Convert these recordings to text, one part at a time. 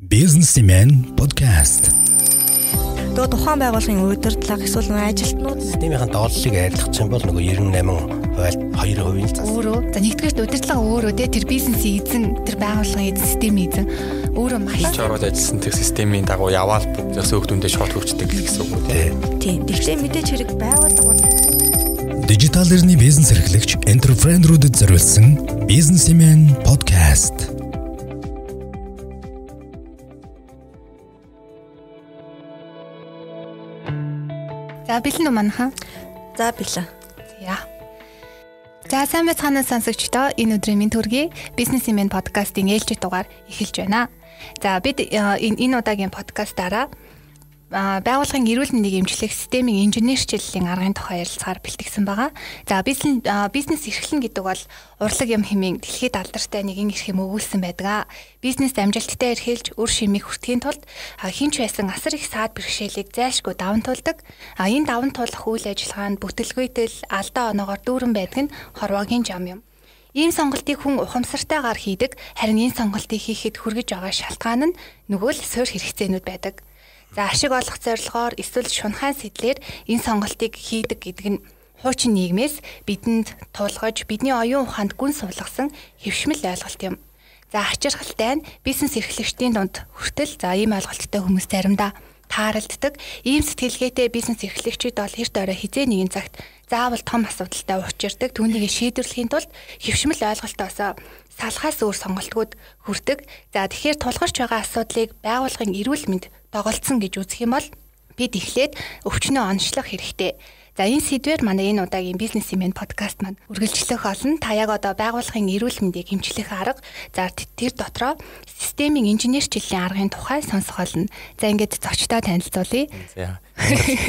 Businessman podcast. Тэгээ тухайн байгууллагын удирдлага эсвэл ажилтнууд Системийн дооллыг арилгах юм бол нөгөө 98 хуйлт 2% л зас. өөрөө за нэгдүгээр удирдлага өөрөө те тэр бизнесийн эзэн тэр байгууллагын эзэн системийн эзэн өөрөө маш Хийж ороод ажилласан тэр системийн дагуу яваал бас өөх дүндээ шууд хөгждөг л гэсэн үг үү Тий. тийм. Тэгвэл мэдээж хэрэг байгууллага бол Дижитал эрхний бизнес эрхлэгч энтерпренерүүдэд зориулсан Businessman podcast. За бэлэн үү манайхан за билээ. за За сайн байцгаана сонсогчдоо энэ өдрийн минь төргий бизнесмен подкастын ээлжид дугаар эхэлж байна. За бид э, энэ удаагийн подкастаараа байгууллагын эрүүл мэндийг эмчлэх системийн инженерчлэлийн аргын тухай ярилцахаар бэлтгэсэн байгаа. За бизнес бизнес эрхлэн гэдэг бол урлаг юм хэмээн дэлхийд алдартай нэгэн эрх юм өгүүлсэн байдаг. Бизнес амжилттай эрхэлж үр шимийг хүртэхийн тулд хинч байсан асар их саад бэрхшээлийг зайлшгүй даван туулдаг. А энэ даван туулах үйл ажиллагаанд бүтэлгүйтэл алдаа оноогоор дүүрэн байдаг нь хорвоогийн зам юм. Ийм сонголтыг хүн ухамсартайгаар хийдэг. Харин энэ сонголтыг хийхэд хүргэж байгаа шалтгаан нь нөгөө л суур хэрэгцээнүүд байдаг. За ашиг олох зорилгоор эсвэл шунхайн сэтлэр энэ сонголтыг хийдэг гэдэг нь хуучин нийгмээс бидэнд тулгаж бидний оюун ухаанд гүн суулгасан хэвшмэл ойлголт юм. За ачаалхалтай нь бизнес эрхлэгчдийн дунд хүртэл за ийм ойлголттой хүмүүс заримдаа тааралддаг. Ийм сэтгэлгээтэй бизнес эрхлэгчид бол эрт орой хизээ нэгэн цагт заавал том асуудалтай учирдаг. Түүнийг шийдвэрлэхийн тулд хэвшмэл ойлголтоос салхаас өөр сонголтгууд хүрдэг. За тэгэхээр тулгарч байгаа асуудлыг байгууллагын эрүүл мэнд доголдсон гэж үзэх юм бол бид эхлээд өвчнөө онцлох хэрэгтэй. За энэ сэдвээр манай энэ удаагийн бизнесмен подкаст маань үргэлжлэх олон та яг одоо байгууллагын эрүүл мэндийг хэмжлэх арга за тэр дотроо системийн инженерчлэлийн аргын тухай сонсох болно. За ингээд зочдоо танилцуулъя.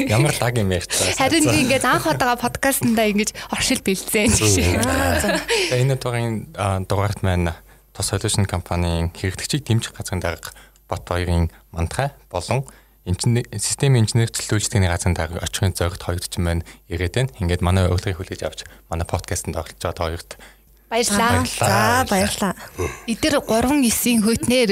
Ямар лаг юм ярьж байгаа. Харин би ингээд анх удаага подкастнда ингэж оршил бэлдсэн гэж. За энэ удаагийн дугаарт маань тус solution компанийн хэрэглэгчийг дэмжих газрын дарга бот хоёрын мандахай болон инженер системийн инженерчлүүлжтийн газрын дарга очихын зорилт хоёрт ч юм байна ирээд байна. Ингээд манай урилгыг хүлээж авч манай подкастэнд оролцож байгаа хоёрт Баярлалаа. За баярлаа. Эдгээр 3 9-ийн хөтнөр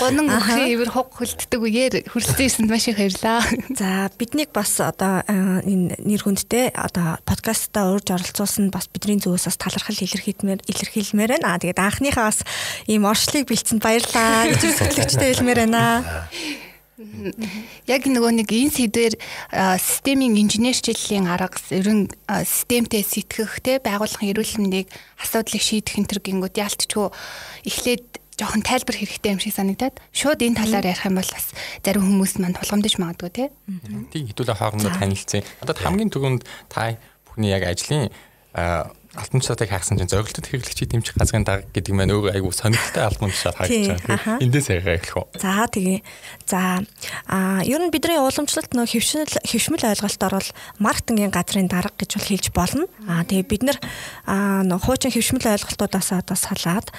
гунан өхрийн ивэр хуг хөлддөг үеэр хүрэлцээсэнд маш их баярлаа. За биднийг бас одоо э, энэ нэр хүндтэй одоо подкастта урьж оролцуулсан бас бидний зүгээс бас талархал илэрхийлмээр илэрхийлмээр байна. Аа тэгээд анхныхаа бас ийм оршлыг бэлдсэнд баярлаа гэж сэтгэлчтэй хэлмээр байна. Яг нөгөө нэг энэ сэдвэр системийн инженерчлэлийн арга ерөн системтэй сэтгэх те байгууллагын эрүүл мэндийг асуудлыг шийдэх энэ төр гингүүд яалтчгүй эхлээд жоохон тайлбар хэрэгтэй юм шиг санагдаад шууд энэ талаар ярих юм бол бас зарим хүмүүс манд тулгамдж магадгүй те. тийм хэдүүлээ хоорондоо танилцсан. Одоо хамгийн түрүүнд та бүхний яг ажлын алтан тушаатыг хаасан чинь зорилттой хэрэглэгчийг дэмжих газрын дарга гэдэг маань өөрөө айгүй сонирхолтой алтан тушаат харагдаж байна. Эндээс яриа эхлэх үү? За тэгээ. За а ер нь бидний уламжлалт нөх хөвшмөл хөвшмөл ойлголтоор бол маркетингийн газрын дарга гэж бол хэлж болно. А тэгээ бид нар хуучин хөвшмөл ойлголтуудаас одоо салаад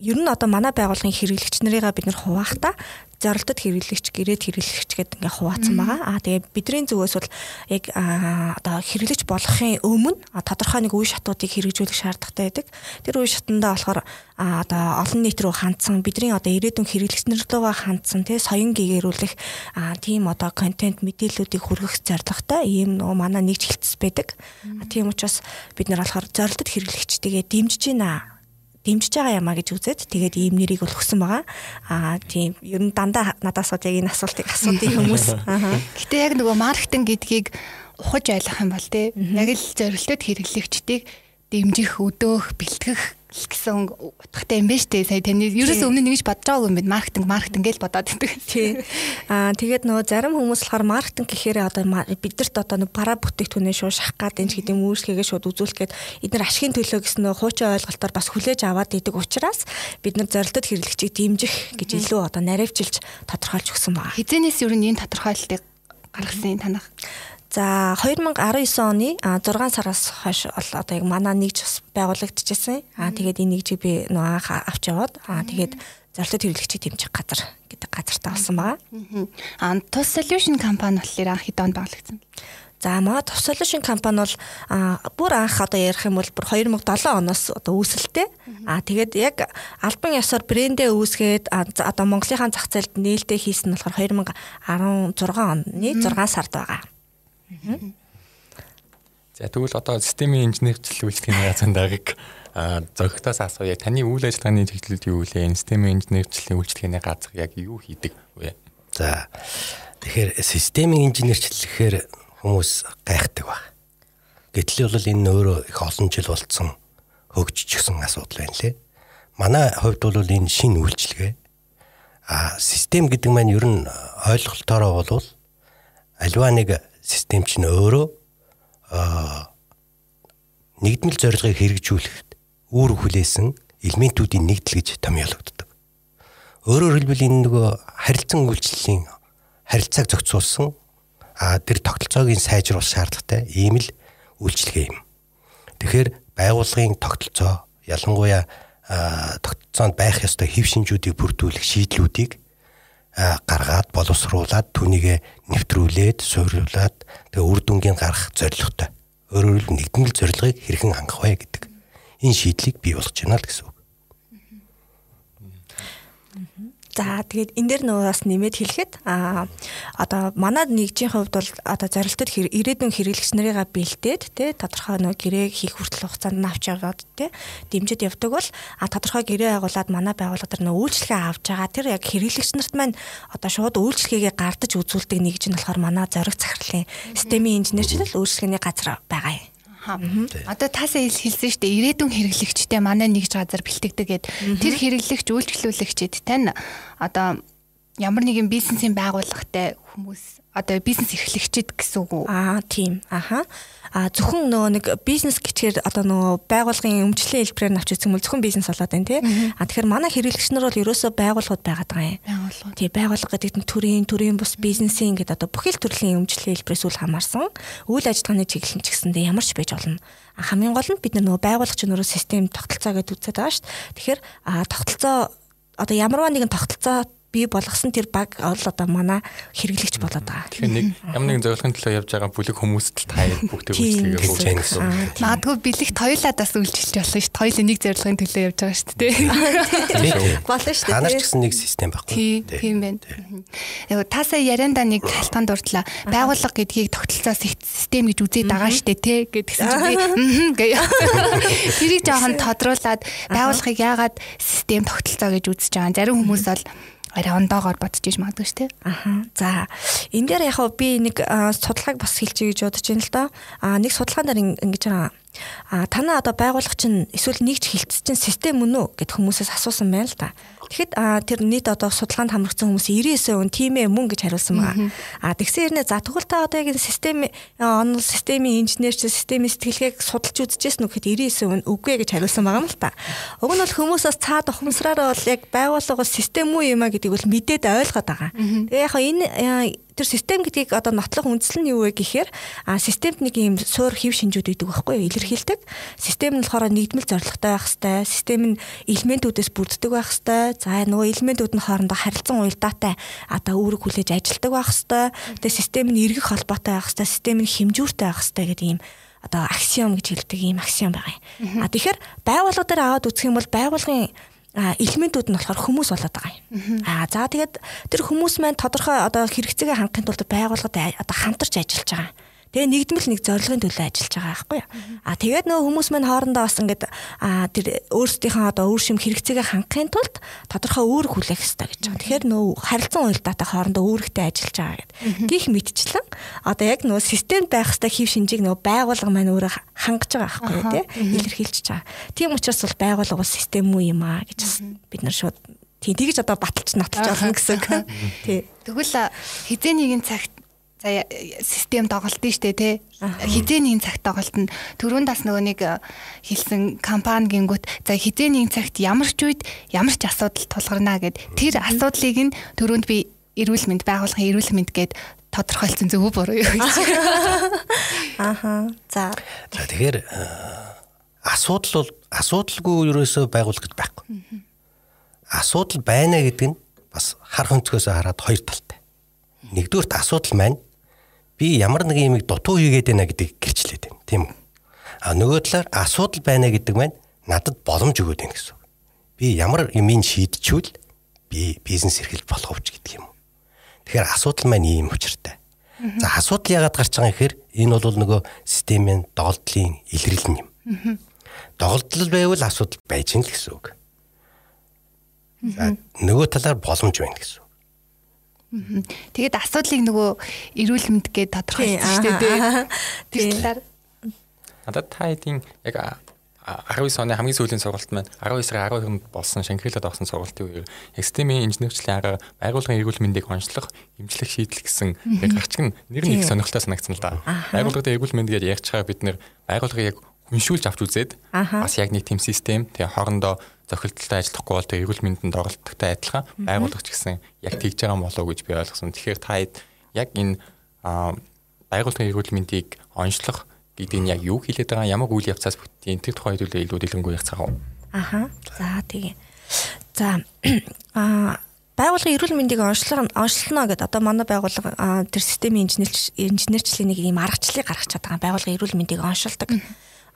ер нь одоо манай байгууллагын хэрэглэгч нарыгаа бид нар хуваахта зорилтод хэрэглэгч, гэрээд хэрэглэгч гэдэг ингээ хуваацсан байгаа. Аа тэгээ бидний зүгээс бол яг одоо хэрэглэгч болохын өмнө тодорхой нэг үе шатуудыг хэрэгжүүлэх шаардлагатай байдаг. Тэр үе шатандаа болохоор одоо олон нийт рүү хандсан бидний одоо ирээдүйн хэрэглэгчнэртэйгээ хандсан тий соён гэгэрүүлэх аа, тийм одоо контент мэдээллүүдийг хүргэх зорилготой ийм нөгөө манай нэгж хэлцс байдаг. Тийм учраас бид нар болохоор зорилтод хэрэглэгчтэйгээ дэмжиж байна дэмжиж байгаа юмаа гэж үзээд тэгээд ийм нэрийг бол өгсөн байгаа. Аа тийм ер нь дандаа надаас яг энэ асуултыг асуудаг хүмүүс. Гэтэ яг нөгөө маркетинг гэдгийг ухаж ойлгох юм бол те яг л зорилттой хэрэглэгчдийг дэмжих, өдөөх, бэлтгэх гэсэн утгатай юм байна шүү дээ. Сая таны ерөөсөө өмнө нэгж бодож байгаагүй юм байна. Маркетинг, маркетинг гэж бодоод байдаг. Тий. Аа тэгээд нөгөө зарим хүмүүс болохоор маркетинг гэхээр одоо бидэрт одоо нэг пара бүтээгдэхүүнээ шууд шахах гад энэ гэдэг юм үүсгэгээ шууд үзүүлэх гээд эдгээр ашигын төлөө гэсэн нөгөө хуучин ойлголтоор бас хүлээж аваад идэг учраас бид нар зорилтод хэрэглэгчийг дэмжих гэж илүү одоо наривчилж тодорхойлж өгсөн байна. Хизэнээс ер нь энэ тодорхойлолтыг гаргасан танах. За 2019 оны а, 6 сараас хойш одоо яг манай нэгж бас байгуулагдчихсан. Аа тэгээд энэ нэгжийг би нөө анх авч яваад аа тэгээд зорилтод хэрэглэгчийг дэмжих газар гэдэг газартаа болсон байгаа. Аа тус solution компани болохоор анх хэдэн онд байгуулагдсан. За манай Top Solution компани бол бүр анх одоо ярих юм бол бүр 2007 оноос одоо үүсэлтэй. Аа тэгээд яг албан ёсоор брэндээ үүсгээд одоо Монголынхаа зах зээлд нээлттэй хийсэн нь болохоор 2016 оны 6 сард байгаа. За тэгвэл одоо системийн инженерчлэл үйлчлэгийн газрын даргаыг зохиолоос асууя. Таны үйл ажиллагааны чиглэл юу вэ? Системийн инженерчлэлийн үйлчлэгийн газар яг юу хийдэг вэ? За тэгэхээр системийн инженерчлэл гэхээр хүмүүс гайхдаг ба. Гэтэл бол энэ өөрөө их олон жил болцсон хөгжчихсэн асуудал байна лээ. Манай хувьд бол энэ шин үйлчлэгээ. А систем гэдэг маань ер нь ойлголтоороо бол альва нэг систем чинь өөрөө нэгдмэл зорилгыг хэрэгжүүлэхэд үүрэг хүлээсэн элементүүдийн нэгдэл гэж томьёологддог. Өөрөөр хэлбэл энэ нөгөө харилцан үйлчлэлийн харилцааг зохицуулсан а тэр тогтолцоог нь сайжруулах шаардлагатай ийм л үйлчлэгээ юм. Тэгэхээр байгууллагын тогтолцоо ялангуяа тогтолцоонд байх ёстой хэв шинжүүдийг бүрдүүлэх шийдлүүдийг гаргаад боловсруулад түүнийг нэвтрүүлээд суйрлуулад тэгээ үр дүнгийн гарах зорилготой. Өөрөөр хэлбэл нэгдмэл зорилгыг хэрхэн хангах вэ гэдэг энэ шийдлийг бий болгож байна л гэсэн үг. За тэгээд энэ дэр нөгөө бас нэмээд хэлэхэд а одоо манай нэгжийн хувьд бол одоо зорилтод ирээдүйн хэрэглэгч нарыгаа бэлдээд тэ тодорхой нөгөө гэрээ хийх хүртэл хугацаанд авч яваад тэ дэмжиж явдаг бол а тодорхой гэрээ агуулад манай байгууллага дээр нөгөө үйлчлэгээ авч байгаа тэр яг хэрэглэгч нарт маань одоо шууд үйлчлэгээгээ гардаж үзүүлдэг нэгж нь болохоор манай зориг захирлын системийн инженерчлэл үйлчлэгээний газар байгаа юм. Одоо таасаа хэлсэн шүү дээ ирээдүйн хэрэглэгчтэй манай нэгж газар бэлтгэдэг гэд. Тэр хэрэглэгч үйлчлүүлэгчид тань одоо ямар нэгэн бизнесийн байгууллагатай хүмүүс одоо бизнес эрхлэгчид гэсэн үг үү? Аа тийм. Аха. А зөвхөн нөгөө нэг бизнес гэчээр одоо нөгөө байгууллагын өмчлөлийн хэлбэрээр навч үзэх юм бол зөвхөн бизнес болоод байна тий. А тэгэхээр манай хэрэглэгч нар бол ерөөсөө байгууллагууд байгаад байгаа юм. Байгууллагууд. Тий байгууллага гэдэг нь төрийн төрийн бус бизнесийн гэдэг одоо бүхэл төрлийн өмчлөлийн хэлбэрээс үл хамаарсан үйл ажиллагааны чиглэл ч гэсэндээ ямар ч байж болно. Хамгийн гол нь бид нөгөө байгууллагч нөрөө систем тогтолцоо гэдэг үзээд байгаа шүү дээ. Тэгэхээр тогтолцоо одоо ямарваа нэгэн тогтолцоо бий болгосон тэр баг ол одоо манай хэрэглэгч болоод байгаа. Тэгэхээр нэг ямар нэгэн зорилгын төлөө явж байгаа бүлэг хүмүүст л таяа бүгдийг үйлчлэгээ хийж байна гэсэн. Магадгүй бэлэгт хоёулаа бас үйлчилж болно шүү дээ. Хоёулаа нэг зорилгын төлөө явж байгаа шүү дээ. Болно шүү дээ. Танаар ч гэсэн нэг систем байхгүй. Тийм байна. Яг таасаа ярианда нэг халтгаан дурдлаа. Байгууллага гэдгийг тогтолцоо систем гэж үзээд байгаа шүү дээ те гэдгсэн чинь би тэрийг жоохон тодруулаад байгууллагыг яагаад систем тогтолцоо гэж үзэж байгаа. Зарим хүмүүс бол арай ондоогоор бодож иж магадгүй шүү дээ. Аха. За энэ дээр яг би нэг судалгааг бас хэлчихье гэж бодож байна л да. А нэг судалгаан дээр ингэж байгаа. А танаа одоо байгууллага чинь эсвэл нэгж хилцсэн чинь систем мөн үү гэд хүмүүсээс асуусан байна л да. Тэгэхэд тэр нийт одоо судалгаанд хамрагдсан хүмүүс 99% тийм ээ мөн гэж хариулсан байгаа. А тэгсэн хэрнээ за тэгвэл та одоо яг систем онл системийн инженерч системийн сэтгэлгээг судалж үзчихсэн үг гэхэд 99% үгүй гэж хариулсан байгаа юм л та. Уг нь бол хүмүүсээс цаад ухамсараараа бол яг байгууллага систем үү юм а гэдгийг бол мэдээд ойлгоод байгаа. Тэгээ яг энэ тэр систем гэдгийг одоо нотлох үндсэл нь юу вэ гэхээр а системд нэг юм суур хэв шинжүүд өгдөг байхгүй юу илэрхийлдэг. Систем нь болохоор нэгдмэл зорилготой байх хэвээр, систем нь элементүүдээс бүрддэг байх хэвээр. За нөгөө элементүүд нь хоорондоо харилцан уялдаатай одоо үүрэг хүлээж ажилтдаг байх хэвээр. Тэгээ систем нь эргэх холбоотой байх хэвээр, систем нь хэмжүүртэй байх хэвээр гэдэг ийм одоо аксиом гэж хэлдэг ийм аксиом байгаа юм. А тэгэхээр байгууллага дээр аваад үзэх юм бол байгууллагын элементүүд нь болохоор хүмүүс болоод байгаа юм. Аа за тэгээд тэр хүмүүс маань тодорхой одоо хэрэгцээгээ хангахын тулд байгууллагад одоо хамтарч ажиллаж байгаа. Тэгээ нэгдмэл нэг зорилгын төлөө ажиллаж байгаа байхгүй юу. А тэгээд нөгөө хүмүүс маань хоорондоо бас ингээд а тэр өөрсдийнхөө одоо өөр шим хэрэгцээгээ хангахын тулд тодорхой үүрэг хүлээх хэрэгтэй гэж байгаа. Тэгэхээр нөгөө харилцан уялдаатай хоорондоо үүрэгтэй ажиллаж байгаа гэдэг. Гих мэдчлэн одоо яг нөгөө системд байх хэрэгтэй хэв шинжийг нөгөө байгууллага маань өөрөө хангаж байгаа байхгүй юу тий илэрхийлж байгаа. Тийм учраас бол байгууллага бол систем үү юм аа гэж бид нар шууд тийм тэгж одоо баталж наталж олно гэсэн. Тий. Тэгвэл хизээ нэгэн цагт за систем доголдсон шүү дээ тий. Хизээ нэгэн цагт доголдно. Төрөнд бас нөгөө нэг хэлсэн компани гингүүт за хизээ нэгэн цагт ямар ч үед ямар ч асуудал тулгарна гэд тэр асуудлыг нь төрөнд би эрүүл мэнд байгуулгын эрүүл мэнд гээд тодорхойлсон зөв буруу юу гэж. Ааха. За. За тэгэхээр асуудал бол асуудалгүй ерөөсөө байгууллагад байхгүй. Асуудал байна гэдэг нь бас хар хөнцгөөсөө хараад хоёр талтай. Нэгдүгürt асуудал маань би ямар нэг юмыг дутуу хийгээд байна гэдгийг гэрчлээд байна. Тийм үү? А нөгөө талаар асуудал байна гэдэг маань надад боломж өгөөд байна гэсэн. Би ямар юмыг шийдчихвэл би бизнес эрхэлж болох вэ гэдэг юм. Тэгэхээр асуудал маань ийм учиртай. За асуудал яагаад гарч байгаа юм гэхээр энэ бол нөгөө системийн доголдлын илэрлэл юм. Доголдол байвал асуудал байж гэн л гэсэн үг. За нөгөө талаар боломж байна гэсэн. Тэгээд асуудлыг нөгөө эрүүл мэнд гээд тодорхойлсон шүү дээ. Тэр талаар. Надад та хэдийн яг 19 оны хамгийн сүүлийн сургалт маань 12 сарын 12-нд болсон Шанхрилад авсан сургалтын үеэр системийн инженерчлэлийн арга байгууллагын эрүүл мэндийг онцлох, эмчлэх шийдэл гэсэн яг гарчиг нь нэр нь их сонирхолтой санагдсан л да. Байгууллагын эрүүл мэнд гэж ярьж байгаа бид нэр байгууллагыг яг хүншүүлж авч үзээд бас яг нэг тийм систем тэгээ хоорондоо зохилтолтой ажиллахгүй бол тэгээ эрүүл мэндэнд оролцохтой адилхан байгууллагч гэсэн яг тэгж байгаа болов уу гэж би ойлгосон. Тэгэхээр та яг энэ байгууллагын эрүүл мэндийг онцлох гэдэг нь яг юу хэлээд байгаа ямар үйл явцаас бүтэн тэр тухай хэлүүлээ илүү дэлгэнгүй яцгаав. Аха. За тэгээ. За а байгууллагын эрүүл мэндийг онцлог онцлоно гэдэг одоо манай байгууллага тэр системийн инженерчлэлийн нэг юм аргачлалыг гаргаж чадбайгаа байгууллагын эрүүл мэндийг онцолдог.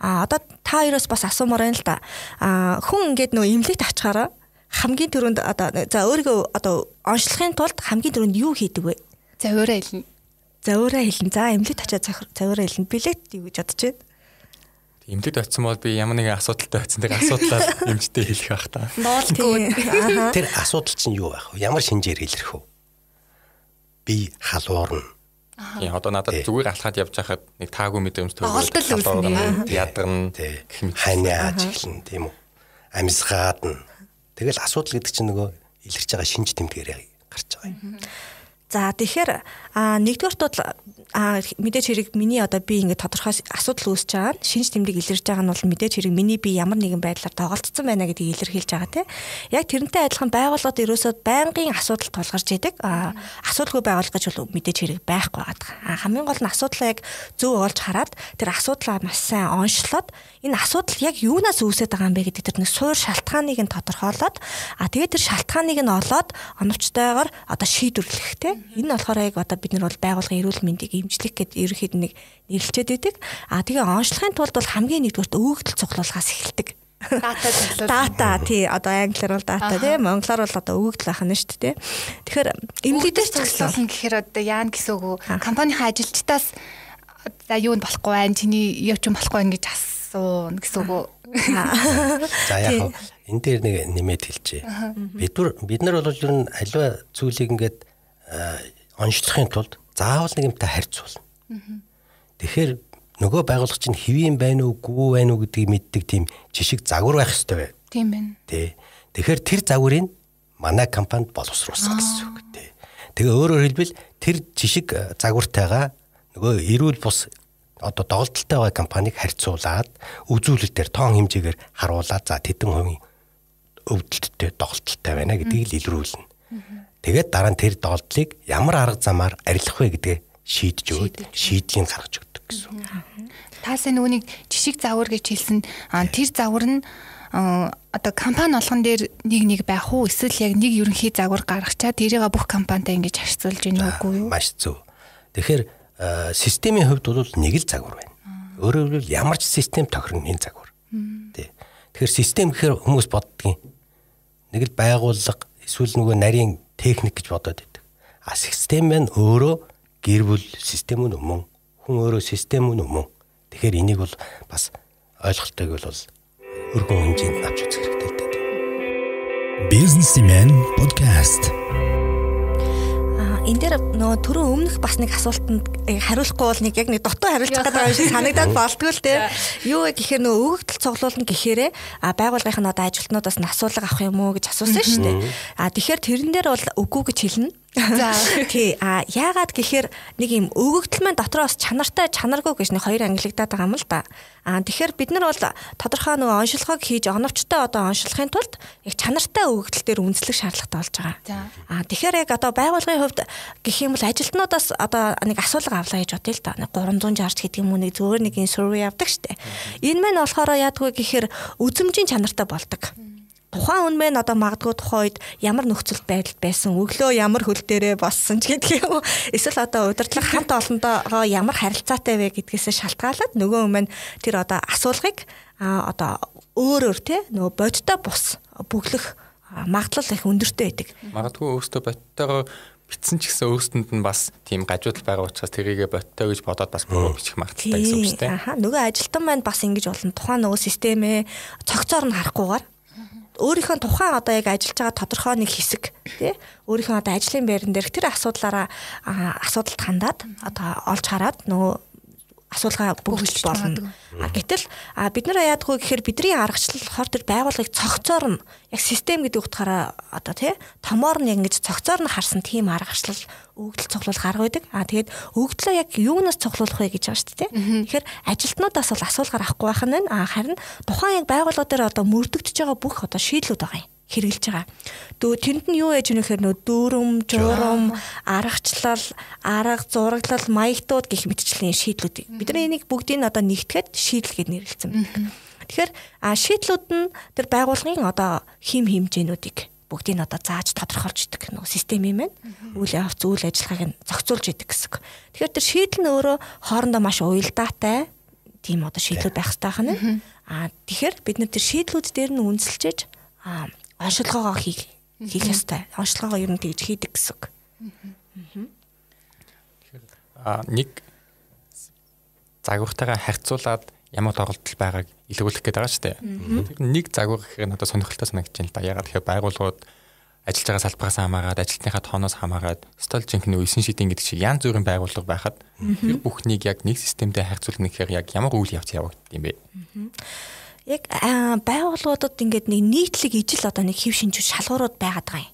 А одоо та хоёроос бас асуумаар байна л да. А хүн ингээд нөө имлэгт авчгаараа хамгийн түрүүнд одоо за өөрийгөө одоо онцлохын тулд хамгийн түрүүнд юу хийдэг вэ? За өөрөө хэлнэ. За өөрөө хэлнэ. За имлэгт очиад цаваараа хэлнэ. Билет юу гэж бодож байна? Имлэгт очисон бол би ямар нэгэн асуудалтай очисон. Тэр асуудлаар эмчтэй хэлэх байх та. Боолтгүй. Тэр асуудал чинь юу байх вэ? Ямар шинжээр илэрх вэ? Би халуурна Тийм одоо надад зүгээр алхаад явж байхад нэг таагүй мэдрэмж төгөлөж ядарна ханиа ажиглан тийм үү? Амьсгаад нь. Тэгэл асуудал гэдэг чинь нөгөө илэрч байгаа шинж тэмдгээр гарч байгаа юм. За тэгэхээр нэгдүгээр тул мэдээж хэрэг миний одоо би ингээд тодорхой асуудал үүсэж байгаа шинж тэмдэг илэрж байгаа нь бол мэдээж хэрэг миний би ямар нэгэн байдлаар тоглолцсон байна гэдгийг илэрхийлж байгаа тийм яг тэрнтэй адилхан байгууллагад ерөөсөө байнгын асуудал тулгарч идэг. Асуудалгүй байгуулах гэж бол мэдээж хэрэг байхгүй байгаа. хамгийн гол нь асуудлаа яг зөв олж хараад тэр асуудлаа маш сайн онцлоод энэ асуудал яг юунаас үүсэж байгаа юм бэ гэдэг тэр нэг суур шалтгааныг нь тодорхойлоод а тэгээд тэр шалтгааныг нь олоод оновчтойгоор одоо шийдвэрлэх тийм энэ болохоор яг одоо бид нар бол байгуулгын эрүүл мэндийг имжлэх гэд ерөөхдөө нэг нэрлэлчээд байдаг. А тэгээ онцлохын тулд бол хамгийн нэгдүгürt өгөгдөл цуглуулгаас эхэлдэг. Дата цуглуул. Дата тий одоо англиар бол дата тий монголоор бол одоо өгөгдөл ахна шүү дээ тий. Тэгэхээр эмнэлэгдэж цуглуулна гэхээр одоо яана гэсэн үг үү? Компанийн ажилчдаас за юунд болохгүй байх, чиний явж болохгүй байх гэж асууна гэсэн үг үү? За яг энэ дээр нэг нэмээд хэлчихье. Бид нар бид нар бол ер нь аливаа зүйлийг ингээд онцлохын тулд заавал нэг юмтай харьцуулна. Тэгэхээр нөгөө байгууллага чинь хэвийн байна уу, гүү байна уу гэдгийг мэддэг тийм жишг загвар байх хэрэгтэй бай. Тийм байна. Тэ. Тэгэхээр тэр загварыг манай компанид боловсруулсан гэсэн үг тий. Тэгээ өөрөөр хэлбэл тэр жишг загвартайгаа нөгөө эрүүл бус одоо доголдолтой байгаа компанийг харьцуулаад үзүүлэлтээр тоон хэмжээгээр харуулад за тэдэн хувийн өвдөлттэй доголдолтой байна гэдгийг л илрүүлнэ. Тэгээд дараа нь тэр доолдлыг ямар арга замаар арилгах вэ гэдгээ шийдэж өгөөд шийдлийг гаргаж өгдөг гэсэн. Таасаа нөгөөний жишг завар гэж хэлсэн тэр завар нь одоо компани болгон дээр нэг нэг байх уу эсвэл яг нэг ерөнхий загвар гаргачаад тэрийг бүх компанитай ингэж харьцуулж байна уу юу? Маш зөв. Тэгэхээр системийн хувьд бол нэг л загвар байна. Өөрөөр хэлбэл ямар ч систем тохирно энэ загвар. Тий. Тэгэхээр систем гэхээр хүмүүс боддгийн нэг л байгууллага эсвэл нөгөө нарийн техник гэж бодоод байдаг. А систем маань өөрөө гэр бүл систем нь өмнө хүн өөрөө систем нь өмнө. Тэгэхээр энийг бол бас ойлголтойг бол өргөн хэмжээнд авч үзэх хэрэгтэй. Businessman podcast энэ дээр нөгөө түрүү өмнөх бас нэг асуултанд хариулахгүй бол нэг яг нэг дотоо хариулчих гэдэг юм шиг санагдаад болдгоо л те. Юу гэхээр нөгөө өгөгдөл цуглуулна гэхээрээ байгууллагын одоо ажилтнуудаас нь асуулга авах юм уу гэж асуусан шүү дээ. А тэгэхээр тэрэн дээр бол үгүй гэж хэлнэ. За тий а яагаад гэхээр нэг юм өгөгдөл маань дотроос чанартай чанаргүй гэж нэг хоёр ангилагдаад байгаа юм л да. А тэгэхээр бид нар бол тодорхой нөгөө оншилгоог хийж оновчтой одоо оншилохын тулд яг чанартай өгөгдөл дээр үндэслэх шаардлагатай болж байгаа. А тэгэхээр яг одоо байгууллагын хувьд гэх юм бол ажилтнуудаас одоо нэг асуулга авлаа гэж бодъё л да. 360 гэдэг юм уу нэг зөвөр нэг survey авдаг штэ. Энэ маань болохоор яадгүй гэхээр үзмжийн чанартай болдог тухайн үнмэн одоо магадгүй тухайн үед ямар нөхцөл байдал байсан өглөө ямар хөл дээрээ боссон ч гэдэг юм эсвэл одоо удирдлага хамт олондоо ямар харилцаатай вэ гэдгээс шалтгаалаад нөгөө өмнө тэр одоо асуулгыг одоо өөрөөр те нөгөө бодтой бус бүглэх магадлал их өндөртэй байдаг. Магадгүй өөртөө боттойгоо битсэн ч гэсэн өөрсөнд нь бас тийм гажуудал байгаа учраас тэрийгэ боттой гэж бодоод бас буруу бичих магадaltaй гэсэн үг шүү дээ. Аха нөгөө ажилтан маань бас ингэж болно. Тухайн нөгөө системээ цогцоор нь харахгүйгээр өөрийнхөө тухайн одоо яг ажиллаж байгаа тодорхой нэг хэсэг тий? Өөрийнхөө одоо ажлын байран дээр тэр асуудлаараа асуудалд хандаад одоо олж хараад нөгөө асуулгаа бүгдж болно. Гэтэл бид нар яадгүй гэхээр бидний аргачлал хор төр байгууллагыг цогцоор нь яг систем гэдэг утгаараа одоо тий томоор нь яг ингэж цогцоор нь харсан тийм аргачлал өгдөл цуглуулах арга байдаг. А тэгээд өгдлөө яг юунаас цуглуулах вэ гэж байгаа шүү дээ. Тэгэхээр ажилтнуудаас бол асуулгаар авахгүй байх нь а харин тухайн яг байгууллага дээр одоо мөрдөгдөж байгаа бүх одоо шийдлүүд байгаа юм хэрэгжилж байгаа. Дөө тэнд нь юу яж өнөхөр нөө дүүрэм, журам, аргачлал, арга зураглал, маягтууд гих мэтчлийн шийдлүүд. Бид нар энийг бүгдийг одоо нэгтгэхэд шийдэл гэж нэрлэлсэн байдаг. Тэгэхээр а шийдлүүд нь тэр байгууллагын одоо хим хэмжээнүүдийг бүгдийг нь одоо зааж тодорхойлж идэг нөгөө систем юм байна. Үйл явц үйл ажиллагааг нь зохицуулж идэг гэсэн. Тэгэхээр тэр шийдэл нь өөрөө хоорондоо маш уялдаатай тийм одоо шийдлүүд байх хэрэгтэй хань. Аа тэгэхээр бид нар тэр шийдлүүд дээр нь үнэлж аа оншилгоогоо хийх хийх ёстой. Оншилгоогоо ер нь тэгж хийдэг гэсэн үг. Аа нэг загвартайгаа харьцуулаад ямар тоглолт байгааг илрүүлэх гээд байгаа шүү дээ. Тэр нэг загвар гэхээр надад сонирхолтой санагдаж байна л да. Ягаад тэгэхээр байгууллагууд ажиллаж байгаа салбараас хамаагаад ажилтныхаа тооноос хамаагаад стол жинхэнэ үйсэн шидийн гэдэг шиг янз бүрийн байгууллага байхад тэр бүхнийг яг нэг системтэй харьцуулна гэхээр яг ямар үйл явц явагдд юм бэ? Яг байгууллагуудад ингээд нэг нийтлэг ижил одоо нэг хэв шинжүүр шалгуурууд байгаад байгаа юм.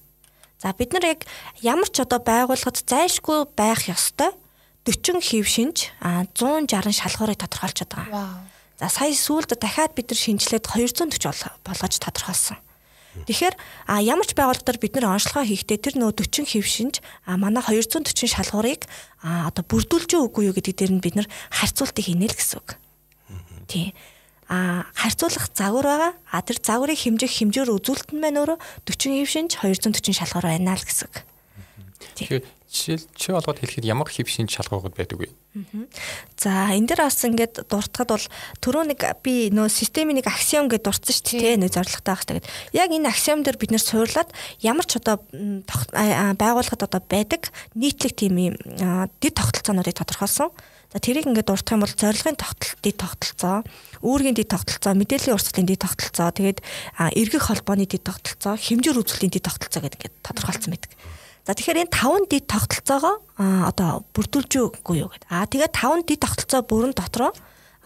За бид нар яг ямар ч одоо байгууллагад зайлшгүй байх ёстой 40 хэв шинж 160 шалгуурыг тодорхойлж байгаа. За сая сүүлд дахиад бид нар шинжилээд 240 болгож тодорхойлсон. Тэгэхээр а ямар ч байгууллагаар бид нар онцлогоо хийхдээ тэр нөө 40 хэв шинж а манай 240 шалгуурыг а одоо бүрдүүлж үгүй юу гэдэг дээр нь бид нар харьцуултыг хийнэ л гэсэн үг. Тийм а харьцуулах загвар байгаа. А тэр загварыг хэмжих хэмжээр үзүүлэлт нь маань өөрөө 40 хэв шинж 240 шалгуур байна л гэсэн. Тэгэхээр жишээл чи болгоод хэлэхэд ямар хэв шинж шалгуур байдаг вэ? За энэ дээр бас ингээд дуртахад бол түрүү нэг би нөө системийн нэг аксиом гэж дурдсан шүү дээ нэг зорилготой байх гэдэг. Яг энэ аксиом дээр бид нэр суурлаад ямар ч одоо байгууллагад одоо байдаг нийтлэг тийм юм дэд тогтолцоонуудыг тодорхойлсон. За тэрийг ингээд дуртах юм бол зорилгын тогтолтын тогтолцоо, үүргийн дэд тогтолцоо, мэдээллийн урсгалын дэд тогтолцоо, тэгээд эргэх холбооны дэд тогтолцоо, хэмжээр үзүүлэлтийн дэд тогтолцоо гэдэг ингээд тодорхойлцсон байдаг. За тэгэхээр энэ 5 дэд тогтолцоогоо одоо бүрдүүлж үгүй юу гэдэг. Аа тэгээд 5 дэд тогтолцоо бүрэн дотроо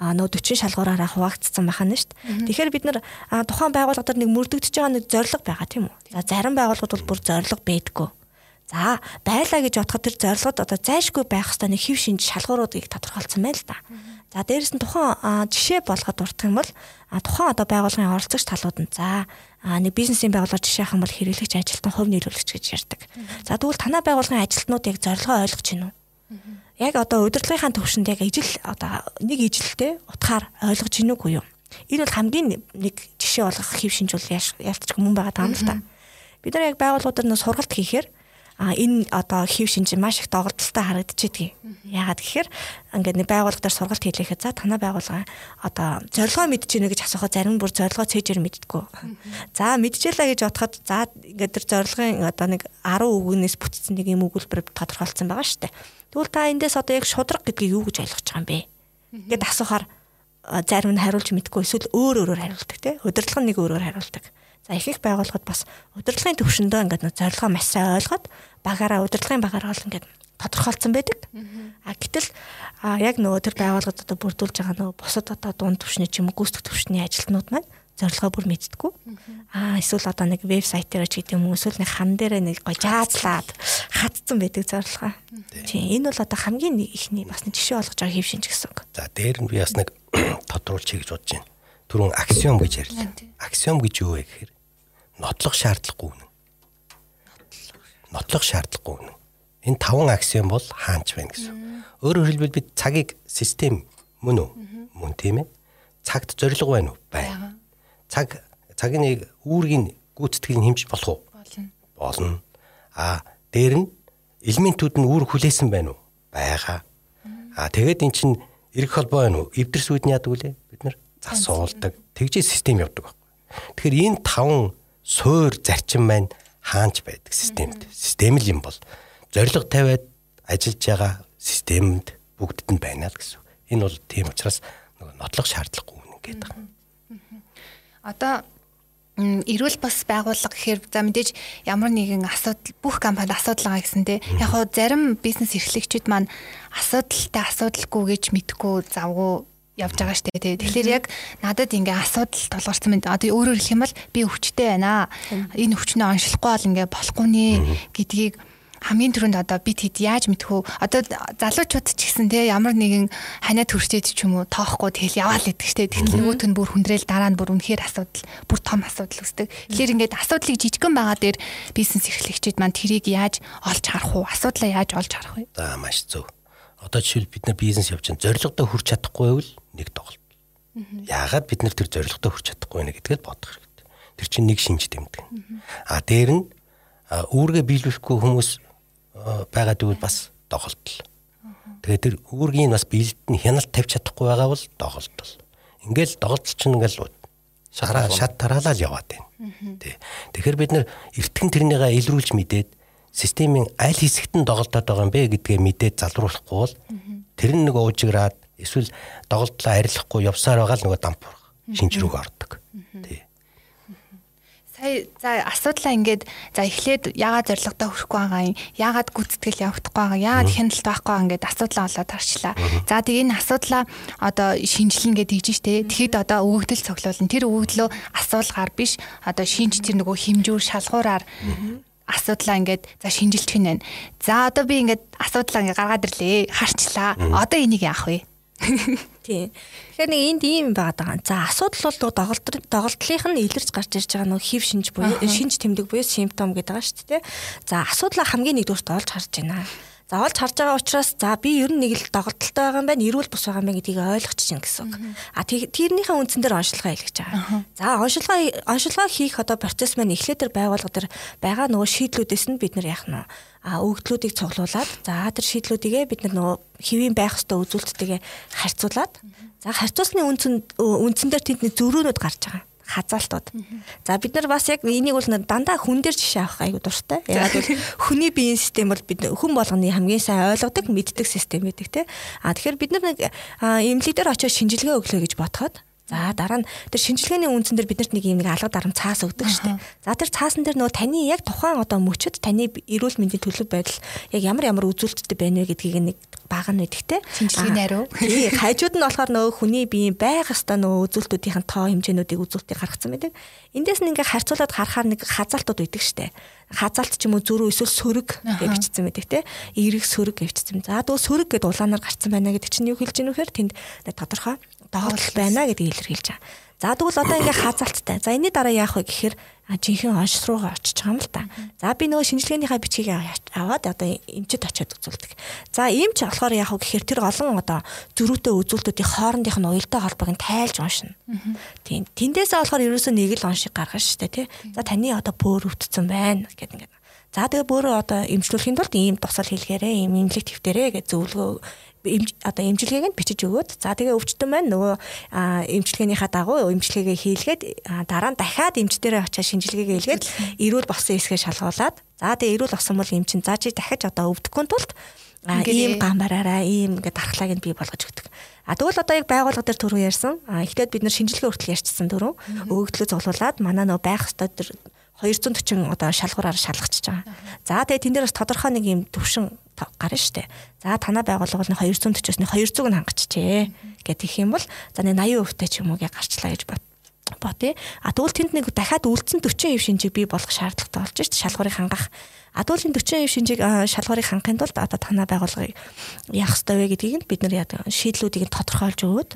а нөө 40 шалгуураараа хуваагдсан байна шүү дээ. Тэгэхээр бид нар тухайн байгууллагад нэг мөрдөгдөж байгаа нэг зорилго байгаа тийм үү. За зарим байгууллагууд бол бүр зорилго байдаггүй. За байлаа гэж бодоход тэр зорилгод одоо зайшгүй байх хэвээр нэг хэв шинж шалгууруудыг тодорхойлсон байл та. За дээрэс нь тухайн жишээ болгоод дурдах юм бол тухайн одоо байгууллагын оролцогч талууд нь за нэг бизнесийн байгууллага жишээх юм бол хэрэглэгч ажилтан хувь нийлүүлэгч гэж ярьдаг. За тэгвэл танай байгууллагын ажилтнууд яг зорилгоо ойлгож байна уу? Яг одоо удирдлагынхаа төвшөнд яг ижил одоо нэг ижилтэй утгаар ойлгож гинэ үгүй юу? Энэ бол хамгийн нэг жишээ болгох хэв шинж бол ялцчих мөн байгаа юм л та. Бид нар яг байгууллагуудаар нь сургалт хийхээр а энэ одоо хев шинж маш их доголдолтой харагдчихэдэг. Яагаад гэхээр ингээд нэг байгууллага дээр сургалт хийлэхэд за танай байгууллага одоо зорилгоо мэдэж гинэ гэж асуухад зарим бүр зорилгоо цээжээр мэддэггүй. За мэдчихлээ гэж бодоход за ингээд тэр зорилгын одоо нэг 10 үгнээс бүтцэн нэг юм өгүүлбэр тодорхойлцсон байгаа шүү дээ. Тэгвэл та эндээс одоо яг шудраг гэдгийг юу гэж ойлгож байгаа юм бэ? Ингээд асуухаар зарим нь хариулж мэдгүй эсвэл өөр өөрөөр хариулдаг тий. Удирдлага нэг өөрөөр хариулдаг. За их их байгууллагад бас удирдлагын төвшөндөө ингээд нөө зорилгоо маш сайн ойлгоод багаараа удирдлагын багаараа бол ингээд тодорхойлцсон байдаг. А гэтэл яг нөгөө тэр байгууллагад одоо бүрдүүлж байгаа нөгөө бусад одоо дунд төвшний ч юм уу гүйцэтгэх төвшний ажилтнууд маань зорилгоо бүр мэддэггүй. Аа эсвэл одоо нэг вебсайт дээр ч гэдэг юм уу эсвэл нэг хан дээр нэг гой жаазлаад хатцсан байдаг зорилгоо. Тийм энэ бол одоо хамгийн ихний бас нэг жишээ болгож байгаа хэв шинж гэсэн. За дээр нь би бас нэг тодруулчих гэж бодож байна. Түрүүн аксиом гэж ярьлаа. Аксиом гэж юу вэ гэхээр нотлох шаардлагагүй үнэн. Нотлох шаардлагагүй үнэн. Энэ таван аксиом бол хаанч байна гэсэн. Өөрөөр хэлбэл бид цагийг систем мөн үү? Мөн тийм ээ. Цагт зориг байна уу? Бай. Цаг цагийн үүргийн гүйцэтгэлийг хэмжиж болох уу? Болно. Болно. А дээр нь элементүүд нь үүрэг хүлээсэн байна уу? Байгаа. А тэгээд эн чинь эрх холбоо байна уу? Эвдэрс нь яадаг үлээ? Бид нар засуулдаг. Тэгжээ систем явдаг байхгүй. Тэгэхээр энэ таван суур зарчим маань хаанч байдаг системд. Систем л юм бол зориг тавиад ажиллаж байгаа системд бүгдд нь байна л гэсэн. Энэ бол тийм учраас нөгөө нотлох шаардлагагүй юм гэдэг. Одоо эрүүл бас байгууллага гэхээр за мэдээж ямар нэгэн асуудал бүх компанид асуудал байгаа гэсэн те яг хоо зарим бизнес эрхлэгчид маань асуудалтай асуудалгүй гэж мэдгүй завгүй явж байгаа штэ тий. Тэгэхээр яг надад ингээ асуудал тулгарсан мэд. Одоо өөрөөр хэлэх юм бол би өвчтэй байна. Энэ өвчнөө оншилахгүй бол ингээ болохгүй нэ гэдгийг хамгийн түрүүнд одоо бид хэд яаж мэдхүү одоо залуучууд ч гэсэн те ямар нэгэн ханиа төрчтэй ч юм уу тоохгүй тэгэл яваал идэх штэ тэгэл нөгөөт нь бүр хүндрээл дараа нь бүр үнэхээр асуудал бүр том асуудал үүсдэг. Тэгэхээр ингээд асуудлыг жижигхэн байгаа дээр бизнес эрхлэгчид маань тэрийг яаж олж харах уу? Асуудлаа яаж олж харах вэ? За маш зөв. Одоо жишээл бид нар бизнес явж байгаа зорилгодоо хүрч чадахгүй байвал нэг тоглолт. Яагаад бид нар тэр зорилгодоо хүрч чадахгүй байна гэдгийг бодох хэрэгтэй. Тэр чинь нэг шинж тэмдэг. А дээр нь үүргээ биелүүлэхгүй хүмүүс байгаад ивэл бас доголт л. Тэгээд тэр үүргийн бас биелэлт нь хяналт тавьж чадахгүй байгаа бол доголт бол. Ингээл доголт чинь ингээл шараа шат тараалал яваад байна. Тий. Тэгэхээр бид нар эртхэн тэрнийгээ илрүүлж мэдээд системийн аль хэсэгт нь доголдоод байгаа юм бэ гэдгээ мэдээд залруулахгүй бол тэр нь нэг уужиграад эсвэл доголдлоо арилахгүй явсаар байгаа л нөгөө дампуурах шинж рүүгээ ордог. Тий. Сая за асуудлаа ингээд за эхлээд яагаад зоригтой хүрэхгүй байгаа юм? Яагаад гүцэтгэл явагдахгүй байгаа? Яагаад хяналт байхгүй байгаа ингээд асуудлаа олоод харчлаа. За тэг энэ асуудлаа одоо шинжилнэ гэдэг тийж штэ. Тэгэхэд одоо өгөгдөл цоглуулна. Тэр өгөгдлөө асуулгаар биш. Одоо шинж тэр нөгөө хэмжүүр шалгуураар асуудлаа ингээд за шинжилж гинэ. За одоо би ингээд асуудлаа ингээд гаргаад ирлээ. Харчлаа. Одоо энийг яах вэ? Тийм. Тэгэхээр нэг энд ийм байгаад байгаа. За асуудал бол доголт доголтлынх нь илэрч гарч ирж байгаа нөгөө хев шинж буюу шинж тэмдэг буюу симптом гэдэг байгаа шүү дээ. За асуудлаа хамгийн нэгдүгürt олж харж байна. Олж харж байгаа учраас за би ер нь нэг л доголдолтой байгаа юм байна, эрүүл бус байгаа юм байна гэдгийг ойлгоч чинь гэсэн үг. А тэрнийхээ үндсэн дээр онцлогоо хийлгэж байгаа. За онцлогоо онцлогоо хийх одоо процесс маань эхлээд тэр байгууллага дээр байгаа нөгөө шийдлүүдээс нь бид нар яах нь а өгдлүүдийг цуглуулад за тэр шийдлүүдийгээ бид нар нөгөө хэвийн байх ёстой үзүүлэлттэйгээ харьцуулаад за харьцуулсны үндсэн үндсэн дээр тэнд зөрүүнүүд гарч байгаа хазаалтууд. За бид нар бас яг энийг бол дандаа хүн дээр жишээ авах айгу дуртай. Яг бол хүний биеийн систем бол бид хүн болгоны хамгийн сайн ойлгодог, мэддэг систем байдаг тий. А тэгэхээр бид нар нэг эмнэлэг дээр очиж шинжилгээ өглөө гэж бодоход За дараа нь тэр шинжилгээний үндсэн дээр биднэрт нэг юм нэг алга дарам цаас өгдөг шүү дээ. За тэр цаасан дээр нөгөө таны яг тухайн одоо мөчөд таны эрүүл мэндийн төлөв байдал яг ямар ямар үзүүлэлттэй байна вэ гэдгийг нэг баг нь мэдхтэй. Шинжилгээний хариу. Тий, хажууд нь болохоор нөгөө хүний биеийн байх хэвээр нөгөө үзүүлэлтүүдийн тоо хэмжээнүүдийг үзүүлэлтийг гаргацсан байдаг. Эндээс нь ингээ харьцуулаад харахаар нэг хазаалтууд үйдэг шүү дээ хазаалт ч юм уу зүрх эсвэл сөрөг гэж бичсэн байдаг те эрэг сөрөг гэж бичсэн. За тэгвэл сөрөг гэдэг улаанаар гарцсан байна гэдэг чинь юу хэлж ийнүхээр тэнд тодорхой доголдол байна гэдгийг илэрхийлж байгаа. За тэгвэл одоо ингээ хазаалттай. За энэний дараа яах вэ гэхээр жинхэнэ онш руугаа очиж байгаа юм л та. За би нөгөө шинжилгээнийхээ бичгийг аваад одоо эмчэд очиод үзүүлдэг. За эмч болохоор яах вэ гэхээр тэр олон одоо зөрүүтэй үзүүлэлтүүдийн хоорондынх нь уялдаа холбоог нь тайлж уншина. Тийм. Тэндээсээ болохоор ерөөсөө нэг л оншиг гаргана шүү дээ тий. За таны одоо бөөр өвдсөн байна гэдэг ингээд. За тэгээ бөөрөө одоо эмчлүүлэхийн тулд ийм тусал хэлгээрээ ийм имлэг твтэрээ гэж зөвлөгөө одоо эмчилгээг нь бичиж өгөөд за тэгээ өвчтөн маань нөгөө эмчилгээнийхаа дагуу эмчилгээгээ хийлгээд дараа нь дахиад эмч дээрээ очиж шинжилгээгээ хийлгээд эрүүл болсон эсгээ шалгуулад за тэгээ эрүүл болсон бол эмчин за чи дахиж одоо өвдөхгүй тулд ийм гамбараараа ийм ингээд дархлааг нь бий болгож өгдөг. А тэгвэл одоо яг байгууллага дээр түрүү ярьсан. А эхлээд бид нар шинжилгээ хүртэл ярьчихсан түрүү. Өгөгдлөө цуглуулад манай нөө байх ёстой 240 одоо шалгуураар шалгачиж байгаа. За тэгээ тэн дээр бас тодорхой нэг юм төвшин гарна штэ. За танаа байгууллага бол 240-оос 200 нь хангачжээ гэдэг их юм бол за нэг 80% та ч юм уугээ гарчлаа гэж бод бот. А тэгвэл тэнд нэг дахиад үлдсэн 40 ив шинжийг бий болгох шаардлагатай болж штэ шалгуурыг хангах. А тэгвэл энэ 40 ив шинжийг шалгуурыг хангахын тулд одоо танаа байгууллагыг яах ёстой вэ гэдгийг нь бид нар яа шийдлүүдийг нь тодорхойлж өгөөд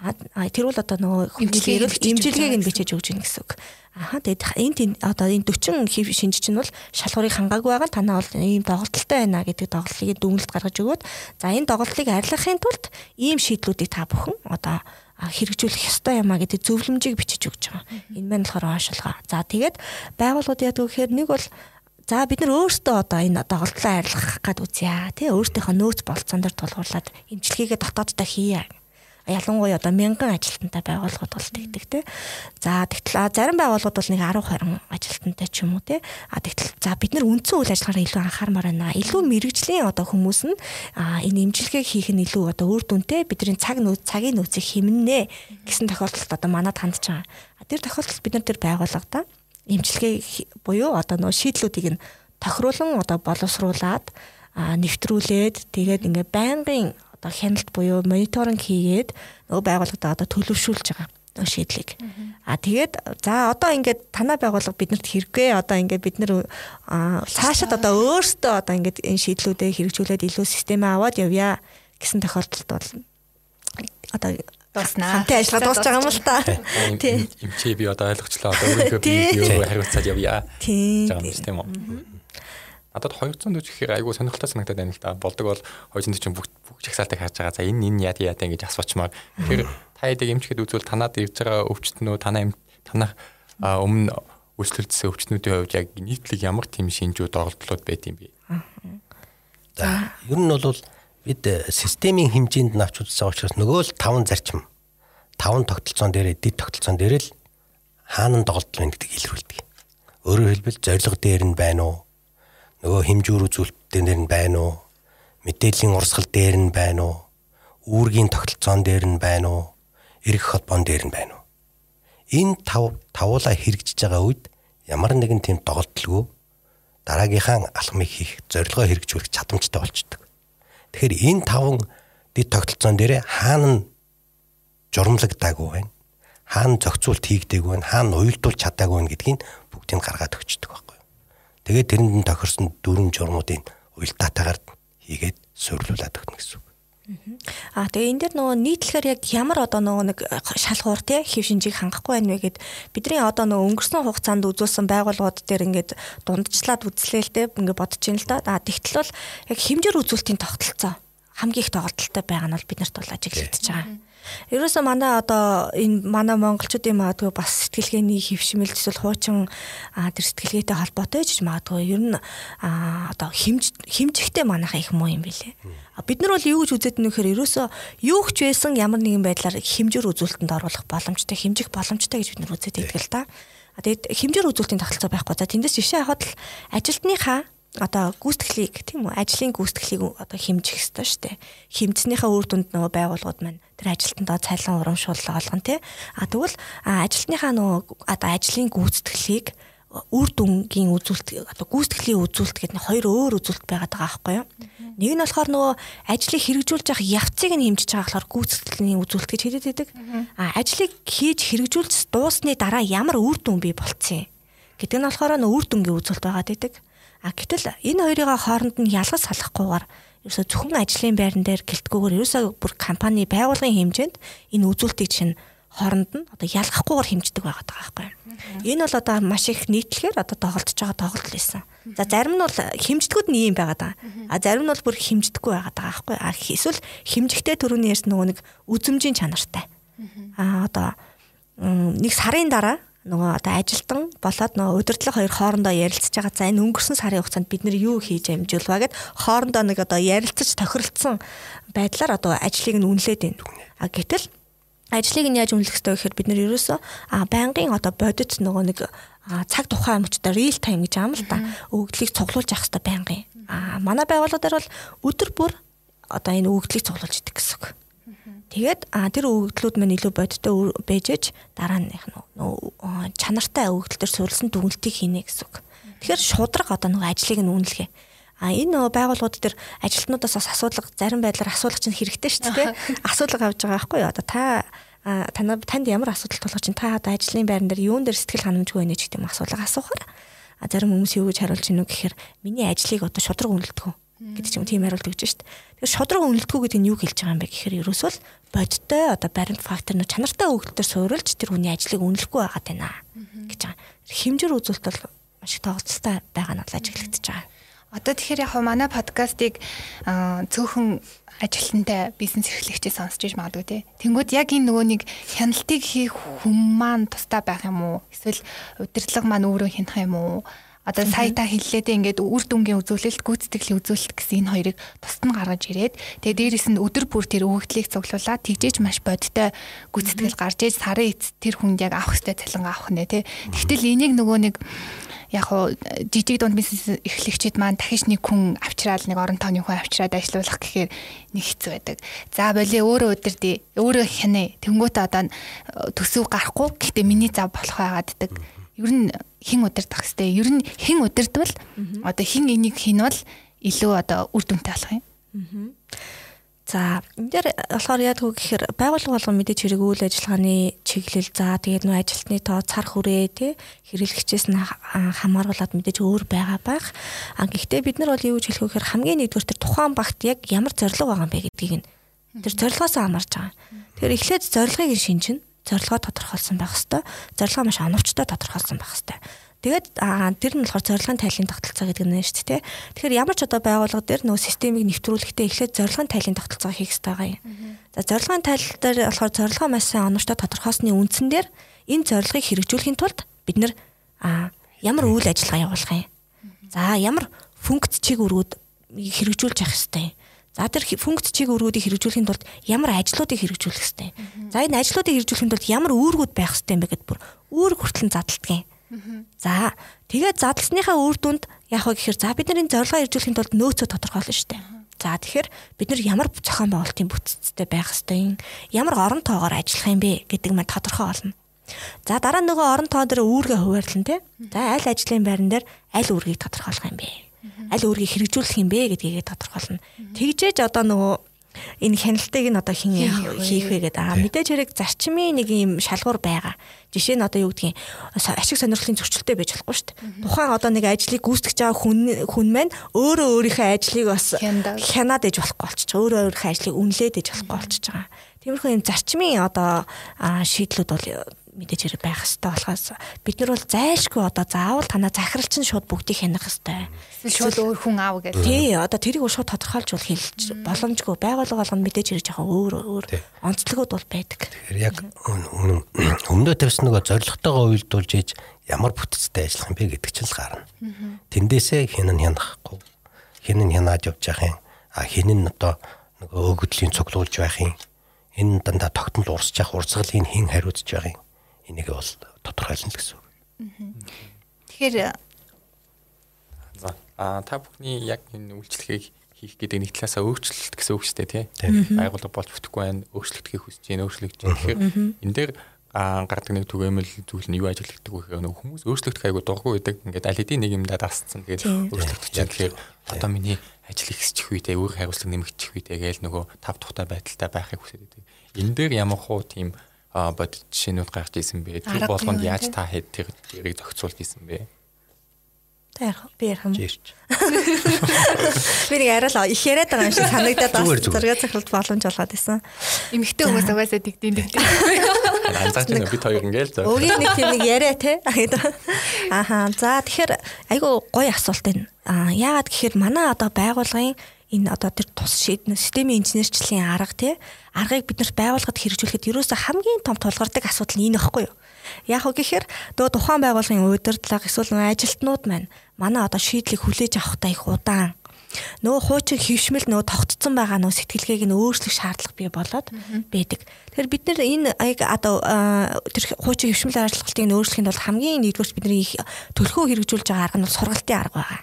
тэр бол одоо нөгөө хэмжлэгийг имжилгээг нь бичиж өгч гин гэсэн үг. Аха тэгээд энэ одоо энэ 40 хив шинж чинь бол шалгуурыг хангаагүй байгаа танаа бол ийм доголдолтой байна гэдэг доголдлыг дүгнэлт гаргаж өгөөд за энэ доголдлыг арилгахын тулд ийм шийдлүүдийг та бүхэн одоо хэрэгжүүлэх ёстой юм а гэдэг зөвлөмжийг бичиж өгч байгаа. Энэ маань болохоор ойшилгоо. За тэгээд байгууллагууд яадаг гэхээр нэг бол За бид нар өөрсдөө одоо энэ доголдлоо арилгах гад үзье. Тэ өөртөөхөө нөөц болцсон дээр тулгуурлаад эмчилгээгээ дотооддоо хийе ялангуяа одоо мянган ажилтнтай байгууллагууд бол тэгдэг те. За тэгтэл зарим байгууллагууд бол нэг 10 20 ажилтнтай ч юм уу те. А тэгтэл за бид нар үндсэн үйл ажиллагаараа илүү анхаармаар байна. Илүү мэрэгжлийн одоо хүмүүс нь энэ имчилгээг хийх нь илүү одоо үр дүнтэй бидний цаг нөөц цагийн нөөцийг хэмнэнэ гэсэн тохиолдолд одоо манад хандж байгаа. Тэр тохиолдолд бид нар тэр байгууллагада имчилгээ буюу одоо нөө шийдлүүдийг нь тохируулан одоо боловсруулад нэвтрүүлээд тэгээд ингээ байнгын одоо хяналт буюу мониторинг хийгээд нөгөө байгууллагад одоо төлөвшүүлж байгаа нөгөө шийдлийг. Аа тэгээд за одоо ингээд танай байгууллага биднэрт хэрэггүй одоо ингээд бид нар цаашид одоо өөрсдөө одоо ингээд энэ шийдлүүдээ хэрэгжүүлээд илүү системээ аваад явъя гэсэн тохиолдолд бол одоо дуснаа. Хамтын ажиллагаа дуусч байгаа юм л та. Тийм. Имчээ би одоо ойлгочлаа. Одоо өөрийнхөө би юу хариуцаад явъя. Тийм. Тийм үү. Надад 240 гэхээр айгүй сонирхолтой санагдаад байна л да. Болдог бол 240 бүгд бүх чагсаалтыг харж байгаа. За энэ энэ яа яа гэж асуучмаар. Тэгэхээр та эдэг эмчгэд үзвэл танад ирж байгаа өвчтнөө танаа танах өмнө өсөлтсөн өвчтнүүдийн хувьд яг нийтлэг ямар тийм шинжүүд оролдлууд байд юм бэ? За ер нь бол бид системийн хэмжээнд навч үзсэн учраас нөгөө л 5 зарчим 5 тогтолцоон дээр эдит тогтолцоон дээр л хаана доголдол байна гэдгийг илрүүлдэг. Өөрөөр хэлбэл зорилго дээр нь байна уу? Нөгөө хэмжүүр үзүүлэлтээр нь байна уу? Мэдээллийн урсгал дээр нь байна уу? Үүргийн тогтолцоон дээр нь байна уу? Эрх холбоон дээр нь байна уу? Энэ тав тавуулаа хэрэгжиж байгаа үед ямар нэгэн тийм доголдолгүй дараагийнхаа алхмыг хийх зорилгоо хэрэгжүүлэх чадамжтай болчдөг. Тэгэхээр энэ таван дэд тогтолцоон дээр хаана журамлагдаагүй байна. Хаана зохицуулт хийгдээгүй байна, хаана уйлдуулж чадаагүй байна гэдгийг бүгдийг гаргаад өгчдөг байна. Тэгээд тэрэнд нь тохирсон дөрвөн журмуудын уялдаатайгаар хийгээд суйрлуулад өгнө гэсэн үг. Аа тэгээ энэ дэр нөгөө нийтлэхээр яг ямар одоо нөгөө нэг шалгуур тий хэв шинжийг хангахгүй байна вэ гэд бидний одоо нөгөө өнгөрсөн хугацаанд үзүүлсэн байгууллагууд дээр ингээд дундчлаад үзлээ л дээ ингээд бодож ин л да. Аа тэгтэл бол яг хэмжээр үзүүлэлтийн тогтолцоо хамгийн их тоглолттой байгаа нь бол биднэрт бол ажиглагдчихж байгаа. Ерөөсөө манай одоо энэ манай монголчуудын магадгүй бас сэтгэлгээний хөвшмөл эсвэл хуучин тэр сэтгэлгээтэй холбоотой ч магадгүй ер нь одоо хэмж хэмжихтэй манайхаа их муу юм билэ. Бид нар бол юу гэж үзээд нөхөр ерөөсөө юу ч байсан ямар нэгэн байдлаар хэмжээр үзүүлэлтэнд оруулах боломжтой хэмжих боломжтой гэж бид нар байдаг л да. Тэгээд хэмжээр үзүүлэлтийн тогтолцоо байхгүй за тэндээс жишээ авахад л ажилтныхаа одоо гүйцэтгэлийг тийм үү ажлын гүйцэтгэлийг одоо хэмжих хэрэгтэй шүү дээ. Хэмжснийхаа үр дүнд нөгөө байгууллагууд маань тэр ажилтнаа цайлан урамшууллага олгоно тий. А тэгвэл ажилтныхаа нөгөө одоо ажлын гүйцэтгэлийг үр дүнгийн үзүүлэлт одоо гүйцэтгэлийн үзүүлэлт гэдэг хоёр өөр үзүүлэлт байгаад байгаа байхгүй юу? Нэг нь болохоор нөгөө ажлыг хэрэгжүүлж явах явцыг нь хэмжиж байгаа болохоор гүйцэтгэлийн үзүүлэлт гэж хэлээд байдаг. А ажлыг хийж хэрэгжүүлж дуусны дараа ямар үр дүн бий болцсон гэдэг нь болохоор нөгөө үр дүнгийн үзүүлэлт байгаад байдаг. А гэтэл энэ хоёрын хооронд нь ялгаж салахгүйгээр ерөөсө зөвхөн ажлын байран дээр гэлтгүүгээр ерөөсө бүр компани байгуулгын хэмжээнд энэ үзүүлэлтийг чинь хооронд нь одоо ялгахгүйгээр хэмждэг байгаа байхгүй. Энэ бол одоо маш их нийтлэхээр одоо тоглож байгаа тоглолт лээсэн. За зарим нь бол хэмждэгүүд нь ийм байгаа даа. А зарим нь бол бүр хэмждэггүй байгаа даа байхгүй. А эсвэл хэмжихтэй төрөний ярьсан нөгөө нэг үзмжийн чанартай. А одоо нэг сарын дараа нөгөө одоо ажилтан болоод нөгөө удирдлага хоёр хоорондоо ярилцж байгаа. За энэ өнгөрсөн сарын хугацаанд бид нэр юу хийж амжуулваа гэд хоорондоо нэг одоо ярилцаж тохиролцсон байдлаар одоо ажлыг нь үнэлээд байна. А гэтэл ажлыг нь яаж үнэлэх ёстой гэхээр бид нэр ерөөсөө а байнгын одоо бодит нөгөө нэг цаг тухайн мөчтө real time гэж аам л та өгөгдлийг цуглуулж явах ёстой байнгын. А манай байгууллага дээр бол өдөр бүр одоо энэ өгөгдлийг цуглуулж идэг гэсэн үг. Тэгээд тэр өгөгдлүүд маань илүү бодиттой байжж дараа нь чанартай өгөгдөл төр суурилсан дүгнэлтийг хийнэ гэсэн үг. Тэгэхээр шудраг одоо нөгөө ажлыг нь үнэлгээ. А энэ байгууллагууд дээр ажилтнуудаас бас асуудал зарим байдлаар асуулах чинь хэрэгтэй шүү дээ. Асуудал авж байгаа байхгүй юу? Одоо та танаа танд ямар асуудал тулгарч чинь та одоо ажлын байран дээр юун дээр сэтгэл ханамжгүй байна ч гэдэг юм асуулга асуухаар а зарим хүмүүс юу гэж хариулж гинүү гэхээр миний ажлыг одоо шудраг үнэлдэг гэдэг ч юм тийм хариулт өгч шít. Тэгэхээр шудраг үнэлтгүү гэдэг нь юу хэлж байгаа юм бэ гэхээр ерөөсөө л бодиттой одоо баримт фактор нь чанартай өгөлтөөр суурилж тэр хүний ажлыг үнэлэхгүй байгаад байна гэж байгаа. Хэмжээр үзүүлэлт бол маш их тооцолтой байгаа нь бол ажиглагдчихж байгаа. Одоо тэгэхээр яг манай подкастыг цөөхөн ажилтнтай бизнес эрхлэгчээ сонсч иж магадгүй тий. Тэнгүүд яг энэ нөгөө нэг хяналтыг хийх хүм маань тустай байх юм уу? Эсвэл удирдлага маань өөрөө хянах юм уу? Одоо сая та хэллээдээ ингээд үр дүнгийн үзүүлэлт, гүйцэтгэлийн үзүүлэлт гэсэн энэ хоёрыг тусад нь гаргаж ирээд тэгээ дээрэс нь өдөр бүр тэр өгөгдлийг цуглуулад тэгжээж маш бодтой гүйцэтгэл гарч иж сарын эц тэр хүнд яг авах хэвээр цалин авах нэ тий. Тэгтэл энийг нөгөө нэг яг хуу жижиг дунд бизнес эхлэгчид маань дахиж нэг хүн авчраал нэг орон тооны хүн авчраад ажилуулах гэхээр нэг хэцүү байдаг. За болио өөрөө өдөрдий өөрөө хянаа. Тэнгүүтээ одоо төсөв гарахгүй гэхдээ миний зав болох байгаад ддаг. Ер нь хэн удирдах хэвтэй. Ер нь хэн удирдвал одоо хэн энийг хийнвэл илүү одоо үр дүнтэй болох юм. За энэ дээр болохоор яг үг гэхээр байгууллага болгон мэдээж хэрэг үйл ажиллагааны чиглэл за тэгээд нөө ажилтны тоо цар хүрээ тий хэрэглэгчээс нь хамааруулаад мэдээж өөр байгаа байх. А гэхдээ бид нар бол юу гэж хэлэх вэ гэхээр хамгийн нэгдүгээр тэр тухайн багт яг ямар зорилго байгаа юм бэ гэдгийг нь тэр зорилгоос хамаарч байгаа. Тэгэхээр эхлээд зорилгыг нь шинжин зорилгоо тодорхойлсон байх хэвээр. Зорилгоо маш оновчтой тодорхойлсон байх хэвээр. Тэгээд тэр нь болохоор зорилгын тайлын тогтолцоо гэдэг нь шүү дээ. Тэгэхээр ямар ч одоо байгууллага дээр нөө системийг нэвтрүүлэхдээ эхлээд зорилгын тайлын тогтолцоо хийх хэрэгтэй байгаа юм. За зорилгын тайл дээр болохоор зорилгоо маш сайн оновчтой тодорхойлсны үндсэн дээр энэ зорилгыг хэрэгжүүлэхийн тулд бид нэр ямар үйл ажиллагаа явуулах юм. За ямар функц чиг өргөд хэрэгжүүлж явах хэрэгтэй. За тэр функц чиг өргүүдийг хэрэгжүүлэхийн тулд ямар ажлуудыг хэрэгжүүлэх хэрэгтэй. За энэ ажлуудыг хэрэгжүүлэхийн тулд ямар үүргүүд байх хэрэгтэй юм бэ гэдээ бүр үүрэг хүртэл задлдгийн. За тэгээд задлсныхаа үр дүнд яг хөө гэхээр за бид нар энэ зорилгоо иржүүлэхийн тулд нөөцөө тодорхойлно шүү дээ. За тэгэхээр бид нар ямар зохион байгуулалтын бүтцтэй байх ёстой юм? Ямар орон тоогоор ажиллах юм бэ гэдэг маань тодорхой болно. За дараа нөгөө орон тоо дээр үүргээ хуваарлан тий. За аль ажлын байран дээр аль үүргийг тодорхойлох юм бэ? Аль үүргийг хэрэгжүүлэх юм бэ гэдгийг тодорхойлно. Тэгжээж одоо нөгөө энэ хяналтыг нь одоо хин хийх вэ гэдэг. Аа мэдээж хэрэг зарчмын нэг юм шалгуур байгаа. Жишээ нь одоо юу гэдгийг ашиг сонирхлын зөрчилтэй байж болохгүй шүү дээ. Тухайн одоо нэг ажлыг гүйцэтгэж байгаа хүн хүн маань өөрөө өөрийнхөө ажлыг бас хянаад ээж болохгүй болчих. Өөрөө өөрийнхөө ажлыг үнэлээд ээж болохгүй болчихж байгаа. Тиймэрхүү юм зарчмын одоо шийдлүүд бол мэдээж хэрэг байх хэрэгтэй болохоос бид нар бол зайлшгүй одоо заавал танаа захиралч нь шууд бүгдийг хянах хэрэгтэй. Шууд өөр хүн аав гэдэг. Тий, одоо тэрийг шууд тодорхойлж бол хэлж боломжгүй. Байгууллага болгоно мэдээж хэрэг жоохон өөр өөр онцлогуд бол байдаг. Тэгэхээр яг өмнөө тавьсан нөгөө зорилготойгоо уялдуулж ээж ямар бүтцтэй ажиллах юм бэ гэдэг чинь л гарна. Тэндээсээ хэн нь хянахгүй, хэн нь хянаад явж явах юм, а хэн нь одоо нөгөө өгөгдлийн цуглуулж байх юм энэ дандаа тогтмол урсж явах урсгалыг хэн хариуцж байгаа юм энийг бол тодорхойлно л гэсэн үг. Тэгэхээр за а та бүхний яг энэ үйлчлэгийг хийх гэдэг нэг талаасаа өөрчлөлт гэсэн үг шүү дээ тий. Байгууллага болж бүтэхгүй байна, өөрчлөгдөхийг хүсэж байна, өөрчлөгдөж байна. Тэгэхээр энэ дээр а гардаг нэг түгээмэл зүйл нь юу ажилладаг вэ гэхээр хүмүүс өөрчлөгдөх айгу дурггүй байдаг. Ингээд аль хэдийн нэг юмдаа дасцсан. Тэгээд өөрчлөгдөж байгаа. Тэгэхээр одоо миний ажил ихсчих үедээ өөр хариуцлага нэмэгдчих үедээ гээл нөгөө тав тухтай байдалтай байхыг хүсэж байдаг. Энэ дээр ямар хуу тийм бодит жишээнүүд гарч ирсэн бэ? Тэр болгонд яаж та хэд тэр тэрийг зохицуулж ирсэн бэ? Та ярих би ярих юм. Би нэг арай л их яриад байгаа юм шиг санагдаад бас зураг цохилт боломж олгоод байсан. Эмэгтэй хүмүүс угаасаа тэгдэв тэгдэв. Анзаарч байна бид хоёр ингээл зөө. Өгийн нэг тийм нэг яриа те. Ахаа. За тэгэхээр айгу гоё асуулт байна. Аа яагаад гэхээр манай одоо байгууллагын энэ одоо тэр тус шийднэ системийн инженерчлэлийн арга тий аргыг бид нарт байгууллагад хэрэгжүүлэхэд ерөөсө хамгийн том тулгардаг асуудал нь энэ баггүй юу. Яг уу гэхээр дөө тухайн байгууллагын удирдлага эсвэл ажилтнууд маань манай одоо шийдлийг хүлээж авахтаа их удаан нөгөө хуучин хөвшмөл нөгөө тогтцсон байгаа нөгөө сэтгэлгээг нь өөрчлөх шаардлага бий болоод байдаг. Тэгэхээр бид нар энэ аяг одоо тэр хуучин хөвшмөл ажиллагалтыг нь өөрчлөхийн тулд хамгийн нэгдүгээр бидний их төлхөө хэрэгжүүлж байгаа арга нь сургалтын арга байгаа.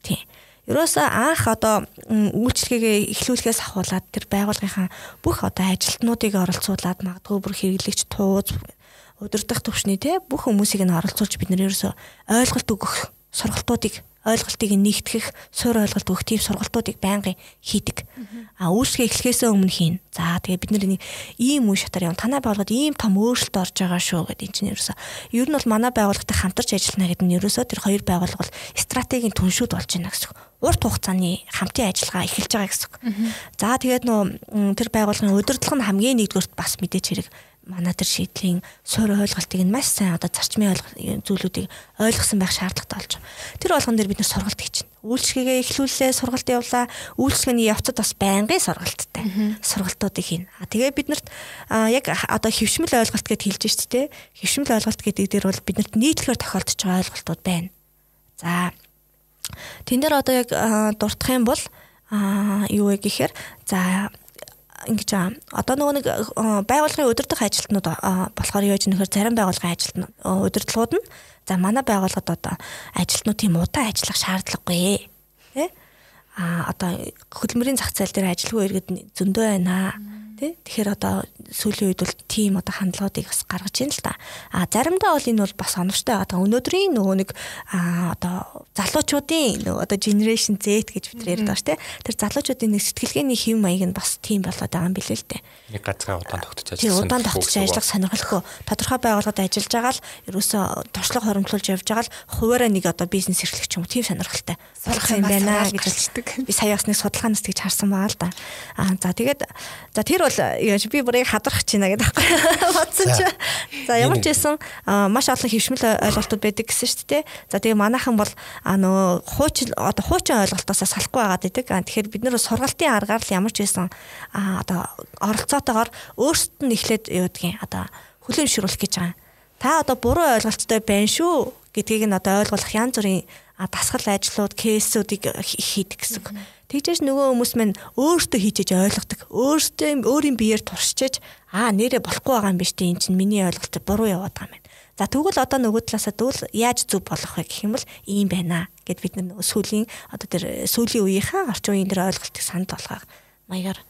Тийм. Ерөөсөө анх одоо үйлчлэгээ эхлүүлэхээс ахуулаад тэр байгууллагынхаа бүх одоо ажилтнуудыг оролцуулаад магадгүй бүр хэрэглэгч тууз удирдах төвшний те бүх хүмүүсийг нь оролцуулж бид нэр ерөөсөө ойлголт өгөх сургалтуудыг ойлголтыг нэгтгэх, суурь ойлголт өгөх тийм сургалтуудыг байнгын хийдэг. А үйлчлэгээ эхлэхээс өмнө хийн. За тэгээ бид нэг ийм үе шатар юм. Танай байгууллагад ийм том өөрчлөлт орж байгаа шүү гэдэг энэ чинь ерөөсөө. Ер нь бол манай байгууллагатай хамтарч ажиллана гэдэг нь ерөөсөө тэр хоёр байгууллага бол стратегийн түншүүд болж байна гэсэн үг урт хугацааны хамтын ажиллагаа эхэлж байгаа гэсэн үг. За тэгээд нөө тэр байгууллагын удирдлага нь хамгийн нэгдүгürt бас мэдээч хэрэг манай тэр шийдлийн суурь ойлголтыг нь маш сайн одоо зарчмын зүйлүүдийг ойлгосон байх шаардлагатай болж байна. Тэр болгон дээр бид нэр сургалт байна. Үйлчлэгээ эхлүүлээ, сургалт явуулаа. Үйлчлэгээний явцад бас байнгын сургалттай. Сургалтуудыг хийн. А тэгээ биднэрт яг одоо хөвшмөл ойлголт гэд хэлж шүү дээ. Хөвшмөл ойлголт гэдэг дээр бол биднэрт нийтлэгээр тохиолдож байгаа ойлголтууд байна. За тэн дээр одоо яг дуртах юм бол юу вэ гэхээр за ингэж одоо нөгөө нэг байгууллагын удирдах ажилтнууд болохоор гэж нөхөр зарим байгууллагын ажилтнууд удирдлагууд нь за манай байгууллагад одоо ажилтнууд тийм удаан ажиллах шаардлагагүй тий а одоо хөдөлмөрийн зах зээл дээр ажилгүй иргэд зөндөө байна тий. Тэгэхээр одоо сүүлийн үед бол тийм одоо хандлагуудыг бас гаргаж ийн л та. А заримдаа бол энэ бол бас оновчтой. Байгаа өнөөдрийн нөгөө нэг а одоо залуучуудын нөгөө одоо generation Z гэж бид ярьдаг ба ш тий. Тэр залуучуудын нэг сэтгэлгээний хэв маяг нь бас тийм болоод байгаа юм билээ л дээ. Нэг газраа удаан тогтож ажиллах тий удаан тогтож ажиллах сонирхолтой тодорхой байгууллагад ажиллаж байгаа л ерөөсөө туршлага хоримтлуулж явж байгаа л хуваараа нэг одоо бизнес эрхлэх ч юм уу тийм сонирхолтой. Болох юм байна гэж хэлдэг би сая бас нэг судалгаанаас тэгж харсан байгаа л да. А за тэгээд за тэр бол яаж би бүрийг хадрах байна гэдэг байхгүй бодсон чи. За ямар ч байсан маш олон хөвшмөл ойлголтууд байдаг гэсэн шүү дээ. За тэгээ манайхан бол нөгөө хуучин одоо хуучин ойлголтоосоо салахгүй байгаад байдаг. Тэгэхээр бид нэр сургалтын аргаар л ямар ч байсан одоо оролцоотойгоор өөрсдөд нь эхлээд юу гэдгийг одоо хүлээмжшүүлэх гэж байгаа. Та одоо буруу ойлголттой байна шүү гэдгийг нь одоо ойлгуулах янз бүрийн дасгал ажлууд, кейсүүдийг хийдэг гэсэн. Тэгжээч нөгөө хүмүүс маань өөртөө хийжээж ойлгодог. Өөртөө өөрийн биеэр туршиж аа нэрээ болохгүй байгаа юм биш? Энд чинь миний ойлголт буруу яваад байгаа юм байна. За тэгвэл одоо нөгөө талаасаа дүүл яаж зөв болох вэ гэх юм бол ийм байна гэд бид нөгөө сүүлийн одоо тэр сүүлийн үеийнхаа орчин үеийн тэр ойлголтыг санд болгох маягаар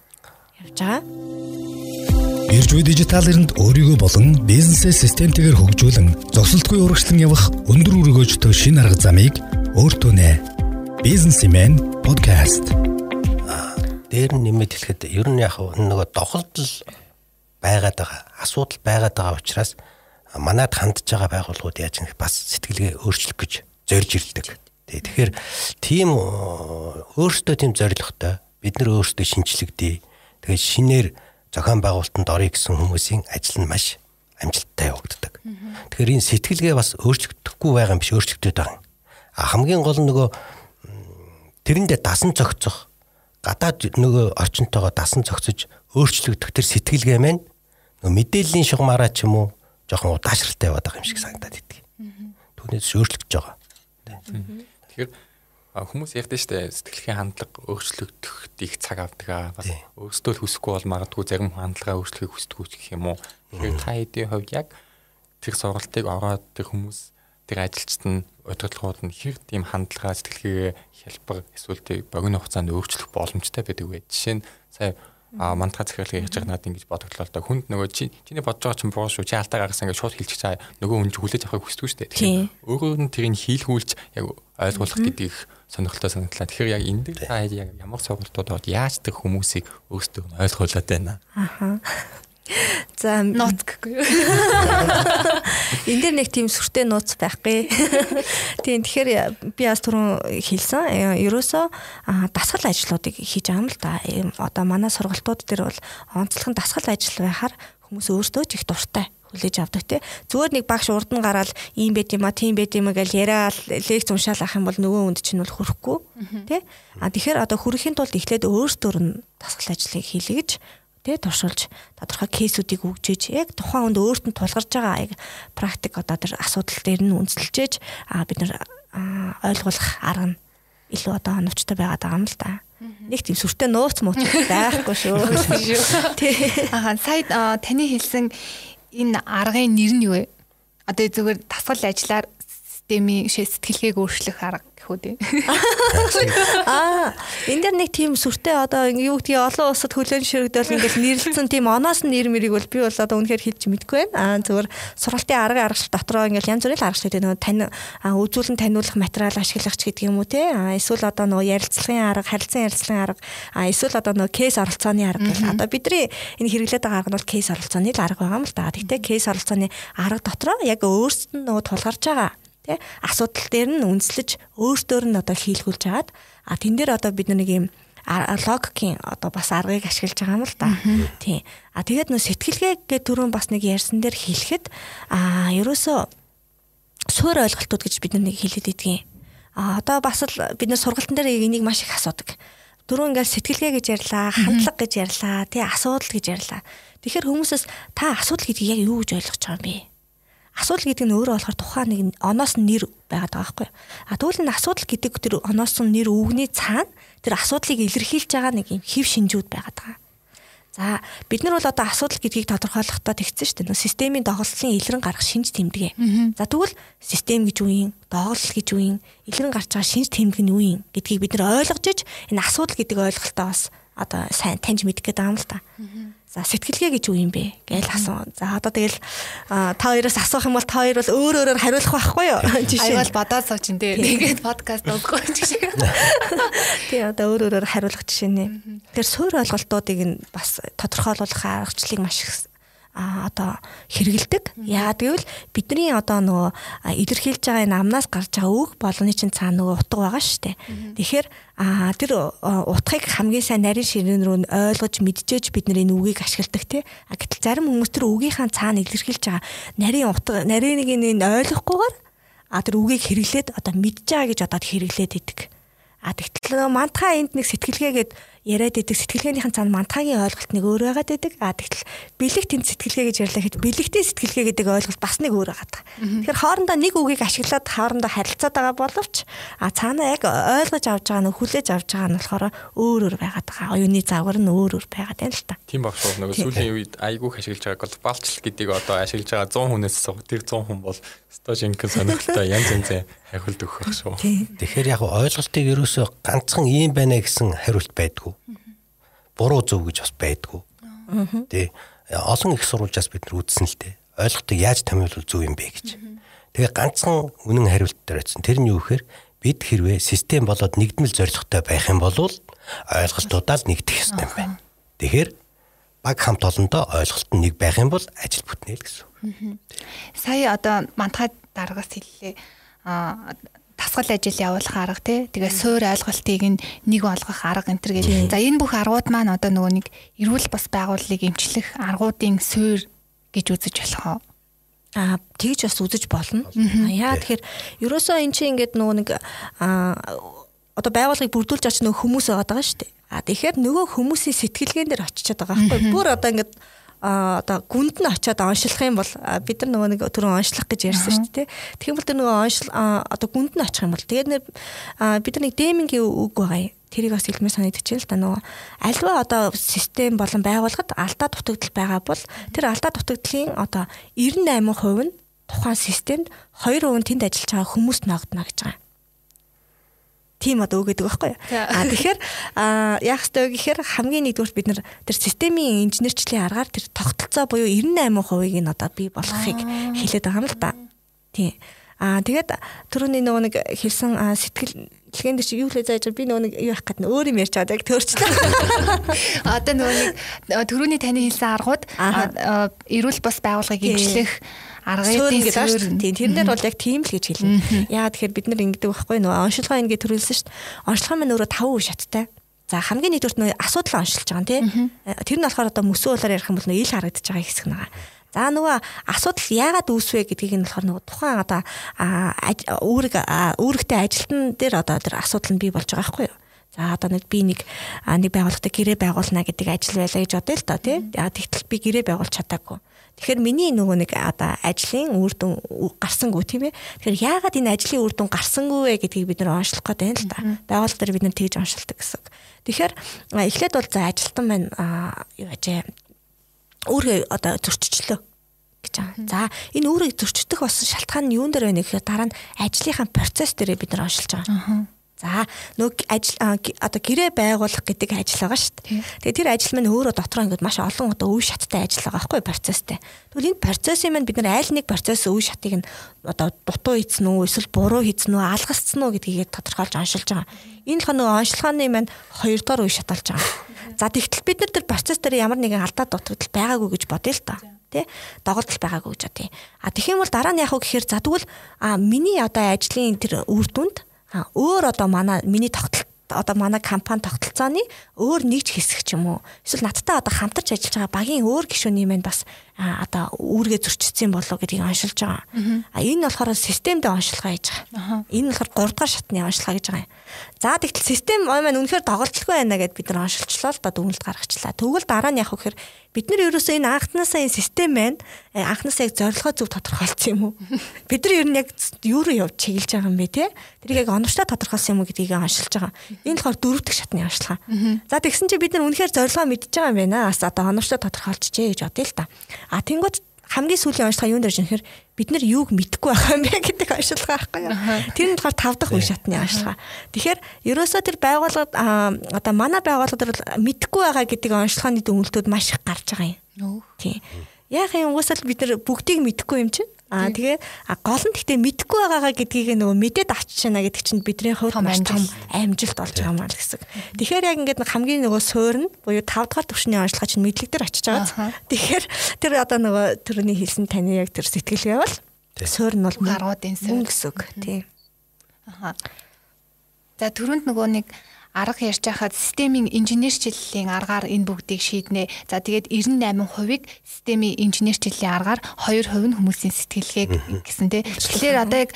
явж байгаа. Ирж буй дижитал эринд өөрийгөө болон бизнесээ системтэйгээр хөгжүүлэн зогсолтгүй урагшлан явах өндөр өргөөжтэй шинэ арга замыг өөртөө нэ. Бизнесмен подкаст. Дээр нь нэмэт хэлэхэд ер нь яг нөгөө тохолдол байгаад байгаа асуудал байгаад байгаа учраас манад хандж байгаа байгууллагууд яаж нэг бас сэтгэлгээ өөрчлөх гэж зорж ирдэг. Тэгэхээр тийм өөрөөсөө тийм зорилготой бид нар өөрсдөө шинчлэгдээ. Тэгээд шинээр зохион байгуулалтанд орё гэсэн хүмүүсийн ажил нь маш амжилттай явагддаг. Тэгэхээр энэ сэтгэлгээ бас өөрчлөгдөхгүй байгаа юм биш өөрчлөгдөд байгаа. А хамгийн гол нь нөгөө тэрэндээ дасан цогцох гадаад нөгөө орчинтойгоо дасан цогцож өөрчлөгдөх тэр сэтгэлгээ маань нөгөө мэдээллийн шугамаараа ч юм уу жоохон удаашралтай яваад байгаа юм шиг санагдаад идэг. Түүнээс өөрчлөгдөж байгаа. Тэгэхээр хүмүүс ярьдэн штэ сэтгэлхийн хандлага өөрчлөгдөх их цаг авдаг аа бас өөрсдөө л хүсэхгүй бол магадгүй зарим хандлагаа өөрчлөхийг хүсдэг гэх юм уу. Тэгэхээр та хэдийн хувьд яг тэр сургалтыг ороод тэр хүмүүс тэр ажилчид нь удирдлагууд нь хэр тийм хандлагаа сэтгэлгээ хялбар эсвэл тэг богино хугацаанд өөрчлөх боломжтой байдаг вэ? Жишээ нь сая а мантга захирлыг хийж байгаа надад ингэж бодогдлоо л да. Хүнд нөгөө чи чиний бодож байгаа чинь буу шүү чи алдаа гаргасан гэж шууд хэлчих чаа нөгөө хүн хүлээж авахыг хүсдэг шүү дээ. Тэгэхээр өөрөө нь тэрийг хийлгүүлж яг ойлгуулах гэдэг их сонирхолтой санагдлаа. Тэгэхээр яг энэ дээр та яг ямар сургалтууд яаж тэр хүмүүсийг өөрсдөө ойлгуулад байна? Ааа За нууц гэхгүй юу. Энд дээр нэг тийм сүртэй нууц байхгүй. Тийм тэгэхээр би бас түрүүн хэлсэн. Э, ерөөсөө дасгал ажлуудыг хийж байгаа юм л да. Одоо манай сургалтууд дээр бол онцлог дасгал ажил байхаар хүмүүс өөрсдөө ч их дуртай хүлээж авдаг те зүгээр нэг багш урд нь гараад ийм байт юм а тийм байт юм гэж яриад лекц уншаал ах юм бол нөгөө хүнд чинь бол хүрэхгүй те а тэгэхээр одоо хүрэхийн тулд эхлээд өөрсдөр нь дасгал ажлыг хийлгэж тий туршуулж тодорхой кейсүүдийг өгчээж яг тухайн хүнд өөрт нь тулгарч байгаа яг практик одоо тэр асуудал дээр нь үндэслэж а бид нар ойлгуулах арга нь илүү одоо оновчтой байгаад байгаа юм л да. Нэг тийм сүртэй нууц мууц байхгүй шүү. Тий. Аа сая таны хэлсэн энэ аргын нэр нь юу вэ? Одоо зүгээр дасгал ажиллаар системийн сэтгэлгээг өөрчлөх арга гэхүү дээ. Аа, энэ дэр нэг тийм сүртэй одоо юу гэдгийг олон улсад хөлөөн ширэгдэл ингээл нэрлэлсэн тийм оноос нэр мэрийг бол би бол одоо үнэхээр хэлж мэдгүй байна. Аа зүгээр сургалтын аргын аргачлал дотроо ингээл янз бүрийн аргачлал гэдэг нөгөө тань үзүүлэн таниулах материал ашиглагч гэдэг юм уу те. Аа эсвэл одоо нөгөө ярилцлагын арга, харилцан ярилцлагын арга, аа эсвэл одоо нөгөө кейс оролцооны арга гэх. Одоо бидний энэ хэрэглээд байгаа арга нь бол кейс оролцооны л арга байгаа юм л да. Гэхдээ кейс оролцооны арга дотроо яг өөрсдөд нь нөгөө тулгарч байгаа тий асуудал дээр нь үнслэж өөртөөр нь одоо хийлгүүлж хагаад а тэн дээр одоо бид нэг юм логикийн одоо бас аргыг ашиглаж байгаа юм л да. Тийм. А тэгээд нөө сэтгэлгээ гэдэг түрүүн бас нэг ярьсан дээр хэлэхэд а ерөөсөө суур ойлголтууд гэж бид нэг хэлээд идэгин. А одоо бас л бид нар сургалтын дээр энийг маш их асуудаг. Дөрөв ингээд сэтгэлгээ гэж ярьлаа, хандлага гэж ярьлаа, тий асуудал гэж ярьлаа. Тэгэхээр хүмүүсээс та асуудал гэдгийг яг юу гэж ойлгож байгаа юм бэ? Асуудал гэдэг нь өөрөө болохоор тухайн нэг оноос нэр байгаад байгаа байхгүй. А тэгвэл энэ асуудал гэдэг тэр оноос нэр үгний цаана тэр асуудлыг илэрхийлж байгаа нэг юм хэв шинжүүд байгаад байгаа. За бид нар бол одоо асуудал гэдгийг тодорхойлохдоо тэгсэн шүү дээ. Нөө системийн доголдлын илрэн гарах шинж тэмдэгэ. За тэгвэл систем гэж юм? Доголдол гэж юм? Илрэн гарч байгаа шинж тэмдэг нь юм гэдгийг бид нар ойлгож иж энэ асуудал гэдэг ойлголтоо бас одоо сайн таньж мэдэх гээд байгаа юм л та. За сэтгэлгээ гэж юу юм бэ? Гээл асуу. За одоо тэгэл та хоёроос асуух юм бол та хоёр бол өөр өөрөөр хариулах байхгүй юу? Жишээ нь бодоод сууч энэ тэгээд подкаст өгөхгүй жишээ. Тий одоо өөр өөрөөр хариулах жишээ нэ. Тэгэхээр суур ойлголтуудыг нь бас тодорхойлуулах аргачлалыг маш их а одоо хэрэгэлдэг. Яагаад гэвэл бидний одоо нөгөө илэрхийлж байгаа энэ амнаас гарч байгаа үг болгоны чинь цаана нөгөө утга байгаа шүү дээ. Тэгэхээр а тэр утгыг хамгийн сайн нарийн ширэн рүү ойлгож мэдчихэж бид нар энэ үгийг ашигладаг тий. А гэтэл зарим хүмүүс тэр үгийнхаа цаана илэрхийлж байгаа нарийн утга нарийн нэг энэ ойлгохгүйгээр а тэр үгийг хэрэглээд одоо мэдж байгаа гэж одоо хэрэглээд идэг. А тэгтэл мантхаа энд нэг сэтгэлгээгээд яриад идэг сэтгэлгээнийхэн цаана мантагийн ойлголт нэг өөр байгаад идэг. А тэгтэл бэлэг тэнд сэтгэлгээ гэж ярьлаа хэд бэлэгтэй сэтгэлгээ гэдэг ойлголт бас нэг өөр байгаа. Тэгэхээр хоорондоо нэг үгийг ашиглаад хоорондоо харилцаад байгаа боловч а цаана яг ойлгож авч байгаа нь хүлээж авч байгаа нь болохоор өөр өөр байгаад байгаа. Оюуны загвар нь өөр өөр байгаад байна л та. Тийм баг шүү. Нөгөө сүүлийн үед айгүйх ашиглаж байгаа глобалчлал гэдгийг одоо ашиглаж байгаа 100 хүнээс тэр 100 хүн бол стожинкэн сонирхолтой янз янзын хариулт өгөх шүү. Тэгэхээр яг ойлголтыг ерөөсөө ганцхан ийм байна гэсэн хариулт байдгүй буруу зөв гэж бас байдгүй. Тэ олон их сурвалжаас бид нар үзсэн л дээ. Ойлголтыг яаж томьёолвол зөв юм бэ гэж. Тэгээ ганцхан үнэн хариулт дээр байсан. Тэр нь юу гэхээр бид хэрвээ систем болоод нэгдмэл зорилготой байх юм бол ойлголтуудаа л нэгдэх ёстой юм байна. Тэгэхээр баг хамт олондоо ойлголт нь нэг байх юм бол ажил бүтнэ л гэсэн. Сая одоо мантахад дараагаас хэллээ. А тасгал ажил явуулах арга тий. Тэгээ суур ойлголтыг нэг болгох арга энэ төр гэж. За энэ бүх аргууд маань одоо нөгөө нэг эрүүл бас байгууллагыг эмчлэх аргуудын суур гэж үзэж болох уу? Аа тэгж бас үзэж болно. Яа тэгэхээр ерөөсөө эн чинь ингээд нөгөө нэг аа одоо байгууллагыг бүрдүүлж очих нөгөө хүмүүс байгаа шүү дээ. А тэгэхээр нөгөө хүмүүсийн сэтгэлгээн дээр очиод байгаа байхгүй. Бүр одоо ингээд одоо гүнд нь очиод оншлох юм бол бид нар нөгөө нэг түрүүн оншлох гэж ярьсан шүү дээ. Тэгэх бол тэр нөгөө оншил одоо гүнд нь очих юм бол тэгээд нэр бид нар нэг дэмингийн үг байгаа юм. Тэрийг бас хэлмээр санагдаж байна л да нөгөө альва одоо систем болон байгууллагад алдаа дутагдал байгаа бол тэр алдаа дутагдлын одоо 98% нь тухайн системд 2% тэнд ажиллаж байгаа хүмүүст ногдно гэж байгаа тийм одоо байгаа байхгүй юу. А тэгэхээр яах ёстой вэ гэхээр хамгийн нэгдүгээр бид нар тэр системийн инженерчлэлийн аргаар тэр тогтолцоо буюу 98%-ийг нь одоо бий болгохыг хэлээд байгаа юм л да. Тийм. Аа тэгээд түрүүний нөгөө нэг хэлсэн сэтгэл дэлгэнд чи юу хэлээ зааж би нөгөө нэг юу явах гэдэг нь өөр юм ярьж байгаа яг төрчлээ. Одоо нөгөө нэг түрүүний таны хэлсэн аргууд эрүүл бас байгууллагыг эмчлэх аргын гэдэг. Тийм тэрнээр бол яг тийм л гэж хэлнэ. Яа тэгэхээр бид нар ингэдэг байхгүй нөгөө оншилгоо ингэ төрүүлсэн шүү дээ. Оншилгоо маань өөрөө 5 үе шаттай. За хамгийн нэгдүгürt нөө асуудал оншилж байгаа тийм. Тэр нь болохоор одоо мөсөөлөөр ярих юм бол ил харагдаж байгаа хэсэг нэгаа. За нөгөө асуудал яагаад үүсвэ гэдгийг нь болохоор нөгөө тухайн одоо үүрэг үүрэгтэй ажилтан дээр одоо тэр асуудал нь бий болж байгаа байхгүй юу? За одоо нэг би нэг нэг байгууллагатай гэрээ байгуулна гэдэг ажил байлаа гэж бодъё л доо тий. Тэгтэл би гэрээ байгуулж чадаагүй. Тэгэхээр миний нөгөө нэг одоо ажлын үр дүн гарсангүй тийм ээ. Тэгэхээр яагаад энэ ажлын үр дүн гарсангүй вэ гэдгийг бид нэр онцлох гээд байна л да. Байгууллага дээр бид нэр тэгж онцолдог гэсэн. Тэгэхээр эхлээд бол за ажилтан байна юу ажээ өөрөө одоо зөрчилчлөө гэж байгаа. За энэ өөрийг зөрчигдөх болсон шалтгаан нь юун дээр байна гэхээр дараа нь ажлынхаа процесс дээр бид нар оншилж байгаа. За нөгөө ажил одоо гэрээ байгуулах гэдэг ажил байгаа шүү дээ. Тэгээ тэр ажил маань өөрөө дотроо ингээд маш олон одоо үе шаттай ажил байгаа байхгүй процесстэй. Тэгвэл энэ процессын маань бид нар аль нэг процесс үе шатыг нь одоо дутуу хийцэн үү эсвэл буруу хийцэн үү алгасцсан уу гэдгийг тодорхойлж оншилж байгаа. Энэ л нөгөө оншилгооны маань хоёрдугаар үе шат болж байгаа. За тэгтэл бид нар тэр процесс дээр ямар нэгэн алдаа дутагдал байгаагүй гэж бодъё л та тий доголдол байгаагүй гэж бодъё. А тэгэх юм бол дараа нь яг уу гэхээр за тэгвэл а миний одоо ажлын тэр үр дүнд өөр одоо манай миний тогтолт одоо манай компани тогтолцооны өөр нэгж хэсэг ч юм уу эсвэл надтай одоо хамтарч ажиллаж байгаа багийн өөр гишүүний маань бас одоо үүргээ зөрчсөн болов гэдгийг оншилж байгаа. А энэ болохоор системдээ оншилгаа хийж байгаа. Энэ болохоор 3 дахь шатны оншилгаа гэж байгаа юм. За тэгтэл систем маань үнэхээр доголдолгүй байна гэд бид нар оншилчлаа л да дүгнэлт гаргачлаа. Тэгвэл дараа нь яг гэхээр бид нар ерөөсөө энэ анхнаасаа энэ систем маань э, анхнаасаа яг зорилгоо зөв тодорхойлсон юм уу? Бид нар ер нь яг юу руу явж чиглэж байгаа юм бэ те? Тэрийг яг оновчтой тодорхойлсон юм уу гэдгийг оншилж байгаа. Энэ болохоор дөрөв дэх шатны оншилгаа. За тэгсэн чинь бид нар үнэхээр зорилгоо мэдчихэж байгаа юм байна. Бас одоо оновчтой тодорхойлчихжээ гэж бодъё л та. А тэнгууд хамгийн сүүлийн онцлог юунд дэрж нэхэр бид нар юуг мэдэхгүй байгаа юм бэ гэдэг онцлог байхгүй юу. Тэр нь болохоор тав дахь үе шатны онцлог. Тэгэхээр ерөөсөө тэр байгууллагад одоо манай байгууллагад мэдэхгүй байгаа гэдэг онцлогооны дүнэлтүүд маш их гарч байгаа юм. Тийм. Яг юм уусаал бид нар бүгдийг мэдэхгүй юм чинь Аа тэгээ гол нь гэхдээ мэдэхгүй байгаагаа гэдгийг нөгөө мэдээд авчиж байна гэдэг чинь бидний хувьд маш том амжилт болж байгаа маа л гэсэн. Тэгэхээр яг ингээд хамгийн нөгөө суурь нь буюу 5 дугаар төвшний онцлогоо чинь мэдлэг дээр очиж байгаа. Тэгэхээр тэр одоо нөгөө тэрний хэлсэн таны яг тэр сэтгэлгээ бол суурь нь бол гаруудын суурь гэсэн үг тийм. Аха. За түрүүнд нөгөө нэг арга ярьж байхад системийн инженерчлэлийн аргаар энэ бүгдийг шийднэ. За тэгээд 98%-ыг системийн инженерчлэлийн аргаар 2% нь хүмүүсийн сэтгэлгээг гэсэн тий. Тэгэхээр одоо яг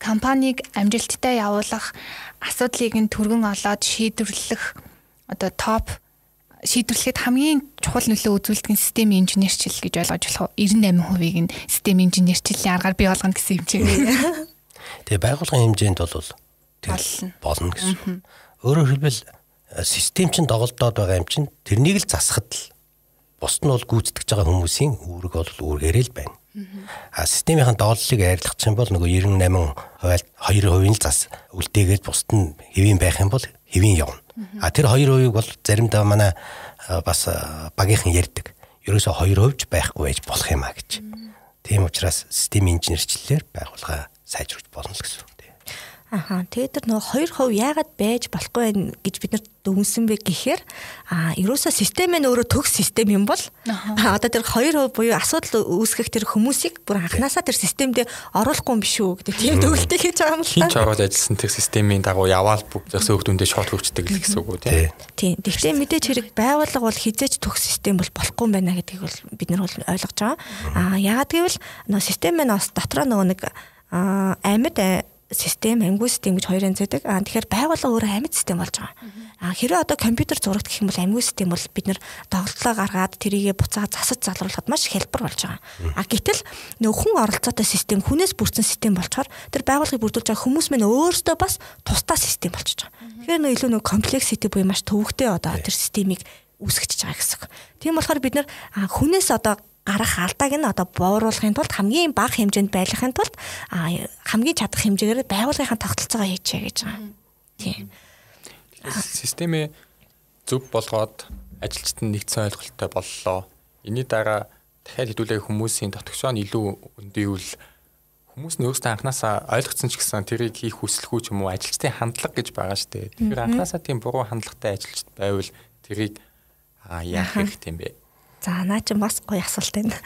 компанийг амжилттай явуулах асуудлыг нь түргэн олоод шийдвэрлэх одоо топ шийдвэрлэхэд хамгийн чухал нөлөө үзүүлдэг нь системийн инженерчил гэж ойлгож болох 98%-ийг нь системийн инженерчлийн аргаар бий болгоно гэсэн юм чинь. Тэгээ байгууллагын хэмжээнд бол болно болно гэсэн. Өөрөөр хэлбэл э, систем чинь доголдоод байгаа юм чинь тэрнийг л засахад л бусд нь бол гүйцэтгэж байгаа хүмүүсийн үүрэг бол үүргээрээ л байна. А системийн доголлыг арилгах чинь бол нөгөө 98 2% л зас үлдээгээд бусд нь хэвийн байх юм бол хэвийн явна. А тэр 2%ийг бол заримдаа манай э, бас э, багийнхан ярьдаг. Ерөөсө 2% ч байхгүй байж болох юм а гэж. Тийм учраас системийн инженерчлэлээр байгууллага сайжруулж болно л гэсэн. Аха. Тэгээд тэр нөгөө 2% яагаад байж болохгүй байх гэж бид нар дүнсэн бэ гэхээр а ерөөсөө систем нь өөрөө төгс систем юм бол одоо тэр 2% буюу асуудал үүсгэх тэр хүмүүсийг бүр анханасаа тэр системдээ оруулахгүй юм биш үү гэдэг тийм төгөлтэй хийж байгаа юм л та. Хин ч ороод ажилласан тэр системийн дагуу яваал бүх зөвс өгдөндөө шууд хөвчдөг л гэсэн үг үү тийм. Тийм. Тэгвэл мэдээж хэрэг байгууллага бол хизээч төгс систем бол болохгүй юм байна гэдгийг бол бид нар бол ойлгож байгаа. А яагаад гэвэл нөгөө систем нь бас дотроо нөгөө нэг амьд систем, амьгүй систем гэж хоёр янздаг. Аа тэгэхээр байгууллага өөрөө амьд систем болж байгаа. Аа хэрэв одоо компьютер зурагт гэх юм бол амьгүй систем бол бид нэр тоглолоо гаргаад тэрийгэ буцаад засаж залруулахад маш хялбар болж байгаа. Аа гэтэл нөх хүн оролцоотой систем, хүнээс бүрдсэн систем болчоор тэр байгууллагыг бүрдүүлж байгаа хүмүүс мань өөрсдөө бас тусдаа систем болчихж байгаа. Тэгэхээр нөө илүү нөө комплексити буюу маш төвөгтэй одоо тэр системийг үүсгэж байгаа гэсэн. Тийм болохоор бид нэр хүнээс одоо гарах алдааг нь одоо бууруулахын тулд хамгийн бага хэмжээнд байлгахын тулд хамгийн чадах хэмжээгээр байгууллагын тогтолцоогоо хийчихэ гэж байгаа. Тийм. Системээ зөв болгоод ажилчид нь нэгдсэн ойлголттой боллоо. Иний дараа дахиад хэдүүлээ хүмүүсийн дотгошоо нь илүү өндөйвэл хүмүүс нь өөрсдөө анханасаа ойлгоцсон ч гэсэн тэрийг хийх хүсэлгүй ч юм уу ажилчдын хандлага гэж байгаа шүү дээ. Тэгэхээр анханасаа тийм буруу хандлагатай ажилчид байвал тэрийг яах хэрэгтэй юм бэ? За наа чи бас гоё асуулт байна.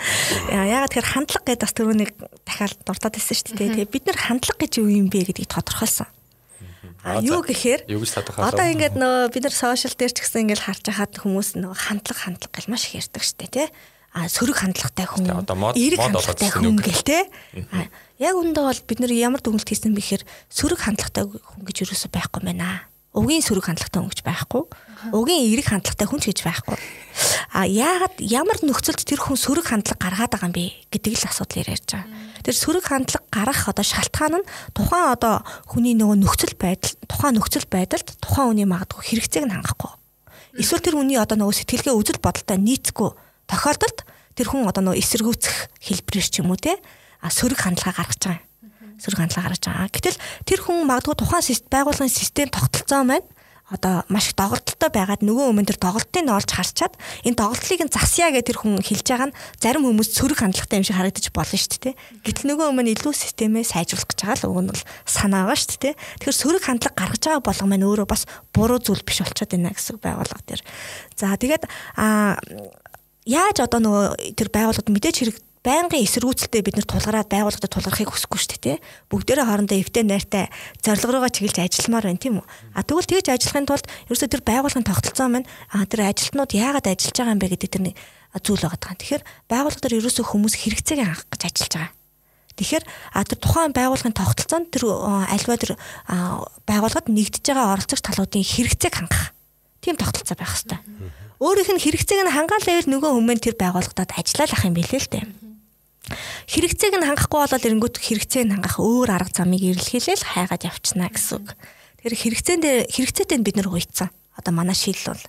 Яагаад тэгэхээр хандлага гэдэг бас түрүүнийг дахиад дуртаад байсан шүү дээ. Тэгээ бид нар хандлага гэж юу юм бэ гэдгийг тодорхойлсон. А юу гэхээр одоо ингээд нөө бид нар сошиал дээр ч гэсэн ингээд харж хахад хүмүүс нөө хандлага хандлага гэл маш их ярьдаг шүү дээ тий. А сөрөг хандлагатай хүн, эерэг хандлагатай хүн гэл тий. Яг үндэ бол бид нар ямар дүгнэлт хийсэн бэ гэхээр сөрөг хандлагатай хүн гэж юу ч байхгүй байна угийн сөрөг хандлагатай хүн гэж байхгүй. Угийн эерэг хандлагатай хүн ч гэж байхгүй. А яагаад ямар нөхцөлд тэр хүн сөрөг хандлага гаргаад байгаа юм бэ гэдэг л асуудал ярьж байгаа. Тэр сөрөг хандлага гарах одоо шалтгаан нь тухайн одоо хүний нөгөө нөхцөл байдал, тухайн нөхцөл байдалд тухайн хүний магадгүй хэрэгцээг нь хангахгүй. Эсвэл тэр хүний одоо нөгөө сэтгэлгээ үзэл бодолтой нийцэхгүй тохиолдолд тэр хүн одоо нөгөө эсэргүүцэх хэлбэрээр ч юм уу те а сөрөг хандлага гаргаж байгаа сөрөг хандлага гаргаж байгаа. Гэтэл тэр хүн магадгүй тухайн байгууллагын систем тогтолцоо маань одоо маш их доголдолтой байгаад нөгөө өмнө тэр доголтыг нь олж харчаад энэ доголтлыг нь засъя гэж тэр хүн хэлж байгаа нь зарим хүмүүс сөрөг хандлагатай юм шиг харагдаж болно шүү дээ. Гэтэл нөгөө өмнө илүү системээ сайжруулах гэж байгаа л уг нь бол санаа байгаа шүү дээ. Тэгэхээр сөрөг хандлага гаргаж байгаа болго маань өөрөө бас буруу зүйл биш болчиход байна гэсэн байгууллага дээр. За тэгээд а яаж одоо нөгөө тэр байгууллагад мэдээж хэрэг байнгын эсэргүүцэлтэй бид нар тулгараад байгууллагад тулгархыг хүсэхгүй шүү дээ тий. Бүгдээрээ хоорондоо эвтэй найртай зорилго руугаа чиглэж ажилламаар байна тийм үү. А тэгвэл тэгж ажиллахын тулд ерөөсөө тэр байгууллагын тогтолцоо маань а тэр ажилтнууд яагаад ажиллаж байгаа юм бэ гэдэг тэр зүйл байгаа даа. Тэгэхээр байгууллага дээр ерөөсөө хүмүүс хэрэгцээг хангах гэж ажиллаж байгаа. Тэгэхээр а тэр тухайн байгууллагын тогтолцоонд тэр альва тэр байгууллагад нэгдэж байгаа оролцогч талуудын хэрэгцээг хангах. Тийм тогтолцоо байх хэрэгтэй. Өөрийнх нь хэрэгцээг нь хангаалал нөгөө хүмүүс тэр байгууллагад ажиллах юм билээ л дээ хэрэгцээг нь хангахгүй болоод эрэнгүүт хэрэгцээг нь хангах өөр арга замыг эрэлхийлэл хайгаад явчихна гэсэн үг. Тэгэхээр хэрэгцээнд хэрэгцээтэй бид нар уйцсан. Одоо манай шийдэл бол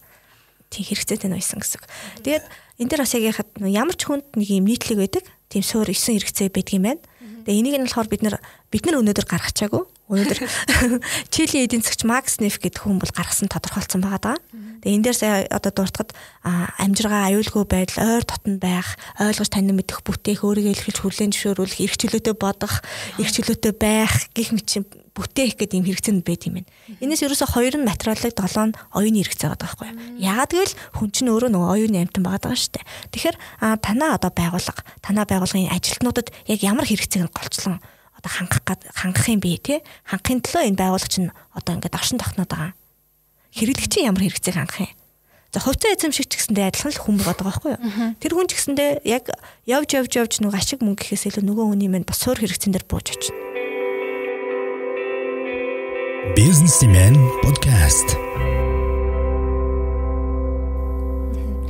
тийм хэрэгцээтэй нь уйсан гэсэн үг. Тэгээд энэ дээр бас яг яхад ямар ч хүнд нэг юм нийтлэг байдаг. Тийм суур 9 хэрэгцээ байдаг юм байна. Тэгээ энийг нь болохоор бид нар бид нар өнөөдөр гаргачаагүй. Өнөөдөр Чилийн эдийн засгч Макс Неф гэдэг хүн бол гаргасан тодорхойлцсон байгаа даа. Тэгээ энэ дээр сая одоо дуртахад амжиргаа аюулгүй байдал, ойр дотн байх, ойлгож танин мэдэх бүтээх, өөрийгөө илэрхийлж хүлээн зөвшөөрүүлэх, эрх чөлөөтэй бодох, эрх чөлөөтэй байх гэх мэт бүтээх гэдэг юм хэрэгцээнд байд юм байна. Энээс ерөөсө хоёр нь материалыг долоо нь оюуны хэрэгцээ байгаа байхгүй юу? Яагаад гэвэл хүн чинь өөрөө нөгөө оюуны амтан байгаа даа шүү дээ. Тэгэхээр танаа одоо байгуулга, танаа байгуулгын ажилтнуудад яг ямар хэрэгцээг нь голчлон одоо хангах хангах юм бэ те хангахын төлөө энэ байгуулагч нь одоо ингээд оршин тогтноод байгаа. Хэрэглэгчийн ямар хэрэгцээг хангах юм? За хувьцаа эзэмшигч гэсэндээ адилхан л хүн байгаа байхгүй юу? Тэр хүн ч гэсэндээ яг явж явж явж нөгөө ашиг мөнгө гэхээс илүү нөгөө хүний мань бас суур хэрэгцэн дээр бууж очно. Businessman podcast.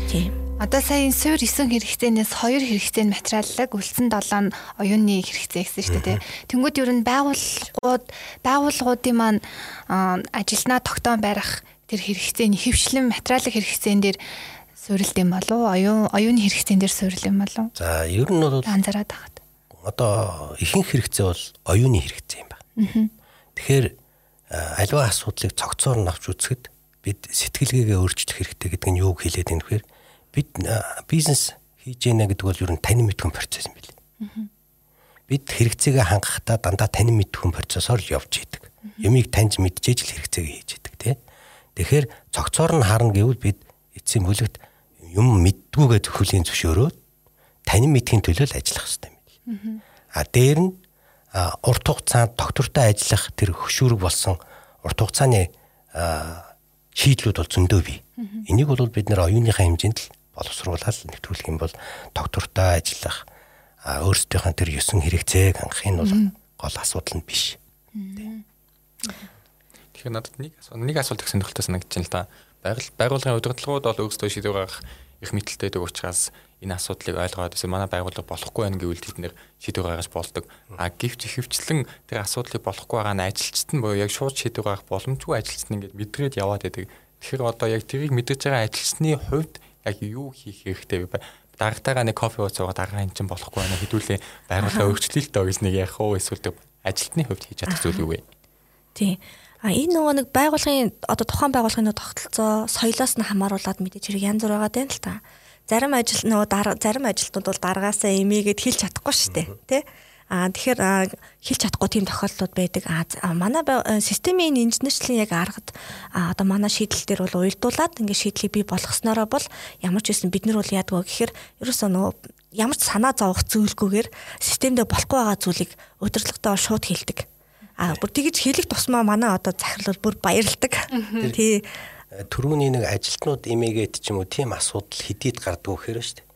Тийм. Одоо сая суур 9 хэрэгцээнээс 2 хэрэгцээ нь материаллаг, үлдсэн 7 нь оюуны хэрэгцээ гэсэн шүү дээ. Тэнгүүд ер нь байгууллагууд байгууллагуудын маань ажилнаа тогтоон барих тэр хэрэгцээний хөвшлэн материалын хэрэгцээн дээр суурилт юм болов? Оюун оюуны хэрэгцээн дээр суурил юм болов? За ер нь бол анзаараад байгаад. Одоо ихэнх хэрэгцээ бол оюуны хэрэгцээ юм байна. Тэгэхээр аливаа асуудлыг цогцоор нь авч үзэхэд бид сэтгэлгээгээ өөрчлөх хэрэгтэй гэдэг нь юуг хэлээд байна вэхээр бид бизнес хийж яана гэдэг бол ер нь танин мэдхүн процесс юм билээ. Бид хэрэгцээгээ хангахтаа дандаа танин мэдхүн процессор л явж идэг. Юмыг таньж мэдчихэж л хэрэгцээгээ хийж идэг тий. Тэгэхээр цогцоор нь харна гэвэл бид эцсийн бүлэгт юм мэддгүйгээ зөвхөлийн зөвшөөрөөд танин мэдхийн төлөө л ажиллах хэрэгтэй юм билээ. А дээр нь урт хугацаанд доктортой ажиллах тэр хөшүүрэг болсон урт хугацааны шийдлүүд бол зөндөө бий. Энийг бол бид нэр оюуныхаа хэмжээнд л боловсруулаад нэвтрүүлэх юм бол доктортой ажиллах өөрсдийнхөө тэр 9 хэрэгцээг хангах энэ бол гол асуудал нь биш. Тэгэхээр надад нэг асуулт нэг асуулт их сонирхолтой санагдаж байна л да. Байгууллагын удирдлагууд бол өөрсдөө шийдвэр гаргах их мэдлэлтэй байдаг учраас энэ асуудлыг ойлгоод эсвэл манай байгууллага болохгүй байх гэвэл тэд нэр шийдвэр гаргаж болдог. А гэвч ихэвчлэн тэр асуудлыг болохгүй байгаа нь ажилчид нь буюу яг шууд шийдвэр гаргах боломжгүй ажилчид нь ингээд мэдрээд яваад байдаг. Тэгэхээр одоо яг тэрийг мэдэж байгаа ажилчны хувьд яг юу хийх хэрэгтэй вэ? Дарагтайгаа нэг кофе ууцгаа дараагийн чинь болохгүй байна. Хэдүүлээ байгууллага өөрчлөлт дөө гэж нэг яах вэ? Эсвэл ажилтны хувьд хийж чадах зүйл юу вэ? Тий. А энэ нөгөө нэг байгууллагын одоо тухайн байгууллагын тогтолцоо соёлоос нь хамааруулаад мэдээж хэрэг янз бүр байгаа юм л та зарим ажил нөгөө зарим ажилтнууд бол даргаасаа эмээгээд хэлж чадахгүй шүү дээ тий А тэгэхээр хэлж чадахгүй тийм тохиолдлууд байдаг. А манай системийн инженерчлэн яг аргад одоо манай шийдэл дээр бол уйлдуулад ингээд шийдлийг бий болгоснороо бол ямар ч байсан бид нар бол яадгаа гэхээр ерөөсөө нөгөө ямар ч санаа зовох зүйлгүйгээр системдээ болохгүй байгаа зүйлийг удирдлагатаа шууд хэлдэг. А бүр тэгж хэлэх тусмаа манай одоо захирал бүр баярлдаг. Тий түрүүний нэг ажилтнууд эмээгээд ч юм уу тийм асуудал хэдийд гардаг гэхээр шүү дээ.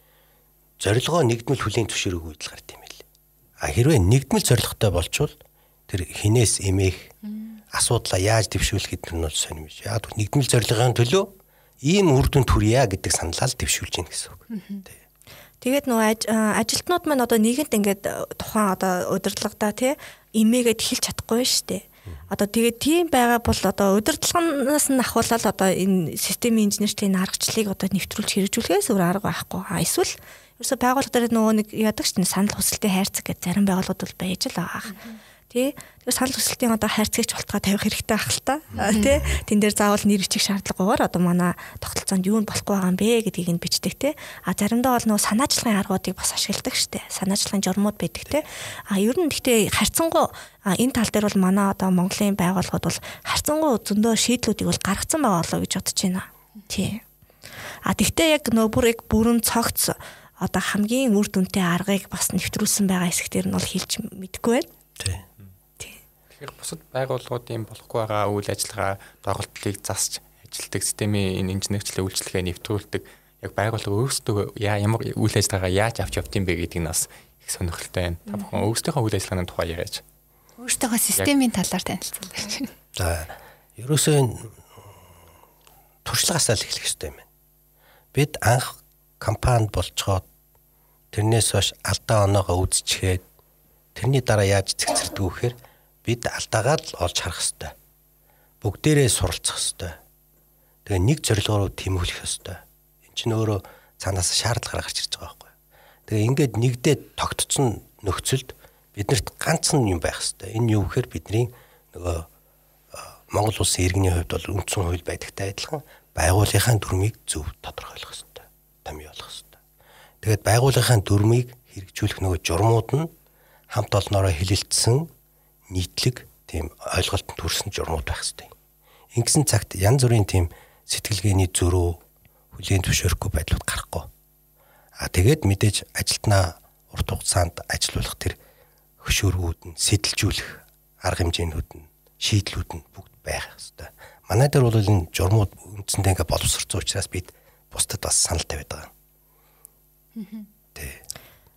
Зорилгоо нэгдмэл хүлийн зөвшөөрөөгүй байдал гард юм. А хэрвээ нэгдмэл зорилготой болчвол тэр хинээс эмээх асуудлаа яаж дэвшүүлэх гэдэг нь бол сонирм. Яг нэгдмэл зорилгын төлөө ийм үр дүнд хүрье гэдэг саналаа л дэвшүүлж гин гэсэн үг. Тэгээд нөгөө ажилтнууд маань одоо нийгэмд ингээд тухайн одоо удирдлагада тий эмээгээд хэлж чадахгүй шүү дээ Одоо тэгээд тийм байгаа бол одоо удирдлагаас нь ахуулаад одоо энэ системийн инженерийн аргачлалыг одоо нэвтрүүлж хэрэгжүүлэхээс өөр арга байхгүй. А эсвэл ерөөсө байгууллага дээр нөгөө нэг яадаг ч санал хүсэлтийн хайрцаг гэж зарим байгууллагууд бол байж л байгаа тий. Тэгэхээр санал хүсэлтийн одоо хайрцагч болтгоо тавих хэрэгтэй ах л та. Тий. Тэн дээр заавал нэр бичих шаардлагагүйгээр одоо манай тогтолцоонд юу нь болохгүй байгаа юм бэ гэдгийг нь бичдэг тий. А заримдаа бол нөгөө санаачлагын аргуудыг бас ашигладаг штэ. Санаачлагын журмууд байдаг тий. А ер нь гэхдээ харьцангуй энэ тал дээр бол манай одоо Монголын байгууллагууд бол харьцангуй зөндөө шийдлүүдийг бол гаргацсан байгаа болоо гэж бодож байна. Тий. А тэгтээ яг нөө бүр яг бүрэн цогц одоо хамгийн үр дүнтэй аргыг бас нэвтрүүлсэн байгаа хэсгээр нь бол хэлж мэдэхгүй байна. Тий. Тэгэхээр бусад байгууллагуудын болохгүй байгаа үйл ажиллагаа доголдлыг засч ажилтдаг системийн энэ инженерчлэг үйлчлэгээ нэвтрүүлдэг яг байгууллага өөрсдөө яа ямар үйл ажиллагаа яаж авч явдсан бэ гэдгийг нас их сонирхолтой байна. Та бүхэн өөрсдийнхөө үйл ажиллагааны тухай яриач. Өөртөөхөө системийн талаар танилцуулаач. За ерөөсөө туршлагаасаа л эхлэх хэрэгтэй юм байна. Бид анх компанид болцоход тэрнээс хойш алдаа оноогоо үзчихээд тэрний дараа яаж зэгцэрдэг вэ гэхээр бид алдаагаа л олж харах хэрэгтэй. Бүгдээрээ суралцах хэрэгтэй. Тэгээ нэг зорилгоо руу тэмүүлэх хэрэгтэй. Энд чинь өөрөө цаанаас шаардлага гарч ирж байгаа байхгүй. Тэгээ ингээд нэгдээд тогтцсон нөхцөлд биднэрт ганцхан юм байх хэрэгтэй. Энэ юу гэхээр бидний нөгөө Монгол улсын иргэний хувьд бол үндсэн хууль байдагтай адилхан байгууллагын дүрмийг зөв тодорхойлох хэрэгтэй. Томьёолох хэрэгтэй. Тэгээд байгууллагын дүрмийг хэрэгжүүлэх нөгөө журмууд нь хамт олноороо хилэлцсэн нийтлэг тийм ойлголтод хүрсэн журмууд байх хэрэгтэй. Ингэсэн цагт янз бүрийн тийм сэтгэлгээний зөрөө хүлээн зөвшөөрөхгүй байдлууд гарахгүй. А тэгээд мэдээж ажилтнаа урт хугацаанд ажилуулах тэр хөшөөргүүд нь сэтэлжүүлэх арга хэмжээнүүд нь шийдлүүд нь бүгд байх хэвээр. Манай дээр бол энэ журмууд үндсэндээ ингээ боловсрцсан учраас бид бусдад бас санал тавиад байгаа. Тэ.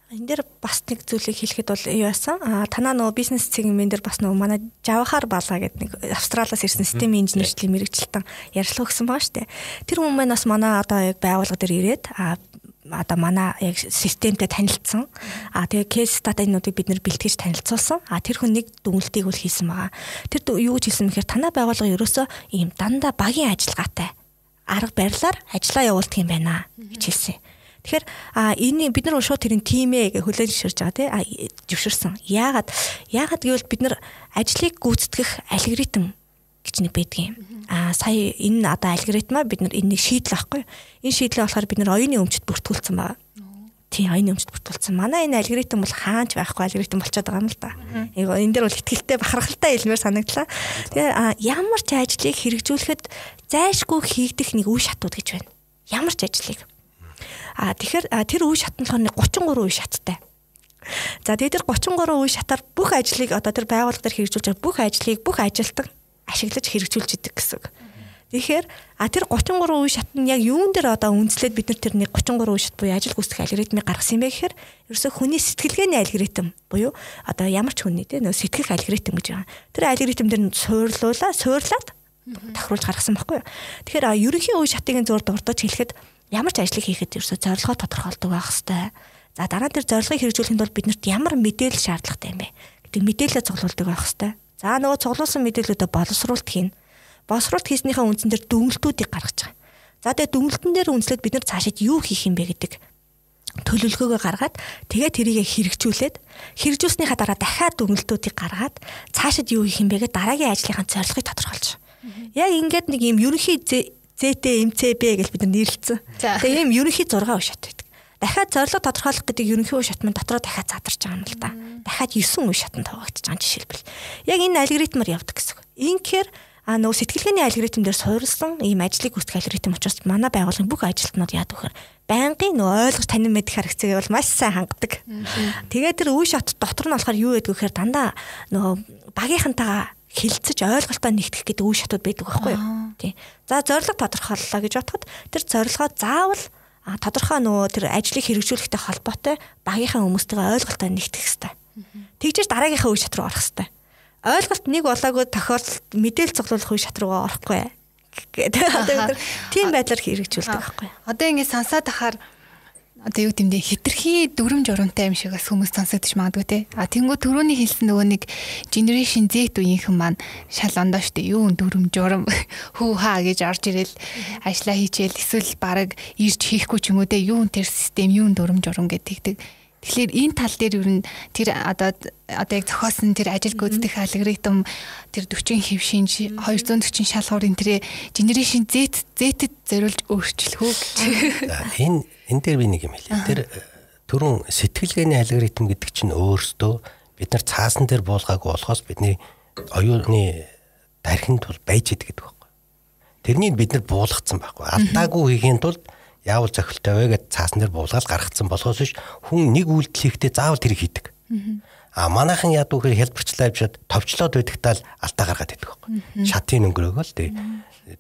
Энэ дээр бас нэг зүйлийг хэлэхэд бол юу яасан? А танаа нөгөө бизнес сегмент дээр бас нөгөө манай Жавахар Балаа гэдэг нэг Австралиас ирсэн системийн инженерчлэлийн мэрэгчлэлтэн ярилцлага өгсөн байгаа шүү дээ. Тэр хүмүүс маань бас манай одоо яг байгууллага дээр ирээд а одоо манай яг системтэй танилцсан. А тэгээ кейс стадинуудыг бид нэр бэлтгэж танилцуулсан. А тэр хүн нэг дүгнэлтийг үл хийсэн байгаа. Тэр юу гэж хэлсэн мэхээр танай байгууллага ерөөсөө ийм дандаа багийн ажиллагаатай арга барилаар ажиллаа явуулдаг юм байна гэж хэлсэн. Тэгэхээр а энэ бид нар шууд тэрийн тимээ гэж хүлээж зөвшөөрж байгаа тий а зөвшөөрсөн. Яагаад яагаад гэвэл бид нар ажлыг гүйцэтгэх алгоритм гэж нэг байдаг юм. Аа сая энэ одоо алгоритмаа бид нар энийг шийдэл авахгүй. Энэ шийдлээ болохоор бид нар оюуны өмчөд бүртгүүлсэн байгаа. Тийм оюуны өмчөд бүртгүүлсэн. Манай энэ алгоритм бол хаанч байхгүй алгоритм болчиход байгаа юм л да. Энэ дээр бол ихтгэлтэй бахархалтай хэлмээр санагдлаа. Тэгээ ямар ч ажлыг хэрэгжүүлэхэд зайшгүй хийгдэх нэг үе шатууд гэж байна. Ямар ч ажлыг. А тэгэхээр тэр үе шат нь 33 үе шаттай. За тэгээд тэр 33 үе шатаар бүх ажлыг одоо тэр байгууллага дээр хэрэгжүүлж байгаа бүх ажлыг бүх ажилтан ашиглаж хэрэгжүүлж идэг гэсэн үг. Тэгэхээр а тэр 33 үе шат нь яг юун дээр одоо үндэслээд бид нар тэр нэг 33 үе шат буюу ажил гүйцэтгэх алгоритмыг гаргасан юм бэ гэхээр ерөөсөө хүний сэтгэлгээний алгоритм буюу одоо ямар ч хүний те нөө сэтгэх алгоритм гэж байгаа. Тэр алгоритм дээр суурлуулаа, суурлаад тохируулж гаргасан байхгүй юу. Тэгэхээр ерөнхий үе шатыг зур дурдж хэлэхэд ямар ч ажлыг хийхэд ерөөсөө зорилгоо тодорхойлдог байх хэвээр. За дараа нь тэр зорилгыг хэрэгжүүлэхэд бол биднэрт ямар мэдээлэл шаардлагатай юм бэ гэдэг мэдээлэлээ цуглуулдаг байх хэвээр. За нөгөө цуглуулсан мэдээллүүдээ боловсруулалт хийн. Боловсруулалт хийснийхаа үндсэн дээр дүнэлтүүдийг гаргаж байгаа. За тэгээ дүнэлтэн дээр үнслээд бид нар цаашид юу хийх юм бэ гэдэг төлөвлөгөөгөө гаргаад тэгээ тэрийг хэрэгжүүлээд хэрэгжүүлснийхаа дараа дахиад дүнэлтүүдийг гаргаад цаашид юу хийх юм бэ гэдэг дараагийн ажлынхаа зорилгыг тодорхойлж. Яг ингээд нэг юм ерөнхий ЗТ МЦБ гэж бид нэрлэлсэн. Тэгээ ийм ерөнхий 6 уушат байдаг. Дахиад зорилго тодорхойлох гэдэг ерөнхий уушат шатман дотроо дахиад задарч байгаа юм л да. Дахиад 9 уушат шатанд хуваагдаж байгаа жишээлбэл. Яг энэ алгоритмаар явдаг гэсэн. Инхээр а нөгөө сэтгэлгээний алгоритм дээр суурилсан ийм ажлыг гүйцэтгэх алгоритм учраас манай байгууллагын бүх ажилтнууд яад вөхөр байнгын нөгөө ойлгож танин мэдих харагцыг бол маш сайн хангадаг. Тэгээд тэр үе шат дотор нь болохоор юу гэдэг вэхээр дандаа нөгөө багийнхантайгаа хилцэж ойлголтоо нэгтгэх гэдэг үе шатууд байдаг байхгүй юу? Тий. За зорилго тодорхойллоо гэж бодоход тэр зорилгоо заавал тодорхой нөгөө тэр ажлыг хэрэгжүүлэхтэй холбоотой багийнхаа хүмүүстэйгээ ойлголтоо нэгтгэх хэрэгтэй. Тэгжээж дараагийнхаа үе шат руу орох хэрэгтэй. Ойлголт нэг болоогүй тохиолдолд мэдээлэл цуглуулах үе шат руугаа орохгүй. гэдэг. Тийм байдлаар хэрэгжүүлдэг байхгүй. Одоо ингэ сансаад ахаар одоо юу гэмдэ хитрхи дүрм журамтай юм шиг бас хүмүүс сонсогдож магадгүй те. А тэнгуү төрөний хэлсэн нөгөө нэг generation Z үеийнхэн маань шал ондоо штэ. Юу дүрм журам хүү хаа гэж орж ирэл. Ажиллаа хийчихэл эсвэл баг ирж хийхгүй ч юм уу те. Юу тэр систем юу дүрм журам гэдэг Тэгэхээр энэ тал дээр ер нь тэр одоо одоо яг зохиосон тэр ажил гүйцэтгэх алгоритм тэр 40 хэв шинж 240 шалгуурын тэр generation Z Z-д зориулж өөрчлөх үү гэж. Энэ энэ дээр би нэг юм хэлээ. Тэр түрүүн сэтгэлгээний алгоритм гэдэг чинь өөрөөсөө бид нар цаасан дээр буулгаагүй болохоос бидний оюуны дархинд бол байж идэг гэдэг байхгүй. Тэрнийг бид нар буулгацсан байхгүй. Алдаагүй хийхин тулд яавал зохилтой вэ гэд цаасан дээр буулгаад гаргацсан болохоос биш хүн нэг үйлдэл хийхдээ заавал тэр хийдэг. А манайхан яд үхээр хэлбэрчлээ авчиад товчлоод байдагтаа л алдаа гаргаад байдаг байхгүй. Шатын өнгөрөөгөө л тий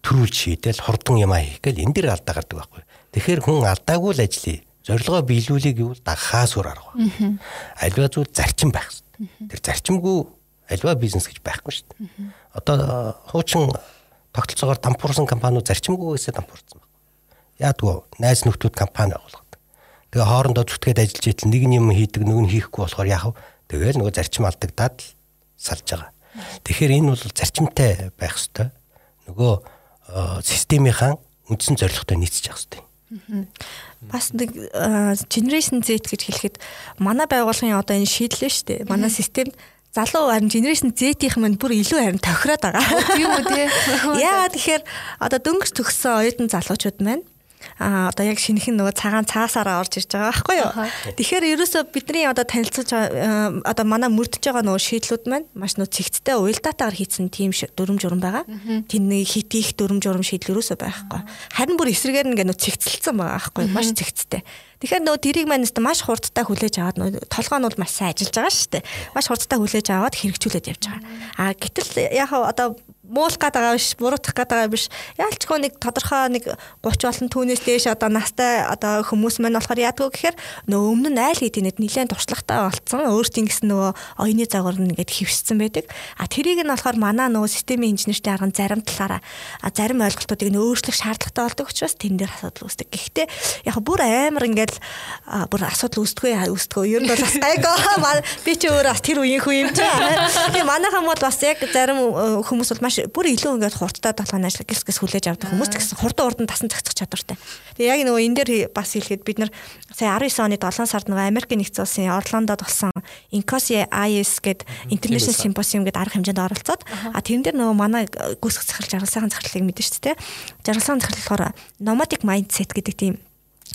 төрүүлж шийдэл хурдан юм аа хийх гээл энэ дэр алдаа гардаг байхгүй. Тэгэхээр хүн алдаагүй л ажиллая. Зорилгоо биелүүлэх гэвэл дагахаа сур арга. Альва зүйл зарчим байх хэрэгтэй. Тэр зарчимгүй альва бизнес гэж байхгүй шүү дээ. Одоо хуучин тогтолцоогоор дампуурсан компаниуд зарчимгүйгээсээ дампуурсан байна. Яадгүй найз нөхдүүд компани байгуулдаг. Тэгээ хоорондоо зүтгээд ажиллаж итэл нэг юм хийдэг нэг нь хийхгүй болохоор яах вэ? Тэгээл нөгөө зарчим алдагдаад л салж байгаа. Тэгэхээр энэ бол зарчимтай байх хэвээр. Нөгөө системийнхэн үндсэн зорилготой нийцэж явах хэрэгтэй. Бас нэг generation Z гэж хэлэхэд манай байгууллагын одоо энэ шийдлээ шүү дээ. Манай системд залуу харин generation Z-ийнх маань бүр илүү харин тохироод байгаа. Тийм үү те. Яагаад тэгэхээр одоо дөнгөж төгссөн оюутан залуучууд маань а одоо яг шинэхэн нөгөө цагаан цаасаараа орж ирж байгаа байхгүй юу. Тэгэхээр ерөөсөө бидний одоо танилцуулж одоо манай мөрдөж байгаа нөгөө шийдлүүд маань маш нөгөө цэгцтэй уялдаатаагаар хийсэн тийм дүрм журм байгаа. Тэн нэг хит их дүрм журм шийдэл ерөөсөө байхгүй. Харин бүр эсрэгээр ингээ нөгөө цэгцэлсэн байгаа байхгүй юу. Маш цэгцтэй. Тэгэхээр нөгөө тэрийг нэстэ маш хурдтай хүлээж аваад нөгөө толгой нь бол маш сайн ажиллаж байгаа шүү дээ. Маш хурдтай хүлээж аваад хэрэгжүүлээд явж байгаа. А гэтэл яг одоо муулах гээд байгаа биш, буруутгах гээд байгаа биш. Яалчгүй нэг тодорхой нэг 30 болон түүнээс дээш одоо настай одоо хүмүүс маань болохоор яадгүй гэхээр нөө өмнө нь айл гэдэг нэг нэлээд туршлагатай болцсон. Өөртөө ингэсэн нөгөө оюуны загвар нь ингээд хөвссөн байдаг. А тэрийг нь болохоор манай нөгөө системийн инженертэй арган зарим талаараа зарим ойлголтуудыг нь өөрчлөх шаардлагатай болдог учраас тэн дээр асуудал үүсдэг. Гэхдээ яг бүр амар ингээд бүр асуудал үүсдэггүй үүсдэггүй. Ер нь бол бас гайгүй. Би ч өөрөө бас тэр үеийн хүн юм чинь. Тэгээ манайхан бол бас яг зарим хүмүүс бол маш бүр илүү ингээд хурдтай толгойн ажил гис гис хүлээж авдаг хүмүүс гэсэн хурдан урдан тасан цогцох чадвартай. Тэгээ яг нөгөө энэ дээр бас хэлэхэд бид нар сая 19 оны 7 сард нөгөө Америк нэгдсэн улсын Орландод болсон Incosi IS гэд International Symposium гэд арга хэмжээнд оролцоод а тэрэн дээр нөгөө манай гүйцэх захирал жаргалсан захирлыг мэдэн шүү дээ. Жаргалсан захирал болохоор nomadic mindset гэдэг тийм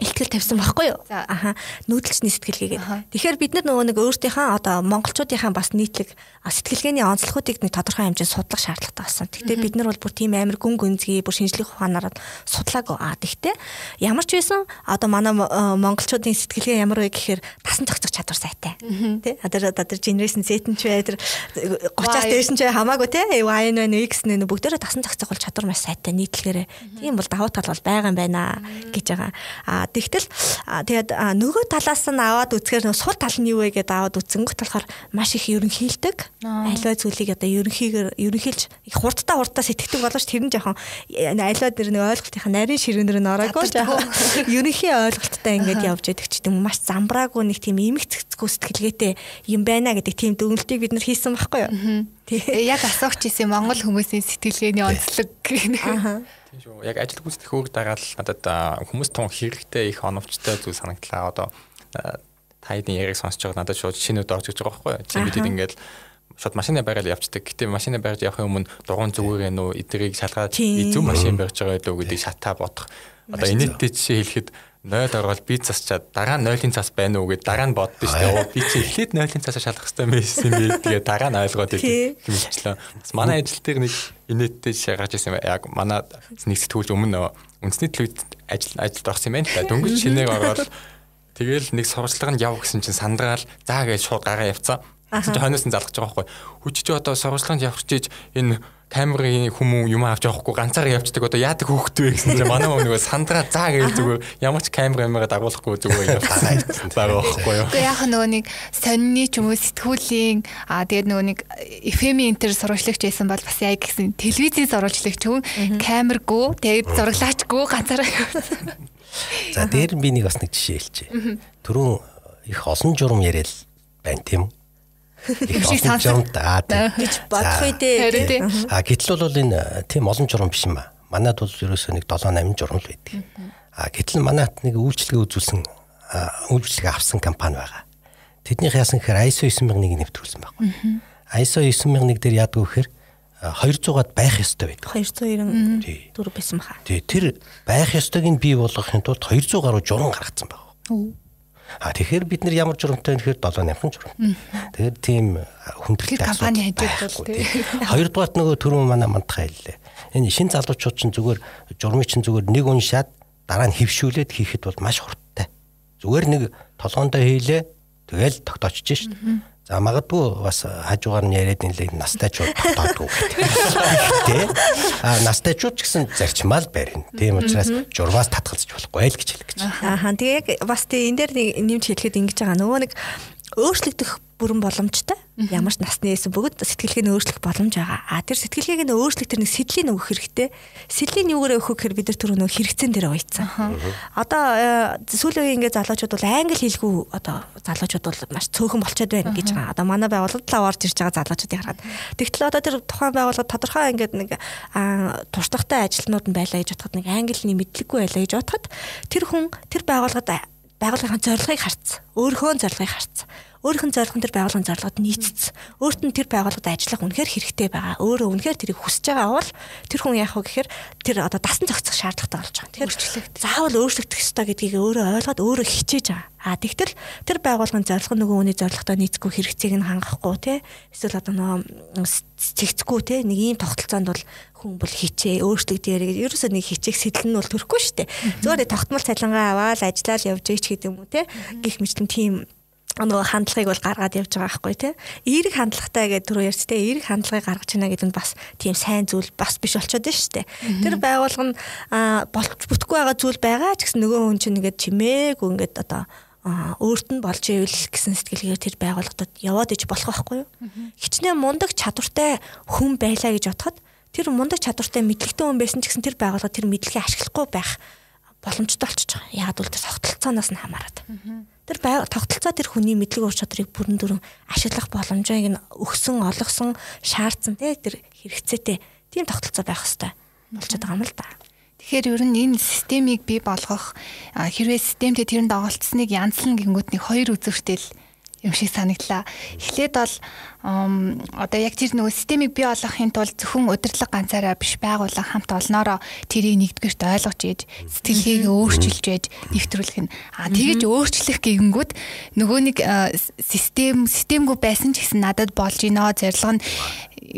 ихтгэл тавьсан байхгүй юу? Аха. Нүүдэлчний сэтгэлгээгээд. Тэгэхээр бид нар нөгөө нэг өөртөөхөө одоо монголчуудынхаа бас нийтлэг сэтгэлгээний онцлогуудыг нэг тодорхой хэмжээнд судлах шаардлагатай болсон. Гэхдээ бид нар бол бүр тийм амар гүн гүнзгий бүр шинжлэх ухаанаар судлаагүй. Аа тэгтээ ямар ч байсан одоо манай монголчуудын сэтгэлгээ ямар вэ гэхээр тасан зохицох чадвар сайтай. Тэ? Одоо одоо generation Z нь ч бай тэр 30-аас дээш нь ч хамаагүй те. Y нь X нь бүгдээрээ тасан зохицох бол чадвар маш сайтай нийтлэгээрээ. Тийм бол давуу тал бол байгаа юм байна гэж байгаа. Аа тэгтэл тэгээд нөгөө талаас нь аваад үзэхээр нөгөө сул тал нь юу вэ гэдээ аваад үзэнгөт болохоор маш их ерөнхийлдэг. Альва зүйлийг одоо ерөнхийгээр ерөнхийлж их хурдтай хурдтай сэтгэдэг болооч тэр нь жоохон альва дэр нэг ойлголтынхаа нарийн ширүүнээр нь ороогүй жоохон ерөнхий ойлголттой ингээд явж байдаг ч тийм маш замбраагүй нэг тийм имэг цэцгүй сэтгэлгээтэй юм байна гэдэг тийм дүгнэлтийг бид нар хийсэн байхгүй юу. Тий. Яг асуугч ирсэн Монгол хүмүүсийн сэтгэлгээний онцлог гэх. Тийм шүү. Яг ажил гүйцэтгэх хөг дагаад надад хүмүүс тун хэрэгтэй их оновчтой зүйл санагдлаа. Одоо тайдын яриг сонсож байгаа надад шууд шинүүд орж иж байгаа байхгүй юу? Чи бидэд ингээд шууд машина байгаад явцдаг. Гэтэ машина байгаад явахын өмнө дугуун зүгээр ээ нөө эдрийг шалгаад зөв машин барьж байгаа гэдэг шатаа бодох. Одоо инээдтэй жишээ хэлэхэд 0 орвол би засчаад дараа нь 0-ын цас байна уу гэд дараа нь боддоо шүү дээ. Би чи эхлээд 0-ын цасаа шалах хэрэгтэй байсан юм би. Тэгээ дараа нь ойлгоод хэмжлээ. Бас манай ажил дээр нэг инээдтэй гарч ирсэн юм. Яг манай нэг сэтгүүлч өмнө үндэсний телевизэд ажил ажилд орсон юм байна. Дөнгөж шинээр ороод тэгэл нэг сурвалжлага нь яв гэсэн чинь сандраал заа гэж шууд гараа явцсан. Тэгсэн чинь хойноос нь залгаж байгаа байхгүй. Хүчиж одоо сурвалжлаганд явах чиж энэ камерын хүмүүн юм авч явахгүй ганцаараа явцдаг одоо яадаг хөөхт вэ гэсэн чинь манай нөгөө сандраа заа гэж зүгээр ямар ч камер камера дагуулахгүй зүгээр яваа байхгүй юу. Гэхдээ яг нөгөө нэг сонины ч юм уу сэтгүүлийн аа тэгээд нөгөө нэг FM-ийн интер сурвалжлагч байсан бол бас яг гэсэн телевизийн сурвалжлагч хүн камергүй тэгээд зураглаачгүй ганцаараа явсан. За дээр би нэг бас нэг жишээ хэлчихье. Түрүүн их олон журам яриад байна тийм үү? Их олон журамдаа гэж бодох үедээ а гэтэл бол энэ тийм олон журам биш юм ба. Манайд бол ерөөсөө нэг 7 8 журам л байдаг. А гэтэл манайд нэг үйлчлэгээ үзүүлсэн үйлчлэгээ авсан компани байгаа. Тэднийх яасан гэхээр ISO 9001-ийг нэвтрүүлсэн байхгүй. ISO 9001 дээр яадаг вэ гэхээр 200-аад байх ёстой байдаг. 294 байсан баха. Тий, тэр байх ёстойг нь бий болгохын тулд 200 гаруй журам гаргацсан байна. А тэгэхээр бид нар ямар журамтай вэ гэхээр 7 8 журам. Тэгэхээр тийм хүндрэлтэй компани хажууд бол тий. Хоёрдугаарт нөгөө түрүүн манай мандахаа хэллээ. Энэ шин залуучууд чинь зүгээр журмын чинь зүгээр нэг уншаад дараа нь хөвшүүлээд хийхэд бол маш хурдтай. Зүгээр нэг толгоондоо хийлээ тэгэл тогтоочж шít. За магадгүй бас хажуугаар нь яриад нэлээд настайчууд тогтоодгүй гэхдээ а настайчууд ч гэсэн зарчмаал барина. Тийм учраас журмаас татгалзаж болохгүй л гэж хэлэх гэж. Ааха тэгээ яг бас тий энэ дээр нэг нэмж хэлэхэд ингэж байгаа. Нөгөө нэг өөрчлөгдөх бүрэн боломжтой. Ямар ч насны эсэ бүгд сэтгэлгээ нь өөрчлөх боломж байгаа. А тэр сэтгэлгээг нь өөрчлөх тэр нэг сэдлийн өгөх хэрэгтэй. Сэдлийн юугаараа өгөх гэхээр бид нар түр нөгөө хэрэгцэн дээр уйцсан. Одоо э, сүүлийн үеийн ингээ залуучууд бол англи хэлгүй одоо залуучууд бол маш цөөхөн болчиход байна гэж байгаа. Одоо манай байгууллагад орж ирж байгаа залуучуудыг хараад. Тэгтэл одоо тэр тухайн байгууллага тодорхой ингээд нэг туршлагатай ажилтнууд нь байлаа гэж бодоход нэг англиний мэдлэггүй байлаа гэж бодоход тэр хүн тэр байгууллагад байгууллагын зорилгыг харцсан. Өөрийнхөө зорилгыг харцсан өөрийнх нь зорилгон төр байгууллагын зорилгод нийцсэн. Өөрт нь тэр байгууллагад ажиллах үнэхээр хэрэгтэй байгаа. Өөрөө үнэхээр тэрийг хүсэж байгаа бол тэр хүн яах вэ гэхээр тэр одоо дасан зохицох шаардлагатай болж байгаа. Тэгэхээр заавал өөрчлөгдөх ёстой гэдгийг өөрөө ойлгоод өөрөө хичээж байгаа. А тэгтэл тэр байгууллагын зорилго нөгөө хүний зорилготой нийцэхгүй хэрэгцээг нь хангахгүй те эсвэл одоо нөгөө цэгцгүй те нэг ийм тогтолцоонд бол хүн бол хичээ өөрчлөгдөөрэй гэж ерөөсөө нэг хичээх сэтэл нь бол төрөхгүй шүү дээ. Зүгээр тогтмол цалингаа аваад ажиллаад явж ич гэдэг юм уу те гих мэтлэн тийм нөгөө хандлагыг бол гаргаад явж байгаа байхгүй тий. Эерэг хандлагатай гэдэг түрүү ярьж тий. Эерэг хандлагыг гаргаж байна гэдэг нь бас тийм сайн зүйл бас биш болчиход байна шүү дээ. Тэр байгуулга нь болж бүтггүй байгаа зүйл байгаа ч гэсэн нөгөө хүн чинь ингээд чимээгүй ингээд одоо өөрт нь болж ивэл гэсэн сэтгэлгээр тэр байгууллагад яваад иж болох байхгүй юу? Хичнээн мундаг чадвартай хүн байлаа гэж бодоход тэр мундаг чадвартай мэдлэгтэй хүн байсан ч гэсэн тэр байгууллага тэр мэдлэгээ ашиглахгүй байх боломжтой болчихж байгаа. Яг бол тэр тогтолцооноос нь хамаарат. Тэр тогтолцоо тэр хүний мэдлэг ур чадрыг бүрэн дүрэн ашиглах боломжийг нь өгсөн, олгосон, шаардсан тий тэр хэрэгцээтэй тийм тогтолцоо байх хэрэгтэй болчиход байгаа юм л да. Тэгэхээр ер нь энэ системийг бий болгох хэрвээ системтэй тэрэнд доголцсныг янзлан гингүүт нэг хоёр үзүүртэл юм шиг санагдлаа. Эхлээд бол одоо яг тэр нөгөө системийг бий болгохын тулд зөвхөн удирдлага ганцаараа биш байгууллага хамт олноороо тэрийг нэгдүгээрт ойлгож ээж сэтгэлгээг өөрчилж ээж нэвтрүүлэх нь. А тэгэж өөрчлөх гэнгүүт нөгөө нэг систем системгүй байсан ч гэсэн надад болж гинөө зорилго нь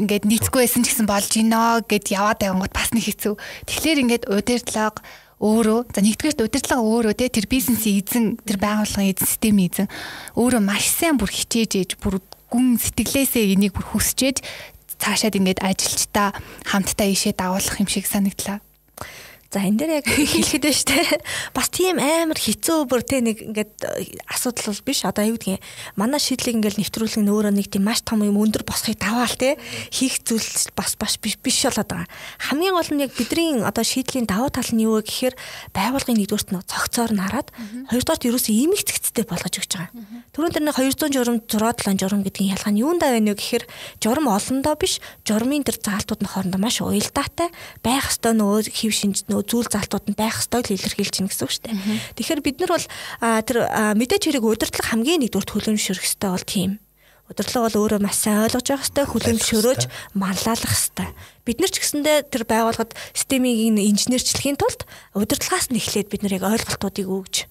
ингээд нийцгүй байсан ч гэсэн болж гинөө гэд яваад байгангууд бас нэг хэцүү. Тэгэхээр ингээд удирдлага өөрөө за нэгдүгээр удирдлага өөрөө те тэр бизнесийн эзэн тэр байгууллагын эзэн системийн эзэн өөрөө маш сайн бүр хичээж ээж бүр гүн сэтгэлээсээ энийг бүр хүсчээж цаашаад ингээд ажилчдаа хамтдаа ишээ дагуулах юм шиг санагдлаа. За энэ дээр яг хэлэхэд байна шүү дээ. Бас тийм амар хэцүү бүр те нэг ингээд э, асуудал бол биш. Одоо юу гэдгийг манай шийдлийг ингээд нэвтрүүлэх нь өөрөө нэг тийм маш том юм өндөр босхийг даваал те хийх зүйл бас бас биш биш болоод байгаа. Хамгийн гол нь яг бидний одоо шийдлийн давуу тал нь юу вэ гэхээр байгуулгын нэгдүгürt нь цогцоор нь хараад хоёрдугаарт ерөөсөө ийм их цэгцтэй болгож өгч байгаа. Түрүүн дээр нэг 200 журам 6 7 журам гэдгийн ялгаа нь юундаа байна вэ гэхээр журам олондоо биш журмын тэр заалтууд нь хоорондоо маш уялдаатай байх ёстой нөө хэв шинж нөө зүйл залтууд нь байх ёстой л илэрхийлж чинь гэсэн үг шүү дээ. Тэгэхээр бид нар бол тэр мэдээж хэрэг удирдлага хамгийн нэгдүгээр төлөмшөрөх ёстой бол тийм. Удирдлага бол өөрөө маш сайн ойлгож явах ёстой, хүлэмжшөрөөж манлайлах ёстой. Бид нар ч гэсэндээ тэр байгууллагад системийг инженерчлэхийн тулд удирдлагаас нь эхлээд бид нар яг ойлголтуудыг өгж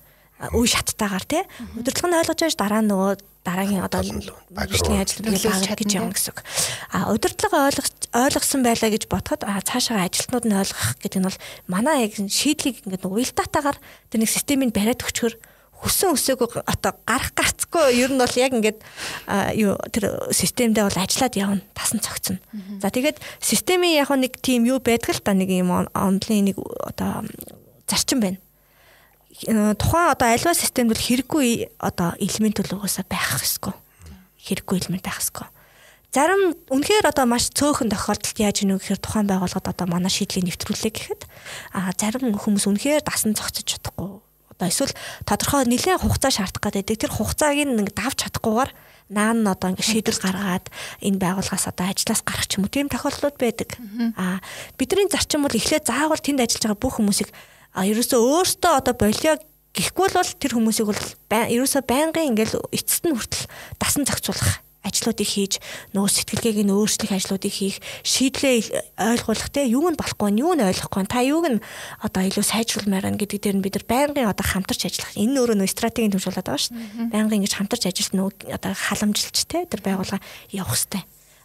үе шаттайгаар тий удирдлага нь ойлгож байж дараа нөгөө дараагийн одоо ажлын ажлыг багт гэж явна гэсэн үг. А удирдлага ойлгох ойлгосон байлаа гэж бодоход цаашаа ажилтнууд нь ойлгох гэдэг нь бол манай яг шийдлийг ингээд нөгөө уялдаатаагаар тэр нэг системийг бариад өчгөр хүсэн өсөөгүй одоо гарах гарцгүй ер нь бол яг ингээд юу тэр системдээ бол ажиллаад явна тасан цогцно. За тэгээд системийн яг нэг тийм юу байдаг л да нэг юм онлын нэг одоо зарчим байна тухайн одоо альва системд бол хэрэггүй одоо элемент бол угаасаа байх хэсгүй. Хэрэггүй элемент байх хэсгүй. Зарим үнэхээр одоо маш цөөхөн тохиолдолд яаж ийнү гэхээр тухайн байгууллагад одоо манай шийдлийг нэвтрүүлээ гэхэд а зарим хүмүүс үнэхээр дасан зогцож чадахгүй. Одоо эсвэл тодорхой нэлээд хугацаа шаардах гэдэг. Тэр хугацааг нэг давж чадахгүйгээр наан нь одоо ингэ шийдэл гаргаад энэ байгууллагаас одоо ажлаас гарах ч юм уу тийм тохиолдлууд байдаг. Аа бидний зарчим бол эхлээд заавал тэнд ажиллаж байгаа бүх хүмүүсийг а ерөөсөө өөртөө одоо болио гэхгүй бол тэр хүмүүсийг бол ерөөсөө байнгын ингээл эцэст нь хүртэл дасан зохицуулах ажлуудыг хийж нөгөө сэтгэлгээг нь өөрчлөх ажлуудыг хийх шийдлээ ойлгуулах те юу нь болохгүй нь юу нь ойлгохгүй та юуг нь одоо илүү сайжруулмаар байна гэдэг дээр нь бид нар байнгын одоо хамтарч ажиллах. Энэ өөрөө нөгөө стратегийн төвшүүлээд байгаа шүү дээ. Байнгын ингэж хамтарч ажиллах нөгөө одоо халамжилж те тэр байгууллага явах хэрэгтэй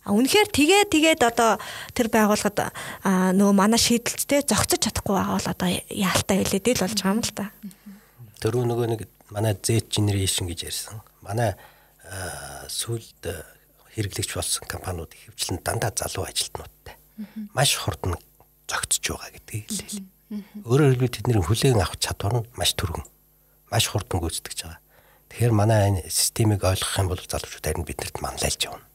үнэхээр тэгээ тэгээд одоо тэр байгууллагад нөгөө манай шийдэлттэй зогцож чадахгүй байгаа бол одоо яалтай хэлээд л болж байгаа юм л да. Тэрүү нөгөө нэг манай Z generation гэж ярьсан. Манай сүүлд хэрэглэгч болсон компаниуд ихэвчлэн дандаа залуу ажилтнуудтай. Маш хурдан зогцож байгаа гэдгийг хэлээ. Өөрөөр хэлбэл тэдний хүлээн авах чадвар нь маш түргэн. Маш хурдан гүйцэтгэж байгаа. Тэгэхээр манай энэ системийг ойлгох юм бол залуучууд харин биднэрт манлайлж явна.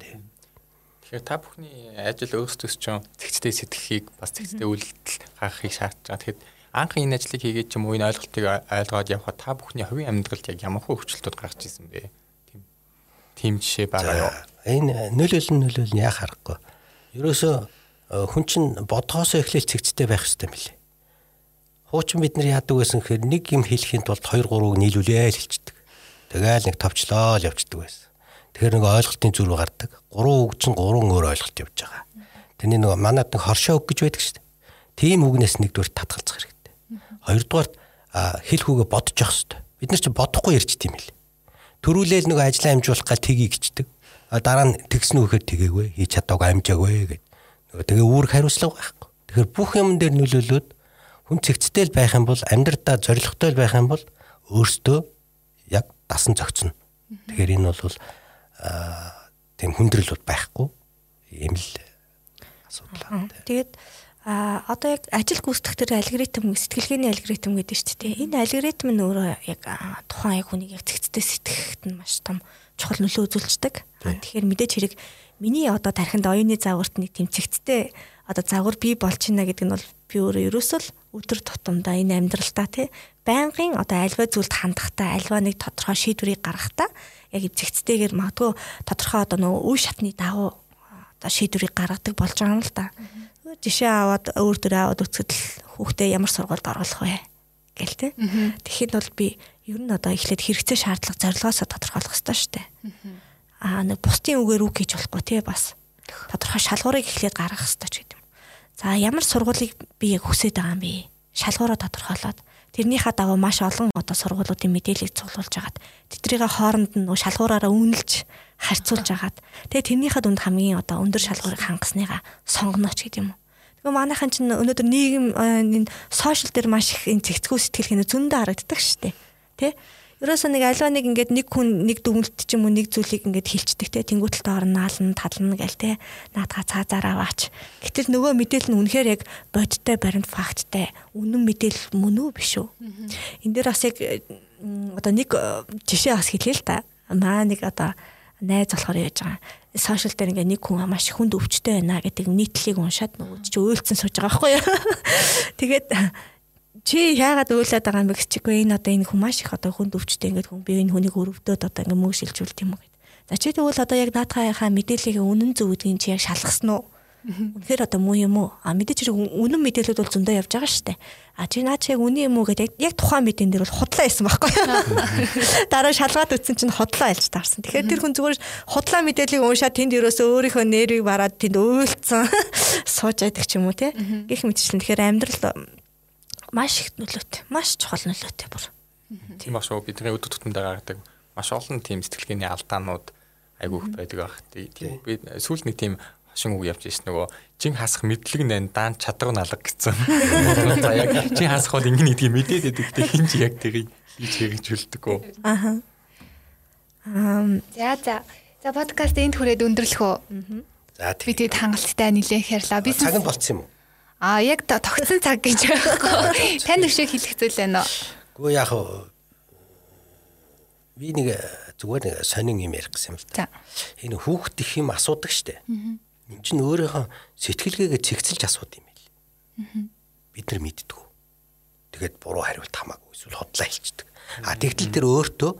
Тэгэхээр та бүхний ажил өөрсдөөс ч зэгцтэй сэтгэхийг бас зэгцтэй үйлдэл гаргахыг шаардж байгаа. Тэгэхэд анх энэ ажлыг хийгээд ч юм уу энэ ойлголтыг ойлгоод явхад та бүхний хувийн амьдралд яг ямар хөвчлөлтүүд гарч ирсэн бэ? Тийм. Тийм жишээ байгаа юу? Энэ нөлөөлөл нөлөөлөл яа харахгүй. Ерөөсөө э, хүн чинь бодгоосоо эхлээл цэгцтэй байх хэрэгтэй юм билээ. Хуучин бид нар яадаг байсан гэхээр нэг юм хэлэхийн тулд 2 3-ыг нийлүүлээл хэлчихдэг. Тэгээл нэг товчлоо л явчихдаг байсан. Тэгэхээр нэг ойлголтын зүрх гардаг. Гурван үг чинь гурван өөр ойлголт явж байгаа. Тэрний нэг манад нэг хоршоо үг гэж байдаг шүү дээ. Тийм үгнээс нэгдүгээр татгалзах хэрэгтэй. Хоёрдугаар хэл хүүгээ бодож явах хэрэгтэй. Бид нар чинь бодохгүй ярьж тийм ээ. Төрүүлээл нэг ажлаа амжуулах гал тгий гिचдэг. Дараа нь тэгсэн үхээр тгээгүй, хийж чадаагүй амжаагүй гэд. Нөгөө тэгээ үүрэг хариуцлага байхгүй. Тэгэхээр бүх юм дээр нөлөөлөөд хүн цэгцтэй л байх юм бол амьдралдаа зоригтой л байх юм бол өөртөө яг дасан зохицно. Тэгэхээр энэ бол тийм хүндрэл байхгүй. Юм л асуудал. Тэгээд а одоо яг ажил гүйцэтгэх тэр алгоритм сэтгэлгээний алгоритм гэдэг чинь тийм. Энэ алгоритм нь өөрөө яг тухайн яг хүнийг яг цэгцтэй сэтгэхэд нь маш том чухал нөлөө үзүүлждэг. Тэгэхээр мэдээж хэрэг миний одоо тархинд оюуны загварт нэг тийм цэгцтэй одоо загвар бий байна гэдэг нь бол би өөрөө ерөөсөө л өдөр тутамдаа энэ амьдралдаа тий байнгын одоо альва зүйлд хандахдаа альва нэг тодорхой шийдвэрийг гаргахдаа яг эвзэгцтэйгээр магадгүй тодорхой одоо нөгөө үе шатны дагуу одоо шийдвэрийг гаргадаг болж байгаа юм л да. Жишээ аваад өөр төр аваад үцгэд л хүүхдээ ямар сургуульд оруулах вэ гэл те. Тэгэхэд бол би ер нь одоо эхлээд хэрэгцээ шаардлага зорилгоосоо тодорхойлох хэрэгтэй шүү дээ. Аа нэг бусдын үгээр үг гэж болохгүй те бас. Тодорхой шалгуурыг эхлээд гаргах хэрэгтэй ч гэдэг юм. За ямар сургуулийг би яг хүсэж байгаа юм бэ? Шалгуураа тодорхойлоод тэрнийхээ дагуу маш олон одоо сургуулиудын мэдээллийг цуглуулж агаад тэднийг хооронд нь шалгуураараа үнэлж харьцуулж агаад тэгээ тэрнийхээ дунд хамгийн одоо өндөр шалгуурыг хангасныгаа сонгоно ч гэдэг юм уу. Тэгээ манайхан чинь өнөөдөр нийгэм энэ сошиал дээр маш их энэ цэгцгүү сэтгэл хэнэ зөндөө харагддаг шүү дээ. Тэ? Ерөөсөө нэг альва нэг ингээд нэг хүн нэг дүгнэлт ч юм уу нэг зүйлийг ингээд хилчдэг те тэнгуүтэлд орно наална тална гэл те наадгаа цаазаар аваач. Гэтэл нөгөө мэдээлэл нь үнэхээр яг бодиттой баримт факттай үнэн мэдээлэл мөн үү биш үү? Энд дээр бас яг одоо нэг э, жишээ бас хэлээ л та. Маа нэг одоо найз болохоор яаж байгаа сошиал дээр ингээ нэг хүн маш хүнд өвчтэй байна гэдэг нийтлэлийг уншаад нөгөө чи өөлцөн сууж байгаа байхгүй юу. Тэгээд чи яагаад уйлаад байгаа юм бэ гэж чигүй энэ одоо энэ хүн маш их одоо хүнд өвчтэй ингээд хүн би энэ хүнийг өрөвдөөд одоо ингээд мөшилжүүлт юм уу гэд. За чи тэгвэл одоо яг наадхаахаа мэдээллийг үнэн зөв гэдгийг чи яг шалгасан уу? Үнэхээр одоо муу юм уу? А мэдээч хэрэг үнэн мэдээлэлүүд бол зөндөө явж байгаа дээ. А чи наа чи яг үнэн юм уу гэдэг яг тухайн мэдэн дээр бол худлаа байсан байхгүй? Дараа шалгаад үтсэн чинь худлаа альж таарсан. Тэгэхээр тэр хүн зүгээр худлаа мэдээллийг уншаад тэнд ерөөсөө өөрийнхөө нэрийг бараад тэнд уйлцсан сууж байдаг ч юм уу те. Гэх мэтчлэн тэгэхээр амьдрал маш их нөлөөтэй. Маш чухал нөлөөтэй бүр. Тийм ба шүү бидний өдөр тутамдаа гаргадаг маш олон тийм сэтгэлгээний алдаанууд айгүйх байдаг баг. Тийм би сүүл нэг тийм хошин үг явж ирсэн нөгөө чин хасах мэдлэг нэн даан чадвар налга гэсэн. За яг чин хасах бол ингэн гэдгийг мэдээд. Гэтэ хин ч яг тэрийг хийж хэрэгжүүлдэг үү. Аха. Ам за за. За подкаст энд хүрээд өндөрлөх үү? За би тэгээд хангалттай нилээх ярьлаа. Би цаг нь болцсон юм уу? Аа яг тогтсон цаг гэж байхгүй. Тань өшөө хэлэх зүйл байна уу? Гэхдээ яг би нэг зүгээр нэг сонин юм ярих гэсэн юм л да. Энэ хүүхд их юм асуудаг штэ. Энд чинь өөрийнхөө сэтгэлгээгээ цэгцэлж асууд юм байл. Бид нар мэддэг. Тэгээд буруу хариулт хамаагүй эсвэл хотлоо хэлчихдэг. А тэгтэл тэр өөртөө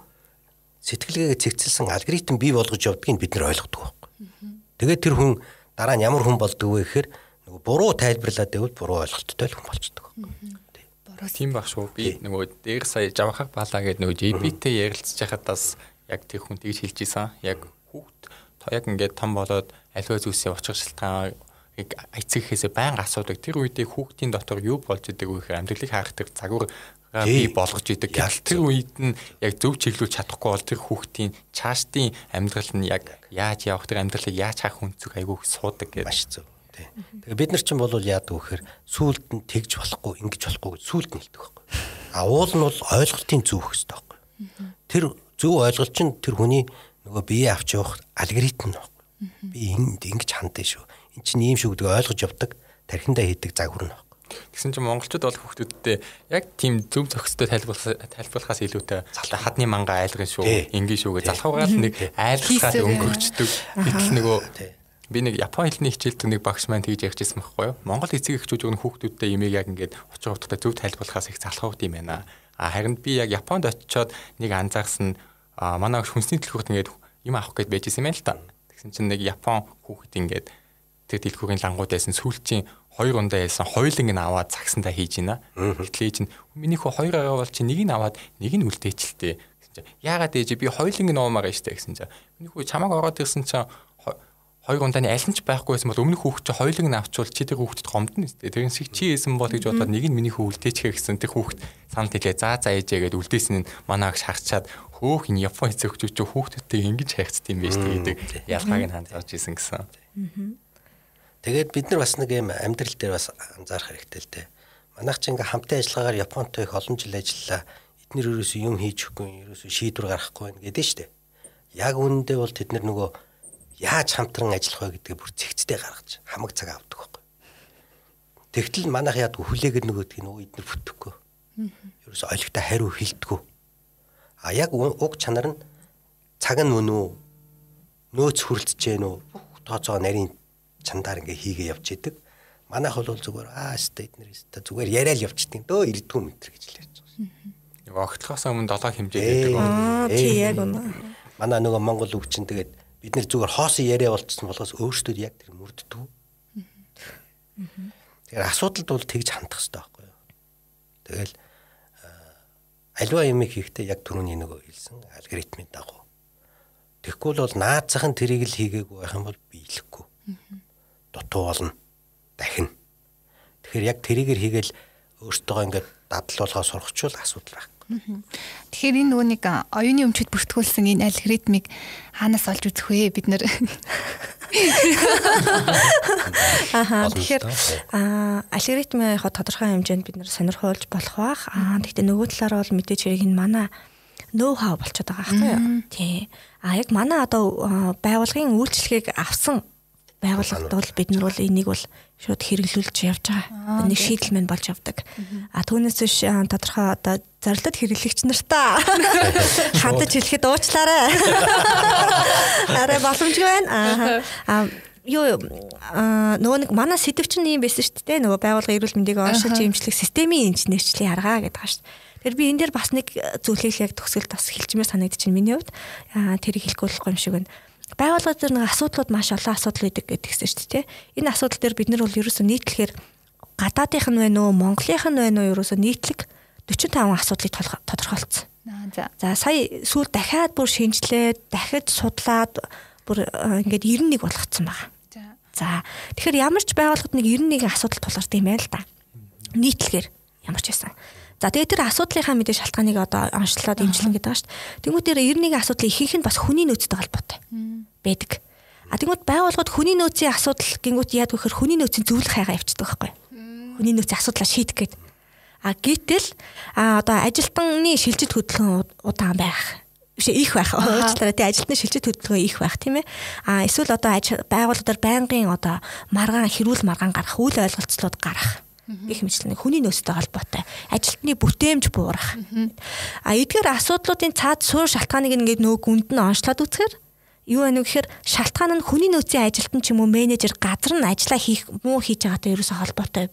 сэтгэлгээгээ цэгцэлсэн алгоритм бий болгож явдгийг бид нар ойлгодог байхгүй. Тэгээд тэр хүн дараа нь ямар хүн болдгоо вэ гэхээр буруу тайлбарлаад байвал буруу ойлголттой л хүн болчдөг. Буруу тийм баг шүү. Би нөгөө дээр сая жавхаг балаа гэдэг нөгөө JB-тэй ярилцж байхад бас яг тэр хүн тэгж хэлж исэн. Яг хүүхд яг ингээд том болоод аливаа зүйлсээ очих шалтгааныг эцэгхээсээ байнга асуудаг. Тэр үедээ хүүхдийн дотор юу болж идэг вэ гэхээр амьдралыг хаах тэр загвар бий болгож идэг. Тэр үед нь яг зөв чиглүүлж чадахгүй бол тэр хүүхдийн цаашдын амьдрал нь яг яаж явах тэр амьдралыг яаж хаах үнцэг айгүй суудаг гэж. Маш зөв. Тэгээ бид нар чинь бол яадаг вэхээр сүулт нь тэгж болохгүй, ингэж болохгүй гэж сүулт нь хэлдэг байхгүй. А уул нь бол ойлголтын зөв хэвээр байхгүй. Тэр зөв ойлголт чинь тэр хүний нөгөө бие авч явах алгоритм нь байхгүй. Би энд ингэж хандсан шүү. Энд чинь ийм шүү гэдгийг ойлгож явдаг, тархиндаа хийдэг цаг хүрнэ байхгүй. Тэгсэн чинь монголчууд бол хүүхдүүдтэй яг тийм зөв зохистой тайлбарлахаас тайлбарлахаас илүүтэй хадны манга айлгын шүү, ингийн шүү гэж залхуугаар нэг айлгахад өнгөрчдөг. Гэтэл нөгөө би нэг япон хэлний хичээлдэг нэг багш маань тэгж ярьжсэн байхгүй юу? Монгол эцэг эхчүүд өгнө хүүхдүүдтэй имийг яг ингээд учир утгатай зөв тайлбарлахаас их залхууд юм байна. А харин би яг Японд очиод нэг анзаарсан манай хүнсний дэлгүүрт ингээд юм авах гээд байж исэн юм л та. Тэгсэн чинь нэг Япон хүүхэд ингээд тэр дэлгүүрийн лангууд байсан сүүлчийн хоёр ундаа ялсан хоёуланг нь аваад цагсандаа хийж байна. Гэтэл ээж нь миний хөө хоёр аваа бол чи нэг нь аваад нэг нь үлдээчихлээ. гэсэн чинь яагаад ээж би хоёуланг нь уумаар штэ гэсэн чинь миний хөө чамааг ороод ирсэн чинь хоёр ундааны аль нь ч байхгүй байсан бол өмнөх хүүхд чи хоёуланг нь авчвал чи тэр хүүхдэд гомдно үстэй. Тэрэн шиг чи хийсэн бол гэж бодоод нэг нь миний хүү үлдээчихээ гэсэн тэр хүүхд санал хэлээ заа заа ээжээ гэдээ үлдээсэн нь манай агш харчаад хөөх энэ Япон эцэг хөвчүүд чи хүүхдүүдтэй ингэж хайхцд юм биш гэдэг ялгааг нь хандаж исэн гэсэн. Тэгээд бид нар бас нэг юм амьдрал дээр бас анзаарах хэрэгтэй л дээ. Манайх чи ингээм хамтын ажиллагаагаар Японтой их олон жил ажиллаа. Эднэр ерөөсөө юм хийж өгөхгүй, ерөөсөө шийдвэр гаргахгүй гэдэг нь шүү дээ. Яг үүндээ бол тэд нар нөгөө яаж хамтран ажиллах вэ гэдгийг бүр зэгцтэй гаргаж хамаг цаг авдаг байхгүй. Тэгтэл манайх яадаг хүлээгээд нөгөөдгийг нөгөө эднэр бүтэхгүй. Ерөөсө олигтой хариу хилдэггүй. А яг уг чанар нь цаг нь мөн үү? Нөөц хүрэлцэж гэнэ үү? Бүх тооцоо нарийн чандаар ингээ хийгээ явж идэг. Манайх бол зүгээр аа өстө эднэр өстө зүгээр яриа л явчихдаг дөө ирдгүү мэтэр гэж л ярьж байгаа. Нэг огтлохоос өмнө долоо хэмжээ гэдэг. Тий яг үнэ. Манай нөгөө Монгол өвчин тэгээд бид нэр зүгээр хоосон яриа болчихсон болохоос өөрсдөө яг тэр мөрддөг. Тэгэхээр асуудалд бол тэгж хандах хэрэгтэй байхгүй юу. Тэгэл альва юм хийхдээ яг түрүүний нөгөө хэлсэн алгоритмын дагуу. Тэгэхгүй бол наацхан тэрийг л хийгээгүй байх юм бол биелэхгүй. Дутуу болно. Дахин. Тэгэхээр яг тэрийгээр хийгээл өөртөөгөө ингээд дадлуулгаа сурахчвал асуудал байх. Тэгэхээр энэ нөгөө нэг оюуны өмчөд бүртгүүлсэн энэ алгоритмыг хаанаас олж үзэх вэ бид нэр? Аа тэгэхээр алгоритм яг тодорхой хэмжээнд бид нэр сонирхуулж болох бах. Аа гэхдээ нөгөө талаараа бол мэдээж хэрэг энэ манай ноу хау болчиход байгаа байхгүй юу? Тий. А яг манай одоо байгууллагын үйлчлэгийг авсан байгууллагад бол бид нар бол энийг бол шууд хэрэглүүлж явж байгаа. Нэг шийдэл мэн болж явдаг. А түүнээс биш тодорхой одоо зорилт хэрэглэгч нартаа хандаж хэлэхэд уучлаарай. Арай боломжгүй байна. А юу нөгөө нэг манай сэдв чинь юм байсан шүү дээ. Нөгөө байгууллага эрүүл мэндийг оншилж эмчлэх системийн инженерчлэлийн арга гэдэг байгаа шүү дээ. Тэгэхээр би энэ дээр бас нэг зүйлийг яг төгсгөлд бас хэлчмээр санагдчихэв миний хувьд. Тэр хэлэхгүй болохгүй юм шиг байна байгууллага дээр нэг асуудлууд маш олон асуудал үүдэг гэдгийгсэн шүү дээ. Энэ асуудал дээр бид нар бол ерөөсөө нийтлэхээр гадаадынх нь байна уу, Монголынх нь байна уу ерөөсөө нийтлэг 45 асуудлыг тодорхойлцсон. За. За сая сүүл дахиад бүр шинжилээд, дахиж судлаад бүр ингээд 91 болгоцсон байгаа. За. Тэгэхээр ямар ч байгууллагад нэг 91 асуудал тулгардаг юм байна л да. Нийтлэгээр ямар ч байсан. За тэгээд тэр асуудлынхаа мэдээ шалтгааныг одоо онцлоод имжлэн гэдэг дээ. Тэнгүүд тэр 91 асуудлын ихэнх нь бас хүний нөөцтэй холбоотой байдаг. А тэгмүүд байгууллагууд хүний нөөцийн асуудал гингүүт яад гэхээр хүний нөөцийн зөвлөх хайгаа явчихдаг байхгүй. Хүний нөөцийн асуудлаа шийдэх гээд. А гítэл а одоо ажилтны шилжилт хөдөлгөөн удаан байх. Биш их байх. Уучлаарай тий ажилтны шилжилт хөдөлгөөн их байх тийм ээ. А эсвэл одоо байгууллагуудаар байнгын одоо маргаан хэрүүл маргаан гарах үйл ойлголцлууд гарах. Гэх мэтлэн хүний нөөцтэй холбоотой. Ажилтны бүтээмж буурах. А эдгээр асуудлуудын цаад суур шалтгааныг ингээд нөгөө гүнд нь онцлоод үзэхээр юу вэ гэхээр шалтгаан нь хүний нөөцийн ажилтан ч юм уу менежер газар нь ажиллаа хийх муу хийж байгаатай ерөөсө холбоотой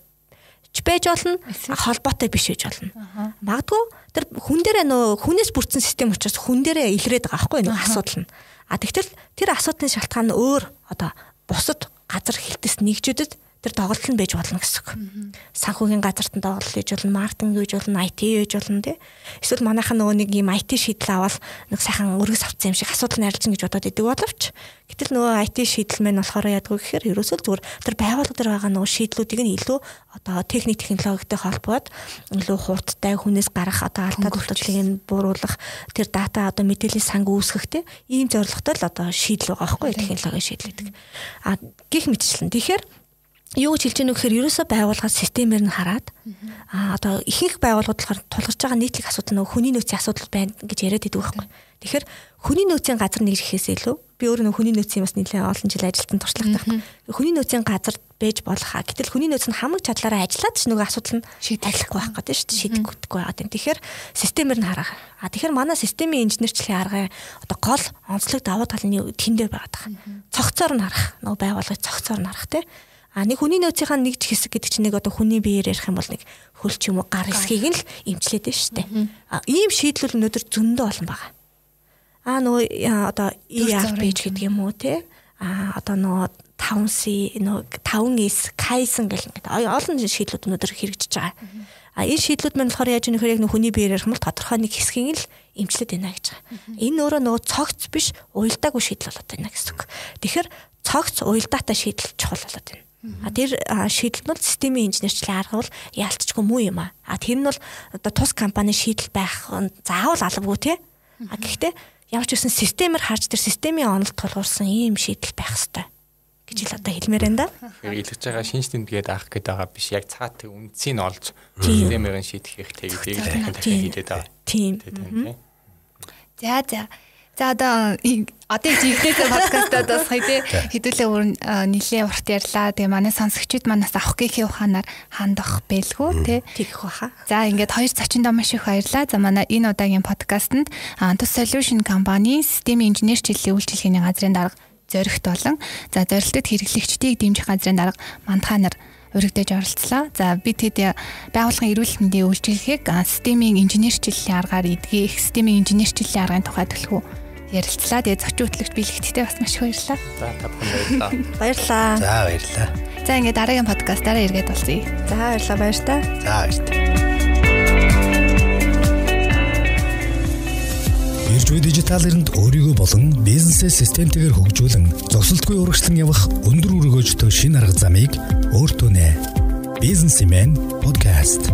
ч байж болно холбоотой биш байж болно. Магадгүй тэр хүн дээрээ нөө хүнээс бүрдсэн систем учраас хүн дээрээ илрээд байгаа байхгүй нэг асуудал нь. А тэгтэл тэр асуудлын шалтгаан нь өөр одоо бусад газар хилтэс нэгжүүдэд тэр тоглолт нь байж болно гэсэн үг. Санхүүгийн газарт нь тоглолт хийж болно, маркетинг хийж болно, IT хийж болно тий. Эсвэл манайхан нөгөө нэг юм IT шийдэл аваад нэг сайхан өргөс авцсан юм шиг асуудал найрлцсан гэж бодоод идэг боловч гэтэл нөгөө IT шийдэл мэн болохоор яадгүй гэхээр ерөөсөө зүгээр тэр байгууллага дээр байгаа нөгөө шийдлүүдийг нь илүү одоо техник технологитой холбоод илүү хурдтай хүнээс гарах одоо алдаа тултлыг нь бууруулах тэр дата одоо мэдээллийн санг үүсгэх тий ийм зорилготой л одоо шийдэл байгаа байхгүй технологийн шийдэл гэдэг. А гих мэтчлэн. Тэгэхээр юу гэж хэлж гэнэ гэхээр ерөөсөө байгууллагаа системээр нь хараад аа одоо ихэнх байгууллагууд болохоор тулгарч байгаа нийтлэг асуудал нөгөө хүний нөөцийн асуудал байна гэж яриад байдаг байхгүй. Тэгэхээр хүний нөөцийн газар нэрэхээс илүү би өөрөө нөгөө хүний нөөцийн бас нэлээд олон жил ажилласан туршлагатай байхгүй. Хүний нөөцийн газар байж болох а гэтэл хүний нөөц нь хамаг чадлаараа ажиллаад ч нөгөө асуудал нь шийдэхгүй байх гэдэг шүү дээ шийдэхгүй байгаа юм. Тэгэхээр системээр нь хараа. А тэгэхээр манай системийн инженерчлэлийн аргын одоо гол онцлог давуу тал нь тэндээ байгаа. Цогцоор нь харах. Нөгөө байгууллагыг цогцоор нь харах тийм А нэг хүний нөөцийнхаа нэг ч хэсэг гэдэг чинь нэг одоо хүний биеэр ярих юм бол нэг хөл ч юм уу гар хэсгийг нь л эмчлээд байна шүү дээ. А ийм шийдлүүд өнөөдөр зөндөө олон байгаа. А нөгөө одоо ERP гэдэг юм уу те. А одоо нөгөө 5C нөгөө 5S Kaizen гэх ингээд олон шийдлүүд өнөөдөр хэрэгжиж байгаа. А энэ шийдлүүд мань болохоор яаж нөхөр яг хүний биеэр ярих юм бол тодорхой нэг хэсгийг л эмчлээд байна гэж байгаа. Энэ өөрөө нөгөө цогц биш уйлдаагүй шийдэл болоод байна гэсэн үг. Тэгэхээр цогц уйлдаатай шийдэл чухал болоод байна. А тэр шийдэл нь системийн инженерчлэн арга бол яалтчгүй муу юм а. А тэр нь бол одоо тус компани шийдэл байх заавал албагүй тий. А гэхдээ ямар ч үсэн системээр харж тэр системийн онолд тулгуурсан ийм шийдэл байх хэвээр гэж ил одоо хэлмээр да. Илгэж байгаа шинж тэмдгээд авах гээд байгаа биш яг цаат үндсийг олж системээр шийдэх хэрэгтэй гэдгийг хэлээд байгаа. Тийм. За за. За одоо одоо жигнэсээ подкастад бас хэдий хэдүүлээ өөр нилээ урт ярьлаа. Тэгээ манай сонсогчид манаас авах гэхээ ухаанаар хандах бэлгүү тий. Тэгэх баха. За ингээд хоёр зочиндоо маш их баярлаа. За манай энэ удаагийн подкастт Antus Solution компани системийн инженер чиглэлийн үйлчилгээний газрын дарга зоригт болон за зорилтод хэрэглэгчдийг дэмжих газрын дарга мантхаа нар өргөдөж оролцлоо. За би тэд байгууллагын эрүүл мэндийн үйлчилгээг системийн инженерчлэлийн аргаар эдгэх, системийн инженерчлэлийн аргын тухай төлхөө ярилцлаа. Тэгээ зочин хөтлөгч бэлэгттэй бас маш их баярлалаа. За та бүхэн баярлалаа. Баярлалаа. За баярлалаа. За ингээд дараагийн подкастаараа эргээд болъё. За баярлалаа баяр та. За баяр та. Ирж буй дижитал эринд өөрийгөө болон бизнесээ системтэйгээр хөгжүүлэн зогсолтгүй урагшлан явах өндөр өргөөжтэй шинэ арга замыг өөртөө нэ. Бизнесмен подкаст